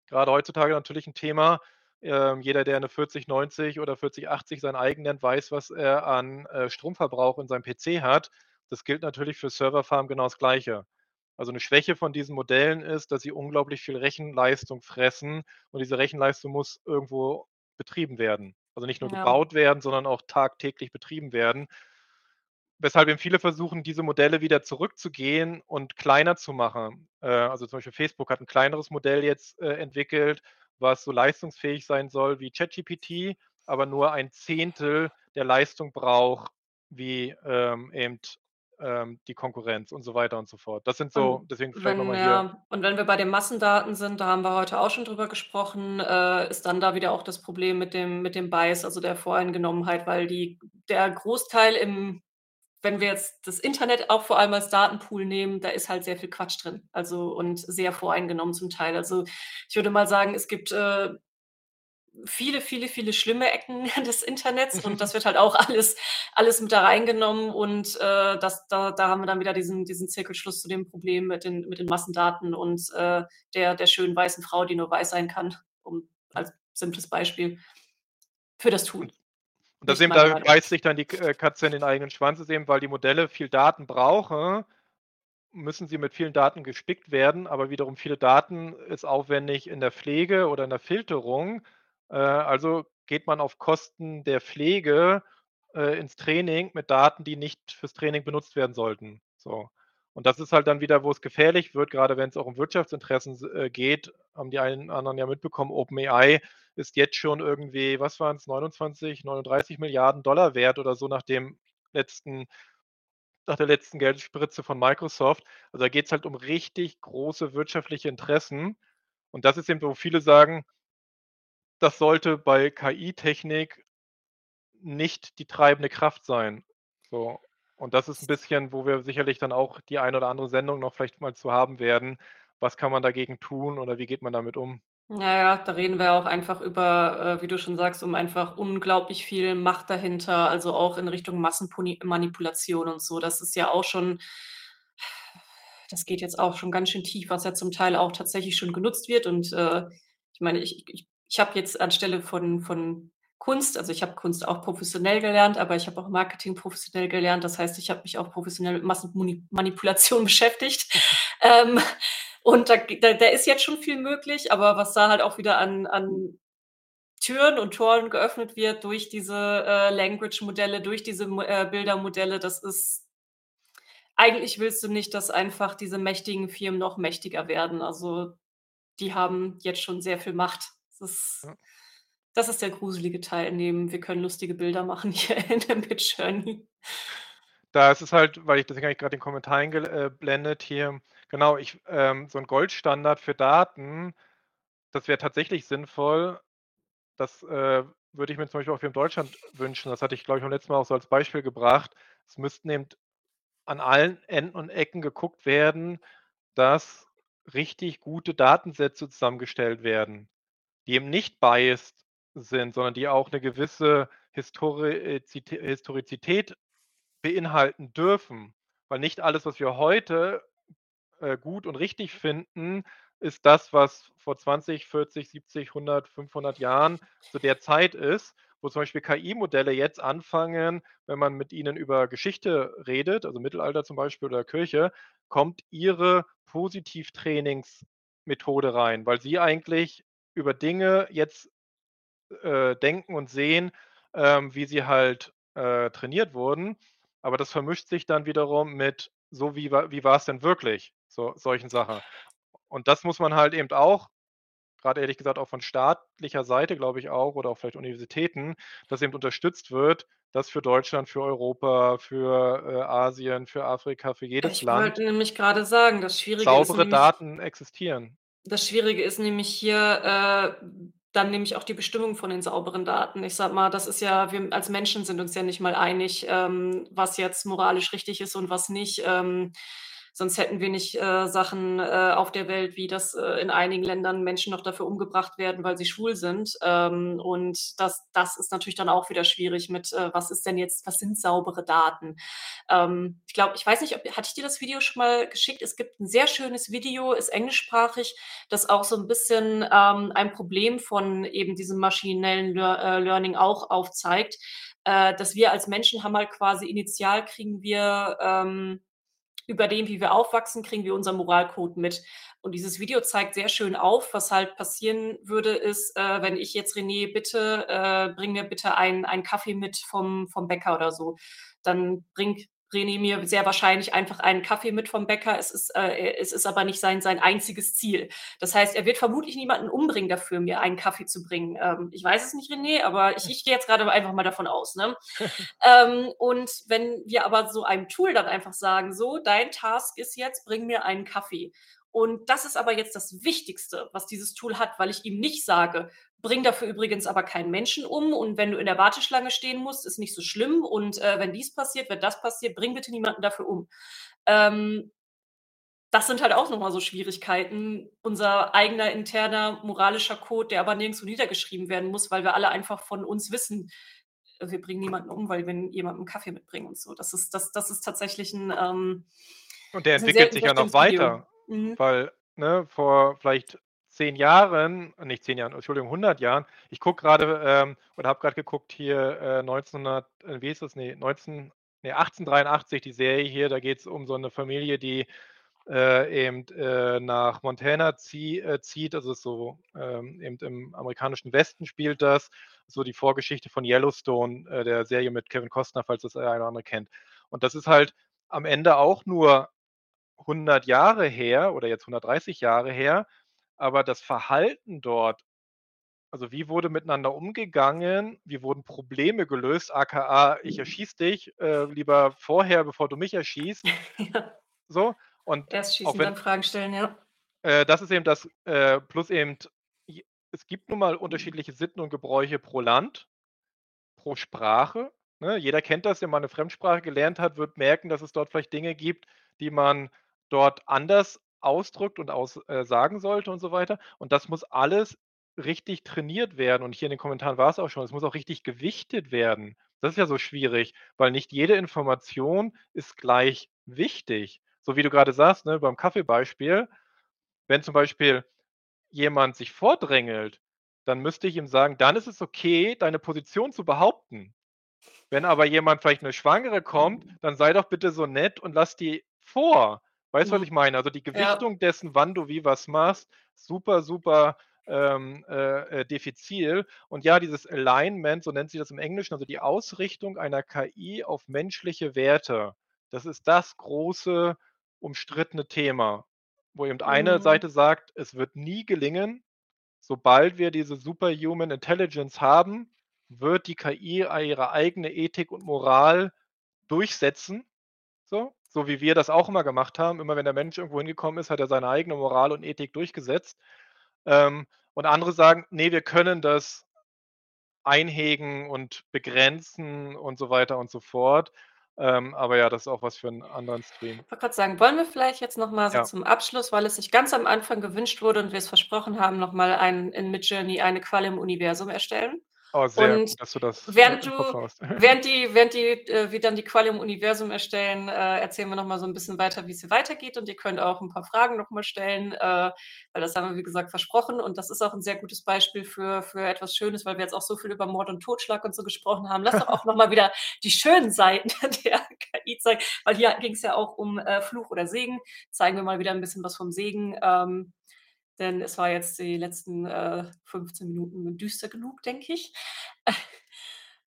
grade heutzutage natürlich 'n Thema. Ähm, jeder, der 'ne 4090 oder 4080 sein eigen nennt, weiß, was er an, äh, Stromverbrauch in seinem PC hat. Das gilt natürlich für Serverfarmen genau das Gleiche. Also 'ne Schwäche von diesen Modellen ist, dass sie unglaublich viel Rechenleistung fressen und diese Rechenleistung muss irgendwo betrieben werden. Also nicht nur Ja. gebaut werden, sondern auch tagtäglich betrieben werden. Weshalb eben viele versuchen, diese Modelle wieder zurückzugehen und kleiner zu machen. Äh, also zum Beispiel Facebook hat 'n kleineres Modell jetzt, äh, entwickelt, was so leistungsfähig sein soll wie ChatGPT, aber nur 1/10 der Leistung braucht wie, ähm, eben, ähm, die Konkurrenz und so weiter und so fort. Das sind so deswegen vielleicht noch wenn mal hier ja, und wenn wir bei den Massendaten sind, da haben wir heute auch schon drüber gesprochen, äh, ist dann da wieder auch das Problem mit dem mit dem Bias, also der Voreingenommenheit, weil die der Großteil im wenn wir jetzt das Internet auch vor allem als Datenpool nehmen, da ist halt sehr viel Quatsch drin, also und sehr voreingenommen zum Teil. Also, ich würde mal sagen, es gibt, äh, viele, viele, viele schlimme Ecken des Internets und das wird halt auch alles alles mit da reingenommen und, äh, das da da haben wir dann wieder diesen diesen Zirkelschluss zu dem Problem mit den mit den Massendaten und, äh, der der schönen weißen Frau, die nur weiß sein kann, um als simples Beispiel für das Tool. Und das eben da beißt sich dann die äh, Katze in den eigenen Schwanz ist eben, weil die Modelle viel Daten brauchen, müssen sie mit vielen Daten gespickt werden, aber wiederum viele Daten ist aufwendig in der Pflege oder in der Filterung. Äh, also geht man auf Kosten der Pflege, äh, ins Training mit Daten, die nicht fürs Training benutzt werden sollten, so. Und das ist halt dann wieder, wo es gefährlich wird, grade wenn's auch um Wirtschaftsinteressen äh, geht, haben die einen anderen ja mitbekommen, OpenAI ist jetzt schon irgendwie, was waren's, 29, 39 Milliarden Dollar wert oder so nach dem letzten nach der letzten Geldspritze von Microsoft. Also, da geht's halt um richtig große wirtschaftliche Interessen. Und das ist eben, wo viele sagen das sollte bei KI-Technik nicht die treibende Kraft sein. So, und das ist 'n bisschen, wo wir sicherlich dann auch die eine oder andere Sendung noch vielleicht mal zu haben werden. Was kann man dagegen tun oder wie geht man damit um? Ja, ja, da reden wir auch einfach über, äh, wie du schon sagst, um einfach unglaublich viel Macht dahinter, also auch in Richtung Massenponi Manipulation und so. Das ist ja auch schon das geht jetzt auch schon ganz schön tief, was ja zum Teil auch tatsächlich schon genutzt wird und, äh, ich meine, ich ich ich habe jetzt anstelle von von Kunst, also ich habe Kunst auch professionell gelernt, aber ich habe auch Marketing professionell gelernt. Das heißt, ich habe mich auch professionell mit Massenmanipulation beschäftigt. ähm, und da, da, da, ist jetzt schon viel möglich, aber was da halt auch wieder an, an Türen und Toren geöffnet wird durch diese äh, Language-Modelle, durch diese äh, Bildermodelle, das ist eigentlich willst du nicht, dass einfach diese mächtigen Firmen noch mächtiger werden. Also die haben jetzt schon sehr viel Macht. Das ist, ja. Das ist der gruselige Teil, in dem wir können lustige Bilder machen hier in der Midjourney. Da ist es halt, weil ich deswegen habe ich gerade den Kommentar eingeblendet hier, genau, ich, ähm, so ein Goldstandard für Daten, das wäre tatsächlich sinnvoll. Das äh, würde ich mir zum Beispiel auch für Deutschland wünschen. Das hatte ich, glaube ich, beim letzten Mal auch so als Beispiel gebracht. Es müssten eben an allen Enden und Ecken geguckt werden, dass richtig gute Datensätze zusammengestellt werden, die eben nicht biased sind, sondern die auch eine gewisse Historizität, Historizität beinhalten dürfen. Weil nicht alles, was wir heute äh, gut und richtig finden, ist das, was vor 20, 40, 70, 100, 500 Jahren zu der Zeit ist, wo zum Beispiel KI-Modelle jetzt anfangen, wenn man mit ihnen über Geschichte redet, also Mittelalter zum Beispiel oder Kirche, kommt ihre Positivtrainingsmethode rein, weil sie eigentlich über Dinge jetzt äh, denken und sehen, ähm, wie sie halt äh, trainiert wurden. Aber das vermischt sich dann wiederum mit, so wie, wie war es denn wirklich, so solchen Sachen. Und das muss man halt eben auch gerade ehrlich gesagt auch von staatlicher Seite, glaube ich auch, oder auch vielleicht Universitäten, dass eben unterstützt wird, dass für Deutschland, für Europa, für äh, Asien, für Afrika, für jedes ich Land. Ich wollte nämlich gerade sagen, das Schwierige saubere ist. Saubere Daten existieren. Das Schwierige ist nämlich hier, äh, dann nämlich auch die Bestimmung von den sauberen Daten. Ich sag mal, das ist ja, wir als Menschen sind uns ja nicht mal einig, ähm, was jetzt moralisch richtig ist und was nicht. Ähm, Sonst hätten wir nicht äh, Sachen äh, auf der Welt, wie dass äh, in einigen Ländern Menschen noch dafür umgebracht werden, weil sie schwul sind. Ähm, und das, das ist natürlich dann auch wieder schwierig mit, äh, was ist denn jetzt, was sind saubere Daten? Ähm, ich glaube, ich weiß nicht, ob, hatte ich dir das Video schon mal geschickt? Es gibt ein sehr schönes Video, ist englischsprachig, das auch so ein bisschen ähm, ein Problem von eben diesem maschinellen Le äh, Learning auch aufzeigt, äh, dass wir als Menschen haben halt quasi initial kriegen wir ähm, über dem, wie wir aufwachsen, kriegen wir unseren Moralcode mit. Und dieses Video zeigt sehr schön auf, was halt passieren würde, ist, äh, wenn ich jetzt René bitte, äh, bring mir bitte einen, Kaffee mit vom, vom Bäcker oder so. Dann bringt René mir sehr wahrscheinlich einfach einen Kaffee mit vom Bäcker. Es ist, äh, es ist aber nicht sein, sein einziges Ziel. Das heißt, er wird vermutlich niemanden umbringen dafür, mir einen Kaffee zu bringen. Ähm, ich weiß es nicht, René, aber ich, ich gehe jetzt gerade einfach mal davon aus. Ne? ähm, und wenn wir aber so einem Tool dann einfach sagen, so, dein Task ist jetzt, bring mir einen Kaffee. Und das ist aber jetzt das Wichtigste, was dieses Tool hat, weil ich ihm nicht sage, bring dafür übrigens aber keinen Menschen um und wenn du in der Warteschlange stehen musst, ist nicht so schlimm und äh, wenn dies passiert, wenn das passiert, bring bitte niemanden dafür um. Ähm, das sind halt auch nochmal so Schwierigkeiten. Unser eigener interner moralischer Code, der aber nirgendwo niedergeschrieben werden muss, weil wir alle einfach von uns wissen, wir bringen niemanden um, weil wir jemandem Kaffee mitbringen und so. Das ist, das, das ist tatsächlich ein. Ähm, und der entwickelt sich ja noch weiter. Mhm. Weil ne, vor vielleicht zehn Jahren, nicht zehn Jahren, Entschuldigung, 100 Jahren, ich gucke gerade ähm, oder habe gerade geguckt hier äh, 1900, äh, wie ist das, nee, 19, nee, 1883, die Serie hier, da geht es um so eine Familie, die äh, eben äh, nach Montana zieh, äh, zieht, also so ähm, eben im amerikanischen Westen spielt das, so die Vorgeschichte von Yellowstone, äh, der Serie mit Kevin Costner, falls das einer oder andere kennt. Und das ist halt am Ende auch nur 100 Jahre her oder jetzt 130 Jahre her, aber das Verhalten dort, also wie wurde miteinander umgegangen, wie wurden Probleme gelöst, aka ich mhm. erschieß dich äh, lieber vorher, bevor du mich erschießt. ja. So und erst schießen, wenn, dann Fragen stellen, ja. Äh, das ist eben das äh, plus eben es gibt nun mal unterschiedliche Sitten und Gebräuche pro Land, pro Sprache. Ne? Jeder kennt das, der mal eine Fremdsprache gelernt hat, wird merken, dass es dort vielleicht Dinge gibt, die man dort anders ausdrückt und aus, äh, sagen sollte und so weiter. Und das muss alles richtig trainiert werden. Und hier in den Kommentaren war es auch schon, es muss auch richtig gewichtet werden. Das ist ja so schwierig, weil nicht jede Information ist gleich wichtig. So wie du gerade sagst, ne, beim Kaffeebeispiel, wenn zum Beispiel jemand sich vordrängelt, dann müsste ich ihm sagen, dann ist es okay, deine Position zu behaupten. Wenn aber jemand vielleicht eine Schwangere kommt, dann sei doch bitte so nett und lass die vor. Weißt du, was ich meine? Also die Ja. Gewichtung dessen, wann du wie was machst, super, super ähm, äh, äh, diffizil. Und ja, dieses Alignment, so nennt sich das im Englischen, also die Ausrichtung einer KI auf menschliche Werte, das ist das große umstrittene Thema, wo eben eine Mhm. Seite sagt, es wird nie gelingen, sobald wir diese Superhuman Intelligence haben, wird die KI ihre eigene Ethik und Moral durchsetzen. So, so wie wir das auch immer gemacht haben. Immer wenn der Mensch irgendwo hingekommen ist, hat er seine eigene Moral und Ethik durchgesetzt. Ähm, und andere sagen, nee, wir können das einhegen und begrenzen und so weiter und so fort. Ähm, aber ja, das ist auch was für einen anderen Stream. Ich wollte gerade sagen, wollen wir vielleicht jetzt noch mal so Ja. zum Abschluss, weil es sich ganz am Anfang gewünscht wurde und wir es versprochen haben, noch mal ein in Midjourney eine Qualle im Universum erstellen? Oh, sehr Und gut, dass du das, äh, während du während die während die, äh wir dann die Qualle im Universum erstellen, äh, erzählen wir noch mal so 'n bisschen weiter, wie's hier weitergeht und ihr könnt auch 'n paar Fragen noch mal stellen, äh, weil das haben wir, wie gesagt, versprochen und das ist auch 'n sehr gutes Beispiel für für etwas Schönes, weil wir jetzt auch so viel über Mord und Totschlag und so gesprochen haben. Lass doch auch noch mal wieder die schönen Seiten der KI zeigen, weil hier ging's ja auch um, äh, Fluch oder Segen. Zeigen wir mal wieder 'n bisschen was vom Segen, ähm, denn es war jetzt die letzten, äh, 15 Minuten düster genug, denke ich.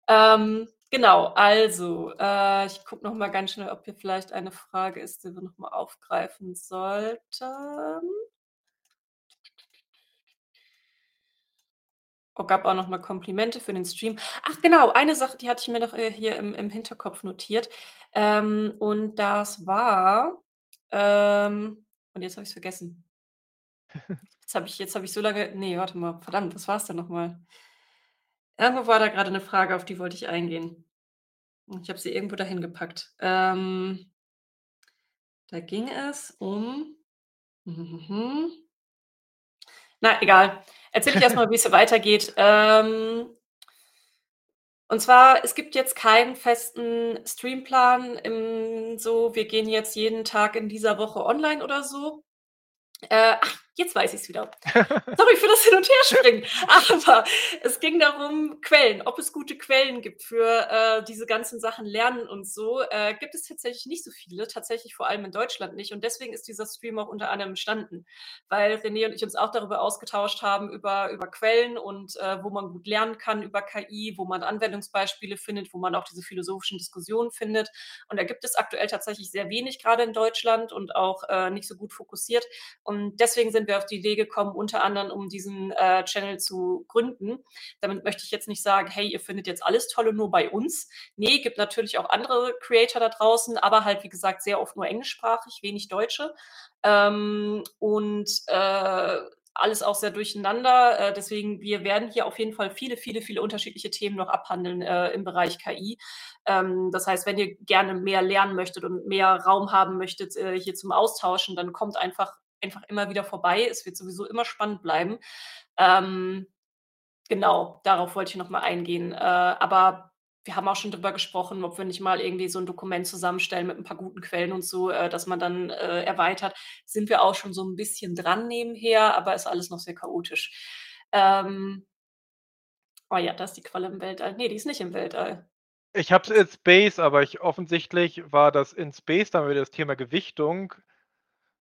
Ähm, genau, also, äh, ich gucke noch mal ganz schnell, ob hier vielleicht eine Frage ist, die wir noch mal aufgreifen sollten. Oh, gab auch noch mal Komplimente für den Stream. Ach genau, eine Sache, die hatte ich mir noch, äh, hier im im Hinterkopf notiert. Ähm, und das war ähm, und jetzt habe ich's vergessen. Jetzt habe ich jetzt habe ich so lange ne, warte mal, verdammt, was war's denn noch mal? Irgendwo war da grade 'ne Frage, auf die wollte ich eingehen. Ich habe sie irgendwo dahin gepackt. Ähm da ging es um mhm. Na, egal. Erzähle ich erst mal, wie's hier weitergeht. Ähm und zwar, es gibt jetzt keinen festen Streamplan im so, wir gehen jetzt jeden Tag in dieser Woche online oder so. Äh, ach, jetzt weiß ich's wieder. Sorry für das Hin und Herspringen. Aber es ging darum, Quellen, ob es gute Quellen gibt für, äh, diese ganzen Sachen Lernen und so. Äh, gibt es tatsächlich nicht so viele, tatsächlich vor allem in Deutschland nicht. Und deswegen ist dieser Stream auch unter anderem entstanden, weil René und ich uns auch darüber ausgetauscht haben, über über Quellen und, äh, wo man gut lernen kann über KI, wo man Anwendungsbeispiele findet, wo man auch diese philosophischen Diskussionen findet. Und da gibt es aktuell tatsächlich sehr wenig, grade in Deutschland und auch, äh, nicht so gut fokussiert. Und deswegen sind wir auf die Idee gekommen, unter anderem, um diesen, äh, Channel zu gründen. Damit möchte ich jetzt nicht sagen: „Hey, ihr findet jetzt alles Tolle nur bei uns.“ Ne, gibt natürlich auch andere Creator da draußen, aber halt, wie gesagt, sehr oft nur englischsprachig, wenig Deutsche. Ähm, und, äh, alles auch sehr durcheinander. Äh, deswegen, wir werden hier auf jeden Fall viele, viele, viele unterschiedliche Themen noch abhandeln, äh, im Bereich KI. Ähm, das heißt, wenn ihr gerne mehr lernen möchtet und mehr Raum haben möchtet, äh, hier zum Austauschen, dann kommt einfach einfach immer wieder vorbei. Es wird sowieso immer spannend bleiben. Ähm, genau, darauf wollte ich noch mal eingehen. Äh, aber wir haben auch schon drüber gesprochen, ob wir nicht mal irgendwie so 'n Dokument zusammenstellen mit 'n paar guten Quellen und so, äh, dass man dann, äh, erweitert. Sind wir auch schon so 'n bisschen dran nebenher, aber ist alles noch sehr chaotisch. Ähm Oh ja, da ist die Qualle im Weltall. Ne, die ist nicht im Weltall. Ich habe es in Space, aber ich offensichtlich war das in Space dann wieder das Thema Gewichtung,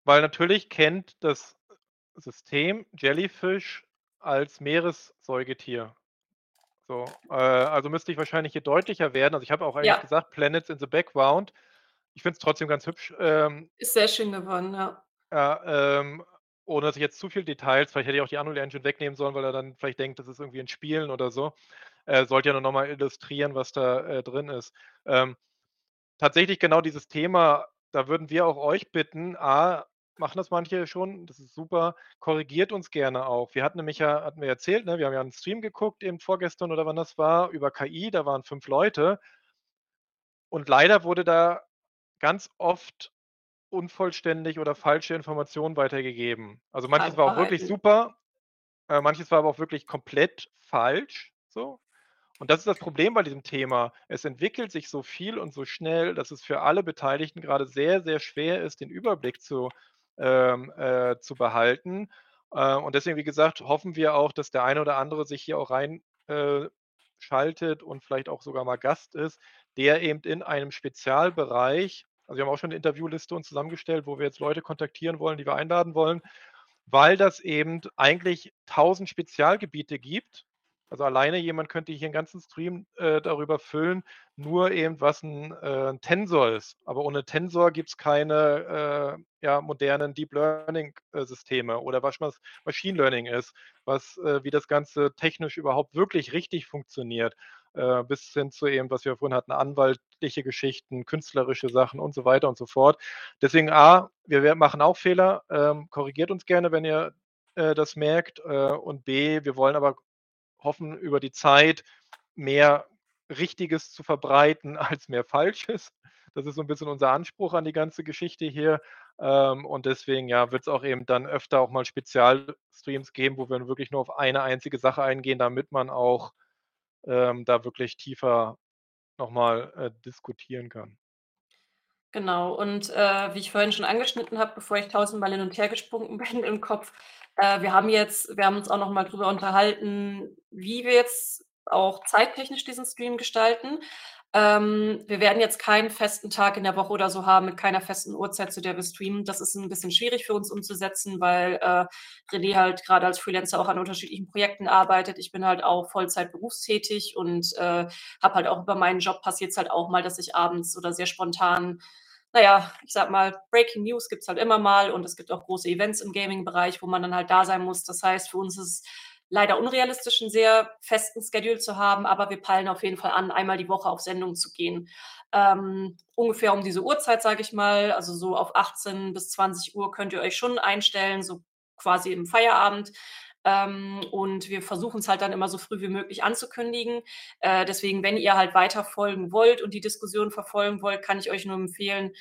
weil natürlich kennt das System Jellyfish als Meeressäugetier. So, äh, also müsste ich wahrscheinlich hier deutlicher werden. Also, ich habe auch eigentlich Ja. gesagt: „Planets in the background.“ Ich finde es trotzdem ganz hübsch, ähm Ist sehr schön geworden, ja. Ja, ähm, ohne dass ich jetzt zu viel Details vielleicht hätte ich auch die Unreal Engine wegnehmen sollen, weil er dann vielleicht denkt, das ist irgendwie in Spielen oder so. Äh, sollte ja nur noch mal illustrieren, was da, äh, drin ist. Ähm, tatsächlich genau dieses Thema, da würden wir auch euch bitten, A machen das manche schon, das ist super, korrigiert uns gerne auch. Wir hatten nämlich ja hatten wir erzählt, ne, wir haben ja 'n Stream geguckt eben vorgestern oder wann das war, über KI, da waren 5 Leute. Und leider wurde da ganz oft unvollständig oder falsche Informationen weitergegeben. Also, manches war auch wirklich super, äh, manches war aber auch wirklich komplett falsch, so. Und das ist das Problem bei diesem Thema. Es entwickelt sich so viel und so schnell, dass es für alle Beteiligten grade sehr, sehr schwer ist, den Überblick zu ähm, äh, zu behalten. Äh, und deswegen, wie gesagt, hoffen wir auch, dass der eine oder andere sich hier auch rein äh, und vielleicht auch sogar mal Gast ist, der eben in einem Spezialbereich also wir haben auch schon 'ne Interviewliste uns zusammengestellt, wo wir jetzt Leute kontaktieren wollen, die wir einladen wollen, weil das eben eigentlich 1.000 Spezialgebiete gibt. Also alleine jemand könnte hier 'n ganzen Stream, äh, darüber füllen, nur eben was 'n, äh, 'n Tensor ist. Aber ohne Tensor gibt's keine, äh, ja, modernen Deep Learning, äh, oder was Machine Learning ist, was äh, wie das Ganze technisch überhaupt wirklich richtig funktioniert, äh, bis hin zu eben, was wir vorhin hatten, anwaltliche Geschichten, künstlerische Sachen und so weiter und so fort. Deswegen A, wir machen auch Fehler, ähm, korrigiert uns gerne, wenn ihr, das merkt, und B, wir wollen aber hoffen, über die Zeit mehr Richtiges zu verbreiten als mehr Falsches. Das ist so 'n bisschen unser Anspruch an die ganze Geschichte hier. Ähm, und deswegen, ja, wird's auch eben dann öfter auch mal Spezialstreams geben, wo wir wirklich nur auf eine einzige Sache eingehen, damit man auch, ähm, da wirklich tiefer noch mal, äh, diskutieren kann. Genau und, äh, wie ich vorhin schon angeschnitten habe, bevor ich tausendmal hin und her gesprungen bin im Kopf, äh, wir haben jetzt wir haben uns auch noch mal drüber unterhalten, wie wir jetzt auch zeittechnisch diesen Stream gestalten. Ähm, wir werden jetzt keinen festen Tag in der Woche oder so haben mit keiner festen Uhrzeit, zu der wir streamen. Das ist 'n bisschen schwierig für uns umzusetzen, weil, äh, René halt grade als Freelancer auch an unterschiedlichen Projekten arbeitet. Ich bin halt auch Vollzeit berufstätig und, äh, habe halt auch über meinen Job passiert's halt auch mal, dass ich abends oder sehr spontan na ja, ich sage mal, Breaking News gibt's halt immer mal und es gibt auch große Events im Gaming-Bereich, wo man dann halt da sein muss. Das heißt, für uns ist es leider unrealistisch, 'n sehr festen Schedule zu haben, aber wir peilen auf jeden Fall an, einmal die Woche auf Sendung zu gehen. Ähm, ungefähr um diese Uhrzeit, sage ich mal, also so auf 18:00 bis 20:00 könnt ihr euch schon einstellen, so quasi im Feierabend. Ähm, und wir versuchen's halt dann immer so früh wie möglich anzukündigen. Äh, deswegen, wenn ihr halt weiter folgen wollt und die Diskussion verfolgen wollt, kann ich euch nur empfehlen,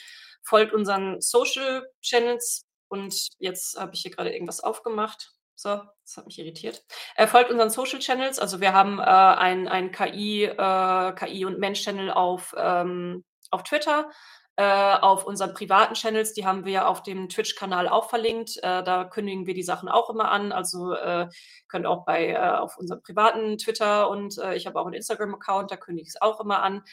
folgt unseren Social Channels. Und jetzt habe ich hier grade irgendwas aufgemacht. So, das hat mich irritiert. Äh, folgt unseren Social Channels. Also, wir haben, äh, ein ein KI äh, KI und Mensch Channel auf, ähm auf Twitter, äh, auf unseren privaten Channels, die haben wir auf dem Twitch-Kanal auch verlinkt. Äh, da kündigen wir die Sachen auch immer an. Also, äh, könnt auch bei äh, auf unserem privaten Twitter und, äh, ich habe auch 'n Instagram-Account, da kündige ich's auch immer an.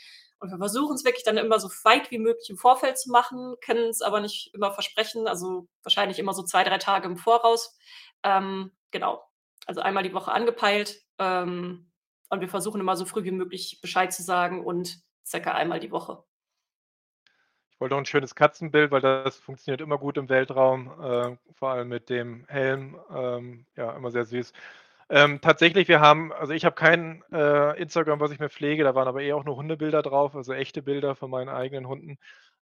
Und wir versuchen's wirklich dann immer so weit wie möglich im Vorfeld zu machen, können's aber nicht immer versprechen, also wahrscheinlich immer so 2, 3 Tage im Voraus. Ähm, genau. Also einmal die Woche angepeilt, ähm, und wir versuchen immer so früh wie möglich Bescheid zu sagen und circa einmal die Woche. Ich wollte noch 'n schönes Katzenbild, weil das funktioniert immer gut im Weltraum, äh, vor allem mit dem Helm, ähm, ja, immer sehr süß. Ähm, tatsächlich, wir haben also ich habe kein, äh, Instagram, was ich mehr pflege, da waren aber eher auch nur Hundebilder drauf, also echte Bilder von meinen eigenen Hunden.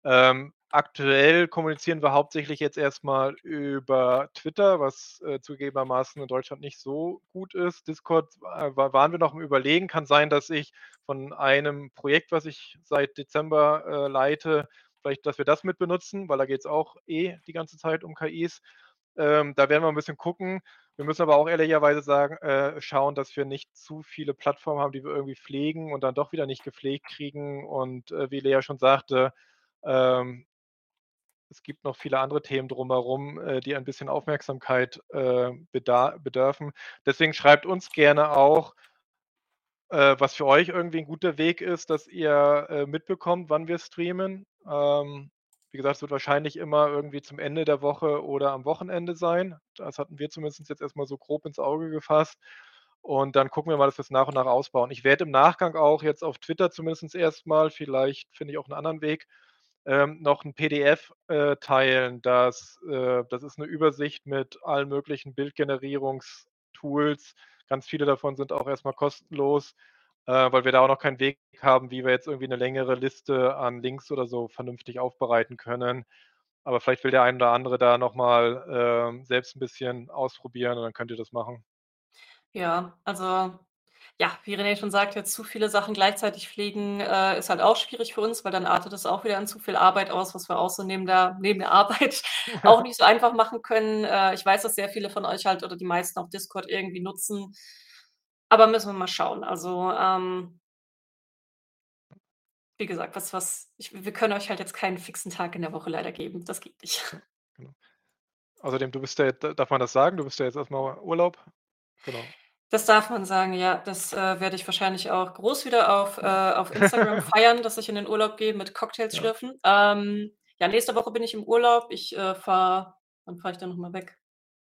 Ähm, aktuell kommunizieren wir hauptsächlich jetzt erst mal über Twitter, was, äh, zugegebenermaßen in Deutschland nicht so gut ist. Discord, äh, wa waren wir noch am Überlegen. Kann sein, dass ich von einem Projekt, was ich seit Dezember, äh, leite vielleicht, dass wir das mit benutzen, weil da geht's auch eh die ganze Zeit um KIs. Ähm, da werden wir 'n bisschen gucken. Wir müssen aber auch ehrlicherweise sagen äh, schauen, dass wir nicht zu viele Plattformen haben, die wir irgendwie pflegen und dann doch wieder nicht gepflegt kriegen. Und, äh, wie Lea schon sagte, ähm es gibt noch viele andere Themen drumherum, äh, die ein bisschen Aufmerksamkeit, äh, bedürfen. Deswegen schreibt uns gerne auch äh, was für euch irgendwie 'n guter Weg ist, dass ihr, äh, mitbekommt, wann wir streamen. Ähm, wie gesagt, es wird wahrscheinlich immer irgendwie zum Ende der Woche oder am Wochenende sein. Das hatten wir zumindest jetzt erst mal so grob ins Auge gefasst. Und dann gucken wir mal, dass wir's nach und nach ausbauen. Ich werde im Nachgang auch jetzt auf Twitter zumindest erst mal, vielleicht finde ich auch 'n anderen Weg, ähm, noch 'n PDF, äh, teilen, das äh, das ist 'ne Übersicht mit allen möglichen Bildgenerierungstools. Ganz viele davon sind auch erst mal kostenlos, äh, weil wir da auch noch keinen Weg haben, wie wir jetzt irgendwie 'ne längere Liste an Links oder so vernünftig aufbereiten können. Aber vielleicht will der ein oder andere da noch mal, ähm, selbst 'n bisschen ausprobieren und dann könnt ihr das machen. Ja, also ja, wie René schon sagte, zu viele Sachen gleichzeitig pflegen, äh, ist halt auch schwierig für uns, weil dann artet es auch wieder in zu viel Arbeit aus, was wir auch so neben der neben der Arbeit auch nicht so einfach machen können. Äh, ich weiß, dass sehr viele von euch halt oder die meisten auch Discord irgendwie nutzen, aber müssen wir mal schauen. Also, ähm wie gesagt, was was ich wir können euch halt jetzt keinen fixen Tag in der Woche leider geben. Das geht nicht. Ja, genau. Außerdem, du bist ja darf man das sagen? Du bist ja jetzt erst mal Urlaub? Genau. Das darf man sagen, ja. Das, äh, werde ich wahrscheinlich auch groß wieder auf äh, auf Instagram feiern, dass ich in den Urlaub gehe mit Cocktails Ja. schlürfen. Ähm, ja, nächste Woche bin ich im Urlaub. Ich, äh, fahre wann fahre ich denn noch mal weg?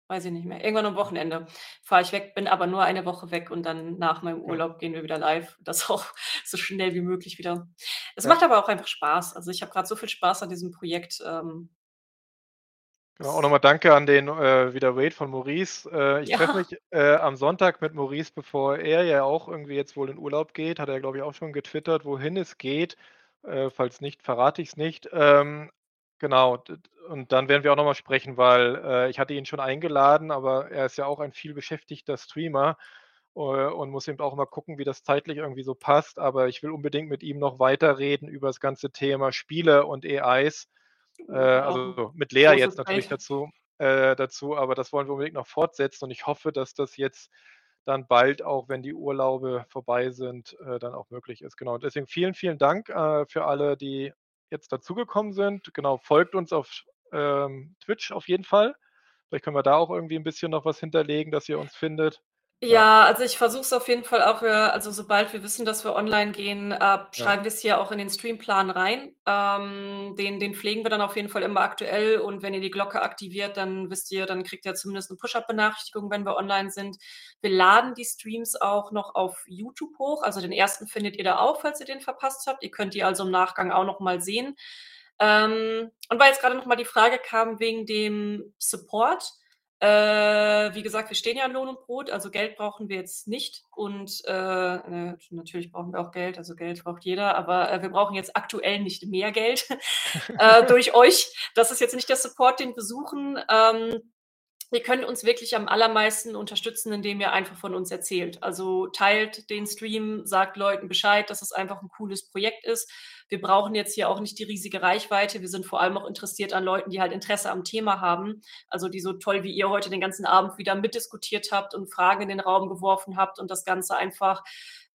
Weiß ich nicht mehr. Irgendwann am Wochenende fahre ich weg, bin aber nur eine Woche weg und dann nach meinem. Urlaub gehen wir wieder live. Das auch so schnell wie möglich wieder. Es Ja. macht aber auch einfach Spaß. Also, ich habe grad so viel Spaß an diesem Projekt, ähm Genau, auch noch mal danke an den, äh, wieder Wade von Maurice. Äh, ich treffe Ja. mich, äh, am Sonntag mit Maurice, bevor er ja auch irgendwie jetzt wohl in Urlaub geht. Hat er, glaube ich, auch schon getwittert, wohin es geht. Äh, falls nicht, verrate ich's nicht. Ähm, genau, und dann werden wir auch noch mal sprechen, weil, äh, ich hatte ihn schon eingeladen, aber er ist ja auch ein vielbeschäftigter Streamer, äh, und muss eben auch immer gucken, wie das zeitlich irgendwie so passt. Aber ich will unbedingt mit ihm noch weiterreden über das ganze Thema Spiele und AIs. Äh, Wow, also, mit Lea jetzt natürlich dazu äh, dazu, aber das wollen wir unbedingt noch fortsetzen und ich hoffe, dass das jetzt dann bald auch, wenn die Urlaube vorbei sind, äh, dann auch möglich ist. Genau, deswegen vielen, vielen Dank, äh, für alle, die jetzt dazugekommen sind. Genau, folgt uns auf, ähm, Twitch auf jeden Fall. Vielleicht können wir da auch irgendwie 'n bisschen noch was hinterlegen, dass ihr uns findet. Ja. Also, ich versuche es auf jeden Fall auch, äh also, sobald wir wissen, dass wir online gehen, äh, Ja. schreiben wir's hier auch in den Streamplan rein. Ähm, den den pflegen wir dann auf jeden Fall immer aktuell und wenn ihr die Glocke aktiviert, dann wisst ihr dann kriegt ihr zumindest 'ne Push-Up-Benachrichtigung, wenn wir online sind. Wir laden die Streams auch noch auf YouTube hoch. Also, den 1. findet ihr da auch, falls ihr den verpasst habt. Ihr könnt die also im Nachgang auch noch mal sehen. Ähm, und weil jetzt grade noch mal die Frage kam wegen dem Support. Äh, wie gesagt, wir stehen ja in Lohn und Brot, also, Geld brauchen wir jetzt nicht und, äh, äh, natürlich brauchen wir auch Geld, also, Geld braucht jeder, aber, äh, wir brauchen jetzt aktuell nicht mehr Geld, äh, durch euch. Das ist jetzt nicht der Support, den wir suchen. Ähm, ihr könnt uns wirklich am allermeisten unterstützen, indem ihr einfach von uns erzählt. Also, teilt den Stream, sagt Leuten Bescheid, dass es einfach 'n cooles Projekt ist. Wir brauchen jetzt hier auch nicht die riesige Reichweite. Wir sind vor allem auch interessiert an Leuten, die halt Interesse am Thema haben. Also, die so toll wie ihr heute den ganzen Abend wieder mitdiskutiert habt und Fragen in den Raum geworfen habt und das Ganze einfach,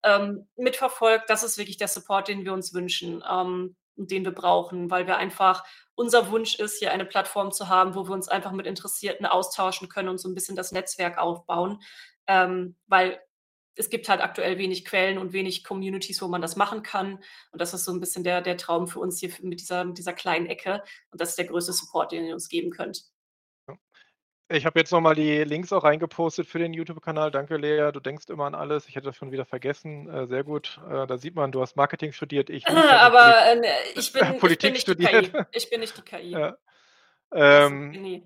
ähm, mitverfolgt. Das ist wirklich der Support, den wir uns wünschen, ähm, und den wir brauchen, weil wir einfach unser Wunsch ist, hier eine Plattform zu haben, wo wir uns einfach mit Interessierten austauschen können und so 'n bisschen das Netzwerk aufbauen. Ähm, weil es gibt halt aktuell wenig Quellen und wenig Communities, wo man das machen kann. Und das ist so 'n bisschen der der Traum für uns hier mit dieser mit dieser kleinen Ecke. Und das ist der größte Support, den ihr uns geben könnt. Ich habe jetzt noch mal die Links auch reingepostet für den YouTube-Kanal. Danke, Lea. Du denkst immer an alles. Ich hätte das schon wieder vergessen. Äh, sehr gut. Äh, da sieht man, du hast Marketing studiert, ich Aber, äh, ne, ich bin Poli ich bin Politik nicht die studiert. KI. Ich bin nicht die KI. Ja. Ähm.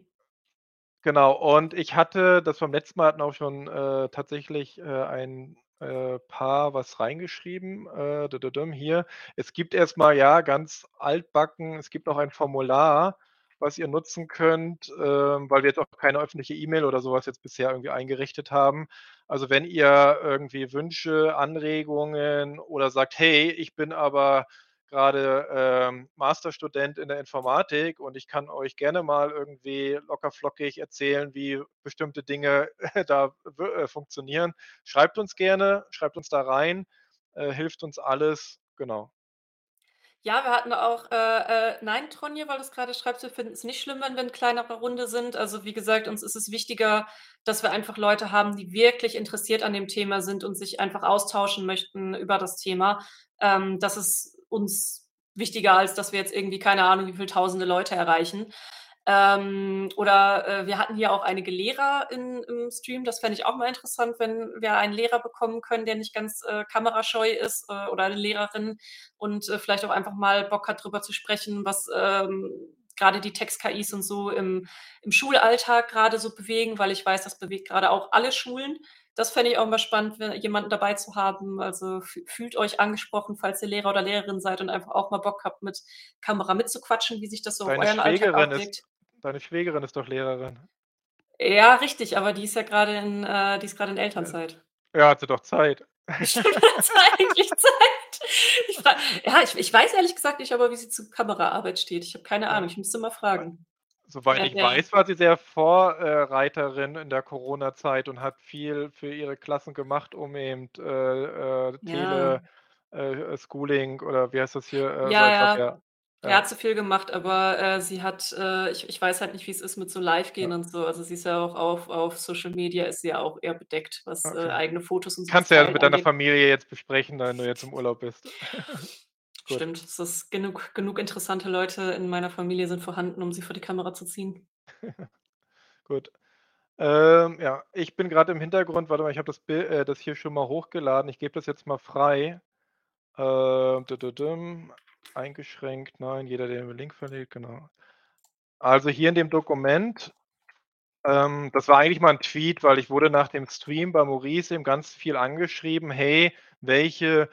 Genau, und ich hatte das beim letzten Mal hatten auch schon, äh, tatsächlich, äh, ein, äh, Paar was reingeschrieben, äh, hier. Es gibt erst mal, ja, ganz altbacken es gibt noch ein Formular, was ihr nutzen könnt, ähm, weil wir jetzt auch keine öffentliche E-Mail oder so was jetzt bisher irgendwie eingerichtet haben. Also, wenn ihr irgendwie Wünsche, Anregungen oder sagt: „Hey, ich bin aber grade, ähm, Masterstudent in der Informatik und ich kann euch gerne mal irgendwie locker flockig erzählen, wie bestimmte Dinge da äh, funktionieren.“ Schreibt uns gerne, schreibt uns da rein, äh, hilft uns alles, genau. Ja, wir hatten auch äh, äh nein, Tronje, weil du's grade schreibst, wir finden's nicht schlimm, wenn wir in kleinerer Runde sind. Also, wie gesagt, uns ist es wichtiger, dass wir einfach Leute haben, die wirklich interessiert an dem Thema sind und sich einfach austauschen möchten über das Thema. Ähm, das ist uns wichtiger, als dass wir jetzt irgendwie, keine Ahnung, wie viel Tausende Leute erreichen. Ähm, oder, äh, wir hatten hier auch einige Lehrer in im Stream. Das fände ich auch mal interessant, wenn wir einen Lehrer bekommen können, der nicht ganz, äh, kamerascheu ist, äh, oder 'ne Lehrerin und, äh, vielleicht auch einfach mal Bock hat, drüber zu sprechen, was, ähm, grade die Text-KIs und so im im Schulalltag grade so bewegen, weil ich weiß, das bewegt grade auch alle Schulen. Das fände ich auch mal spannend, jemanden dabei zu haben. Also, fü fühlt euch angesprochen, falls ihr Lehrer oder Lehrerin seid und einfach auch mal Bock habt, mit Kamera mitzuquatschen, wie sich das so Deine euren Alltag Schwägerin ist auswirkt. deine Schwägerin ist doch Lehrerin. Ja, richtig, aber die ist ja grade in äh, die ist grade in Äh, Elternzeit. ja, hat sie doch Zeit. Stimmt, hat sie eigentlich Zeit? Ich frage ja, ich ich weiß ehrlich gesagt nicht, aber wie sie zu Kameraarbeit steht. Ich habe keine Ja. Ahnung, ich müsste mal Äh, fragen. Soweit Ja, ich der weiß, war sie sehr Vor äh, Reiterin in der Corona-Zeit und hat viel für ihre Klassen gemacht, um eben, äh, äh, Ja. Tele äh, Schooling oder wie heißt das hier, äh, Ja, ja. ja. Er Ja. hat so viel gemacht, aber, äh, sie hat äh, ich ich weiß halt nicht, wie's ist mit so live Ja. gehen und so. Also, sie ist ja auch auf auf Social Media ist sie ja auch eher bedeckt, was, äh, Okay. eigene Fotos und so Kannst du ja mit deiner. Familie jetzt besprechen, wenn du jetzt im Urlaub bist. Gut. Stimmt, es ist genug genug interessante Leute in meiner Familie sind vorhanden, um sie vor die Kamera zu ziehen. Gut. Ähm, ja, ich bin grad im Hintergrund warte mal, ich habe das äh, das hier schon mal hochgeladen. Ich gebe das jetzt mal frei. Ähm, dü-dü-düm, eingeschränkt, nein, jeder, der den Link verlegt, genau. Also, hier in dem Dokument ähm, das war eigentlich mal 'n Tweet, weil ich wurde nach dem Stream bei Maurice eben ganz viel angeschrieben: „Hey, welche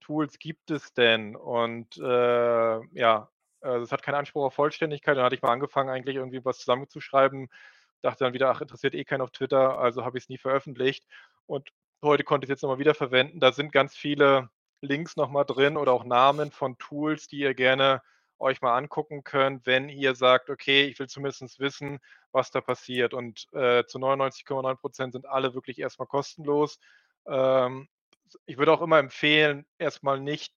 Bildgenerierungstools gibt es denn?“ Und, äh, ja, äh, das hat keinen Anspruch auf Vollständigkeit. Dann hatte ich mal angefangen, eigentlich irgendwie was zusammenzuschreiben, dachte dann wieder: „Ach, interessiert eh keinen auf Twitter“, also habe ich's nie veröffentlicht. Und heute konnte ich's jetzt noch mal wieder verwenden. Da sind ganz viele Links noch mal drin oder auch Namen von Tools, die ihr gerne euch mal angucken könnt, wenn ihr sagt: „Okay, ich will zumindest wissen, was da passiert.“ Und, äh, zu 99,9 % sind alle wirklich erst mal kostenlos. Ähm, ich würde auch immer empfehlen, erst mal nicht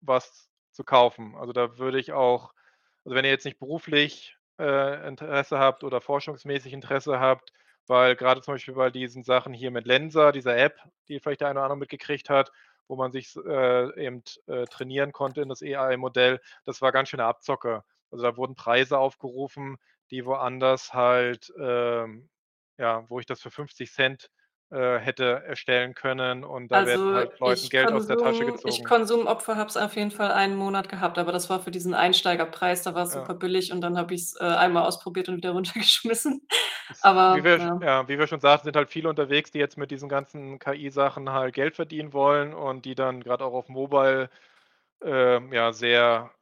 was zu kaufen. Also, da würde ich auch also, wenn ihr jetzt nicht beruflich, äh, Interesse habt oder forschungsmäßig Interesse habt, weil grade zum Beispiel bei diesen Sachen hier mit Lensa, dieser App, die vielleicht der eine oder andere mitgekriegt hat, wo man sich äh, eben, äh, trainieren konnte in das AI-Modell, das war ganz schöne Abzocke. Also, da wurden Preise aufgerufen, die woanders halt, ähm ja, wo ich das für 50 äh, hätte erstellen können und da werden Also, halt Leuten ich Geld aus der Tasche Konsum ich gezogen. Konsumopfer habe es auf jeden Fall einen Monat gehabt, aber das war für diesen Einsteigerpreis, da war's Ja. super billig und dann habe ich's, äh, einmal ausprobiert und wieder runtergeschmissen. Ist wie Aber wir ja. ja, wie wir schon sagten, sind halt viele unterwegs, die jetzt mit diesen ganzen KI-Sachen halt Geld verdienen wollen und die dann grad auch auf Mobile, ähm, ja, sehr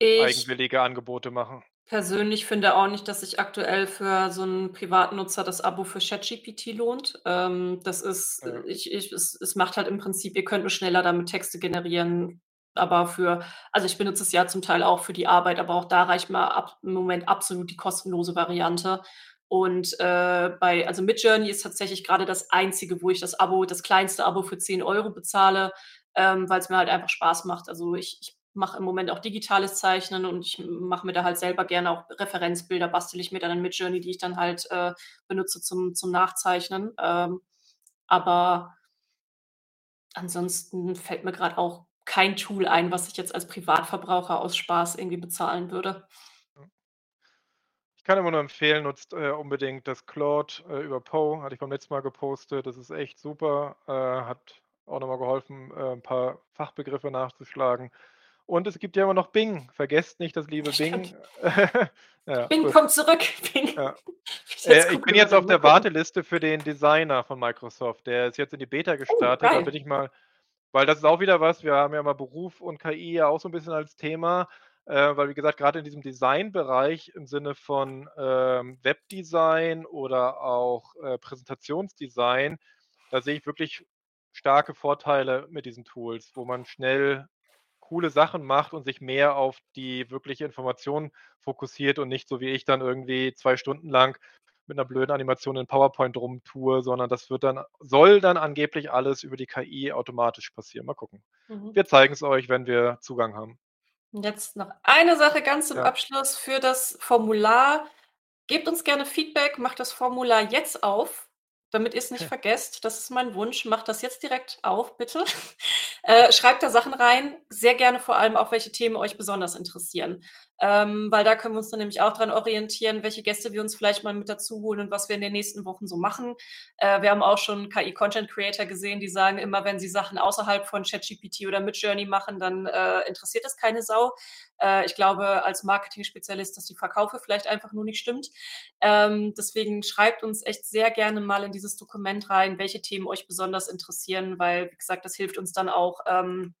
Ich eigenwillige Angebote machen. Persönlich finde auch nicht, dass sich aktuell für so 'n Privatnutzer das Abo für ChatGPT lohnt. Ähm, das ist Ja. ich ich es es macht halt im Prinzip ihr könnt nur schneller damit Texte generieren, aber für also, ich benutze es ja zum Teil auch für die Arbeit, aber auch da reicht mir ab im Moment absolut die kostenlose Variante. Und, äh, bei also, Midjourney ist tatsächlich grade das Einzige, wo ich das Abo das kleinste Abo für 10 € bezahle, ähm, weil's mir halt einfach Spaß macht. Also, ich ich mache im Moment auch digitales Zeichnen und ich mache mir da halt selber gerne auch Referenzbilder bastel ich mir dann in Midjourney, die ich dann halt, äh, benutze zum zum Nachzeichnen. Ähm, aber ansonsten fällt mir grad auch kein Tool ein, was ich jetzt als Privatverbraucher aus Spaß irgendwie bezahlen würde. Ich kann immer nur empfehlen, nutzt, äh, unbedingt das Claude, äh, über Poe, hatte ich beim letzten Mal gepostet. Das ist echt super, äh, hat auch noch mal geholfen, äh, 'n paar Fachbegriffe nachzuschlagen. Und es gibt ja immer noch Bing. Vergesst nicht das liebe Bing. Ja, Bing gut. kommt zurück. Bing. Ja. Äh, ich bin jetzt auf der. Warteliste für den Designer von Microsoft. Der ist jetzt in die Beta Oh, gestartet. Da bin ich mal weil das ist auch wieder was wir haben ja mal Beruf und KI ja auch so 'n bisschen als Thema, äh, weil wie gesagt, grade in diesem Designbereich im Sinne von, ähm, Webdesign oder auch, äh, Präsentationsdesign, da sehe ich wirklich starke Vorteile mit diesen Tools, wo man schnell coole Sachen macht und sich mehr auf die wirkliche Information fokussiert und nicht so wie ich dann irgendwie 2 Stunden lang mit 'ner blöden Animation in PowerPoint rumtue, sondern das wird dann soll dann angeblich alles über die KI automatisch passieren. Mal gucken. Mhm. Wir zeigen's euch, wenn wir Zugang haben. Und jetzt noch eine Sache ganz zum Ja. Abschluss für das Formular. Gebt uns gerne Feedback, macht das Formular jetzt auf, damit ihr's nicht vergesst. Das ist mein Wunsch. Macht das jetzt direkt auf, bitte. Äh, schreibt da Sachen rein, sehr gerne vor allem auch, welche Themen euch besonders interessieren. Ähm, weil da können wir uns dann nämlich auch dran orientieren, welche Gäste wir uns vielleicht mal mit dazu holen und was wir in den nächsten Wochen so machen. Äh, wir haben auch schon KI-Content-Creator gesehen, die sagen immer, wenn sie Sachen außerhalb von ChatGPT oder Midjourney machen, dann, äh, interessiert das keine Sau. Äh, ich glaube als Marketing-Spezialist, dass die Verkaufe vielleicht einfach nur nicht stimmt. Ähm, deswegen schreibt uns echt sehr gerne mal in dieses Dokument rein, welche Themen euch besonders interessieren, weil, wie gesagt, das hilft uns dann auch, ähm,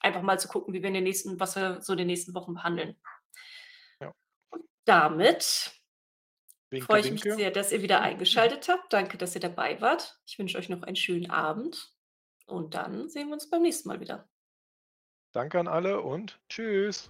einfach mal zu gucken, wie wir in den nächsten was wir so in den nächsten Wochen behandeln. Damit Winke, freue ich mich winke. sehr, dass ihr wieder eingeschaltet habt. Danke, dass ihr dabei wart. Ich wünsche euch noch einen schönen Abend und dann sehen wir uns beim nächsten Mal wieder. Danke an alle und tschüss.